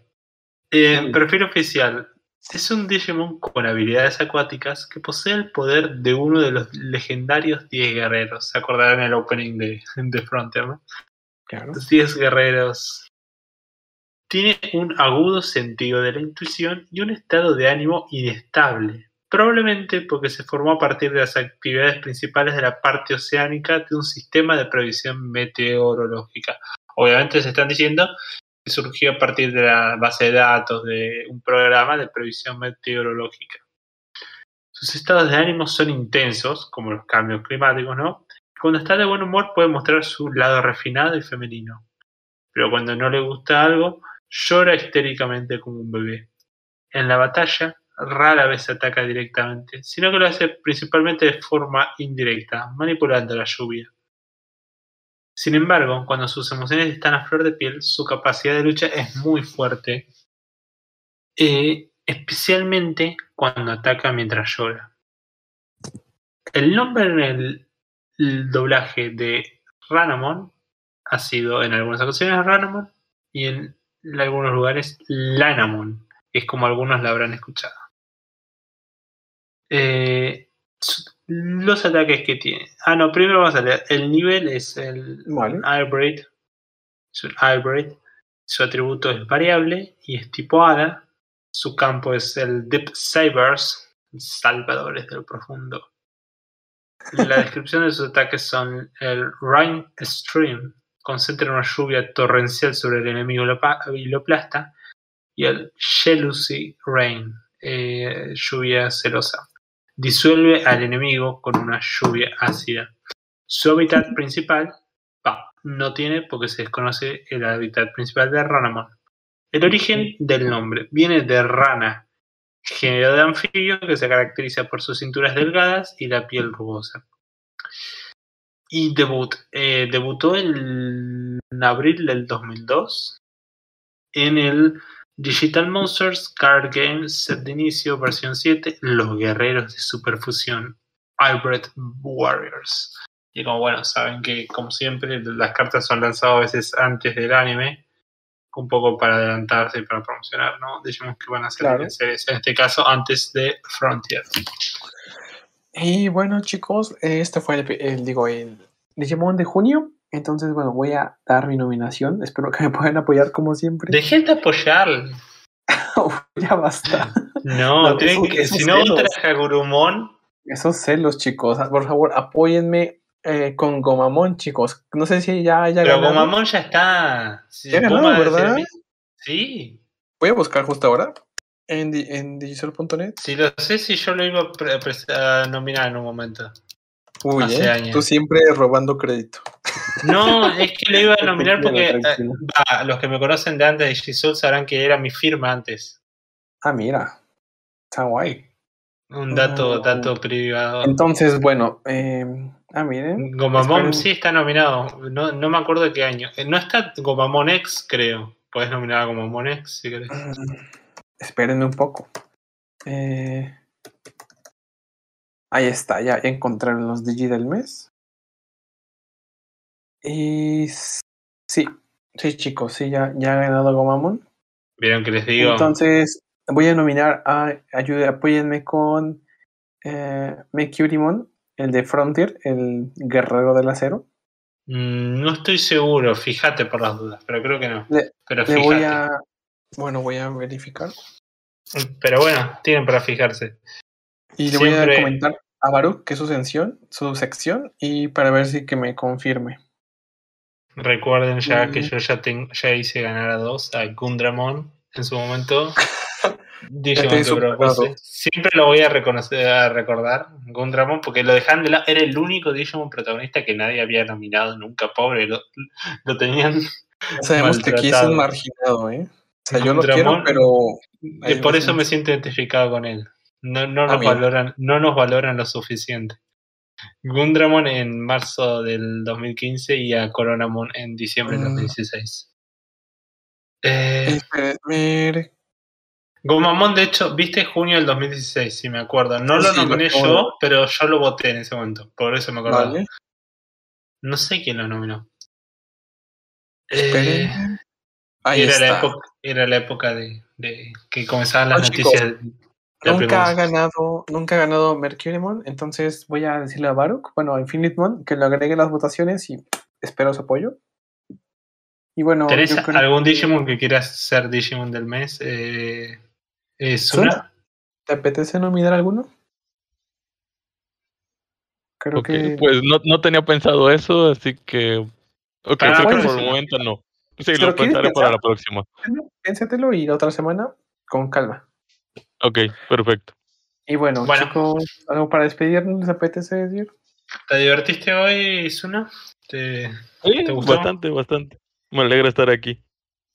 Eh, perfil oficial. Es un Digimon con habilidades acuáticas que posee el poder de uno de los legendarios 10 guerreros. Se acordarán el opening de, de Frontier, ¿no? Claro. Los 10 guerreros. Tiene un agudo sentido de la intuición y un estado de ánimo inestable. Probablemente porque se formó a partir de las actividades principales de la parte oceánica de un sistema de previsión meteorológica. Obviamente se están diciendo surgió a partir de la base de datos de un programa de previsión meteorológica. Sus estados de ánimo son intensos, como los cambios climáticos, ¿no? Cuando está de buen humor puede mostrar su lado refinado y femenino. Pero cuando no le gusta algo, llora histéricamente como un bebé. En la batalla, rara vez ataca directamente, sino que lo hace principalmente de forma indirecta, manipulando la lluvia. Sin embargo, cuando sus emociones están a flor de piel, su capacidad de lucha es muy fuerte, eh, especialmente cuando ataca mientras llora. El nombre en el, doblaje de Ranamon ha sido en algunas ocasiones Ranamon y en algunos lugares Lanamon. Es como algunos la habrán escuchado. Eh, los ataques que tiene. Ah, no, primero vamos a leer. El nivel es el Vale. Hybrid. Es un hybrid. Su atributo es variable y es tipo hada. Su campo es el Deep Sabers, salvadores del profundo. La descripción de sus ataques son el Rain Stream, concentra una lluvia torrencial sobre el enemigo lo y lo aplasta, y el Jealousy Rain, eh, lluvia celosa, disuelve al enemigo con una lluvia ácida. Su hábitat principal, pa, no tiene porque se desconoce el hábitat principal de Ranamon. El origen del nombre viene de rana, género de anfibio que se caracteriza por sus cinturas delgadas y la piel rugosa. Y debut, eh, debutó en abril del 2002 en el Digital Monsters Card Game Set de inicio, versión 7, Los Guerreros de Superfusión, Hybrid Warriors. Y como bueno, saben que como siempre las cartas son lanzadas a veces antes del anime, un poco para adelantarse y para promocionar, ¿no? Dijimos que van a salir Claro. en series, en este caso antes de Frontier. Y bueno, chicos, este fue el, digo, el Digimon de junio. Entonces, bueno, voy a dar mi nominación. Espero que me puedan apoyar como siempre. Dejen de apoyar. Ya basta. No, No, tienen esos- que- esos si no Gurumon, Esos celos, chicos. Por favor, apóyenme eh, con Gomamon, chicos. No sé si ya haya pero ganado. Gomamon ya está. Si Ya ¿verdad? Sí. Voy a buscar justo ahora en, en digisol.net. Sí, lo sé si yo lo iba a nominar en un momento. Uy, Hace eh, años. tú siempre robando crédito. No, es que lo iba a nominar porque eh, los que me conocen de antes de G-Soul sabrán que era mi firma antes. Ah, mira. Está guay. Un dato, Oh. dato privado. Entonces, bueno, eh, ah, miren. Gomamon esperen. sí está nominado. No, no me acuerdo de qué año. Eh, No está Gomamon X, creo. Puedes nominar a Gomamon X si querés. Mm, Espérenme un poco. Eh, ahí está, ya encontré los Digi del mes. Y sí, sí, chicos, sí, ya, ya ha ganado Gomamon. Vieron que les digo. Entonces, voy a nominar a. Ayude, apóyenme con eh, Mercurymon, el de Frontier, el guerrero del acero. Mm, no estoy seguro, fíjate por las dudas, pero creo que no. Le- pero Le voy a. Bueno, voy a verificar. Pero bueno, tienen para fijarse. Y le voy a comentar a Baruch que es su sección, su sección, y para ver si que me confirme. Recuerden ya que yo ya, tengo, ya hice ganar a dos, a Gundramon en su momento. Digimon que propuse. Siempre lo voy a reconocer, a recordar, Gundramon, porque lo dejan de lado. Era el único Digimon protagonista que nadie había nominado nunca, pobre. Lo, lo tenían. Sabemos que aquí es un marginado, ¿eh? O sea, yo lo quiero, Gundramon, pero. y Hay por eso me siento identificado con él. No, no, Ah, nos valoran, no nos valoran lo suficiente. Gundramon en marzo del 2015 y a Coronamon en diciembre del Mm. 2016. Eh, Espera, ver- Gomamon, de hecho, viste junio del 2016, si me acuerdo. No lo Sí, nominé yo, pero yo lo voté en ese momento. Por eso me acordaba. Vale, No sé quién lo nominó. Eh, Ahí era, la está. época, era la época de, de que comenzaban las chicos, noticias. la Nunca ha ganado, nunca ha ganado Mercurymon, entonces voy a decirle a Baruch, bueno, a Infinitemon, que lo agregue las votaciones y espero su apoyo. Y bueno, ¿Tenés yo creo algún que- Digimon que quieras ser Digimon del mes? Eh, eh, ¿Suna? Suna. ¿Te apetece nominar alguno? Creo que pues no, no tenía pensado eso, así que. Ok, Para creo que por el momento no. Sí, ¿Pero lo quieres pensaré para la próxima. piénsatelo y la otra semana con calma. Ok, perfecto. Y bueno, Bueno. chicos, ¿algo para despedirnos? ¿Les apetece decir? ¿Te divertiste hoy, Suna? ¿Te- Sí, ¿Te gustó? bastante, bastante. Me alegra estar aquí.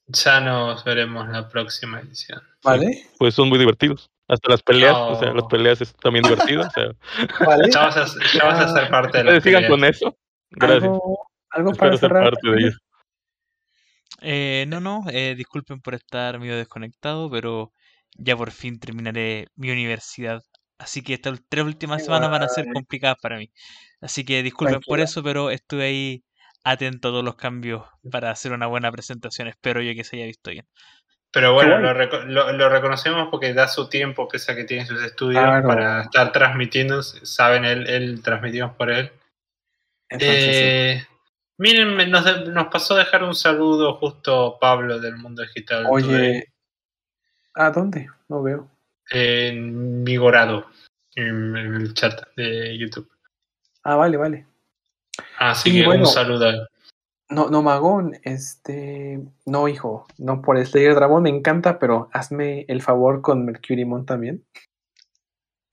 Ya nos veremos la próxima edición. ¿Vale? Pues son muy divertidos. Hasta las peleas, o sea, las peleas es también divertidas. O sea, ¿Vale? Ya vas a, ya vas a ser parte de la sigan con eso. Gracias. ¿Algo, algo para Espero ser cerrar? parte de ellos. Eh, no, no, eh, disculpen por estar medio desconectado, pero ya por fin terminaré mi universidad. Así que estas tres últimas semanas van a ser complicadas para mí. Así que disculpen por eso, pero estuve ahí atento a todos los cambios para hacer una buena presentación. Espero yo que se haya visto bien. Pero bueno, lo, reco- lo- lo reconocemos porque da su tiempo, pese a que tiene sus estudios, Claro. para estar transmitiendo. Saben, él, él transmitimos por él. Entonces, sí. Eh, Miren, nos, nos pasó a dejar un saludo justo Pablo del Mundo Digital. Oye, ¿a dónde? No veo. En Migorado, en, en el chat de YouTube. Ah, vale, vale. Así Y que bueno. un saludo. No, no, Magón, este. No, hijo, no por Slayer Dragon me encanta, pero hazme el favor con Mercurymon también.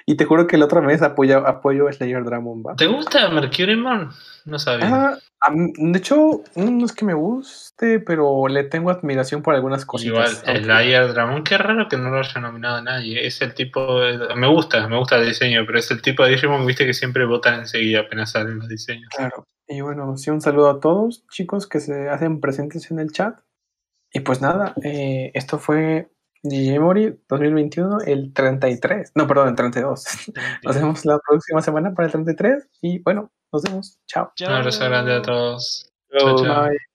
Y te juro que el otro mes apoyo, apoyo a Slayer Dragon, ¿va? ¿Te gusta Mercurymon? No sabía. Ah, de hecho, no es que me guste, pero le tengo admiración por algunas Igual, cositas. aunque- Slayer Dragon, qué raro que no lo haya nominado a nadie. Es el tipo. de- me gusta, me gusta el diseño, pero es el tipo de Digimon, viste, que siempre votan enseguida apenas salen los diseños. Claro. Y bueno, sí, un saludo a todos, chicos, que se hacen presentes en el chat. Y pues nada, eh, esto fue Digimori 2021, el 33. No, perdón, el 32. Nos vemos la próxima semana para el 33. Y bueno, nos vemos. Chao. Un abrazo grande a todos. Chao. Chao, chao. Bye.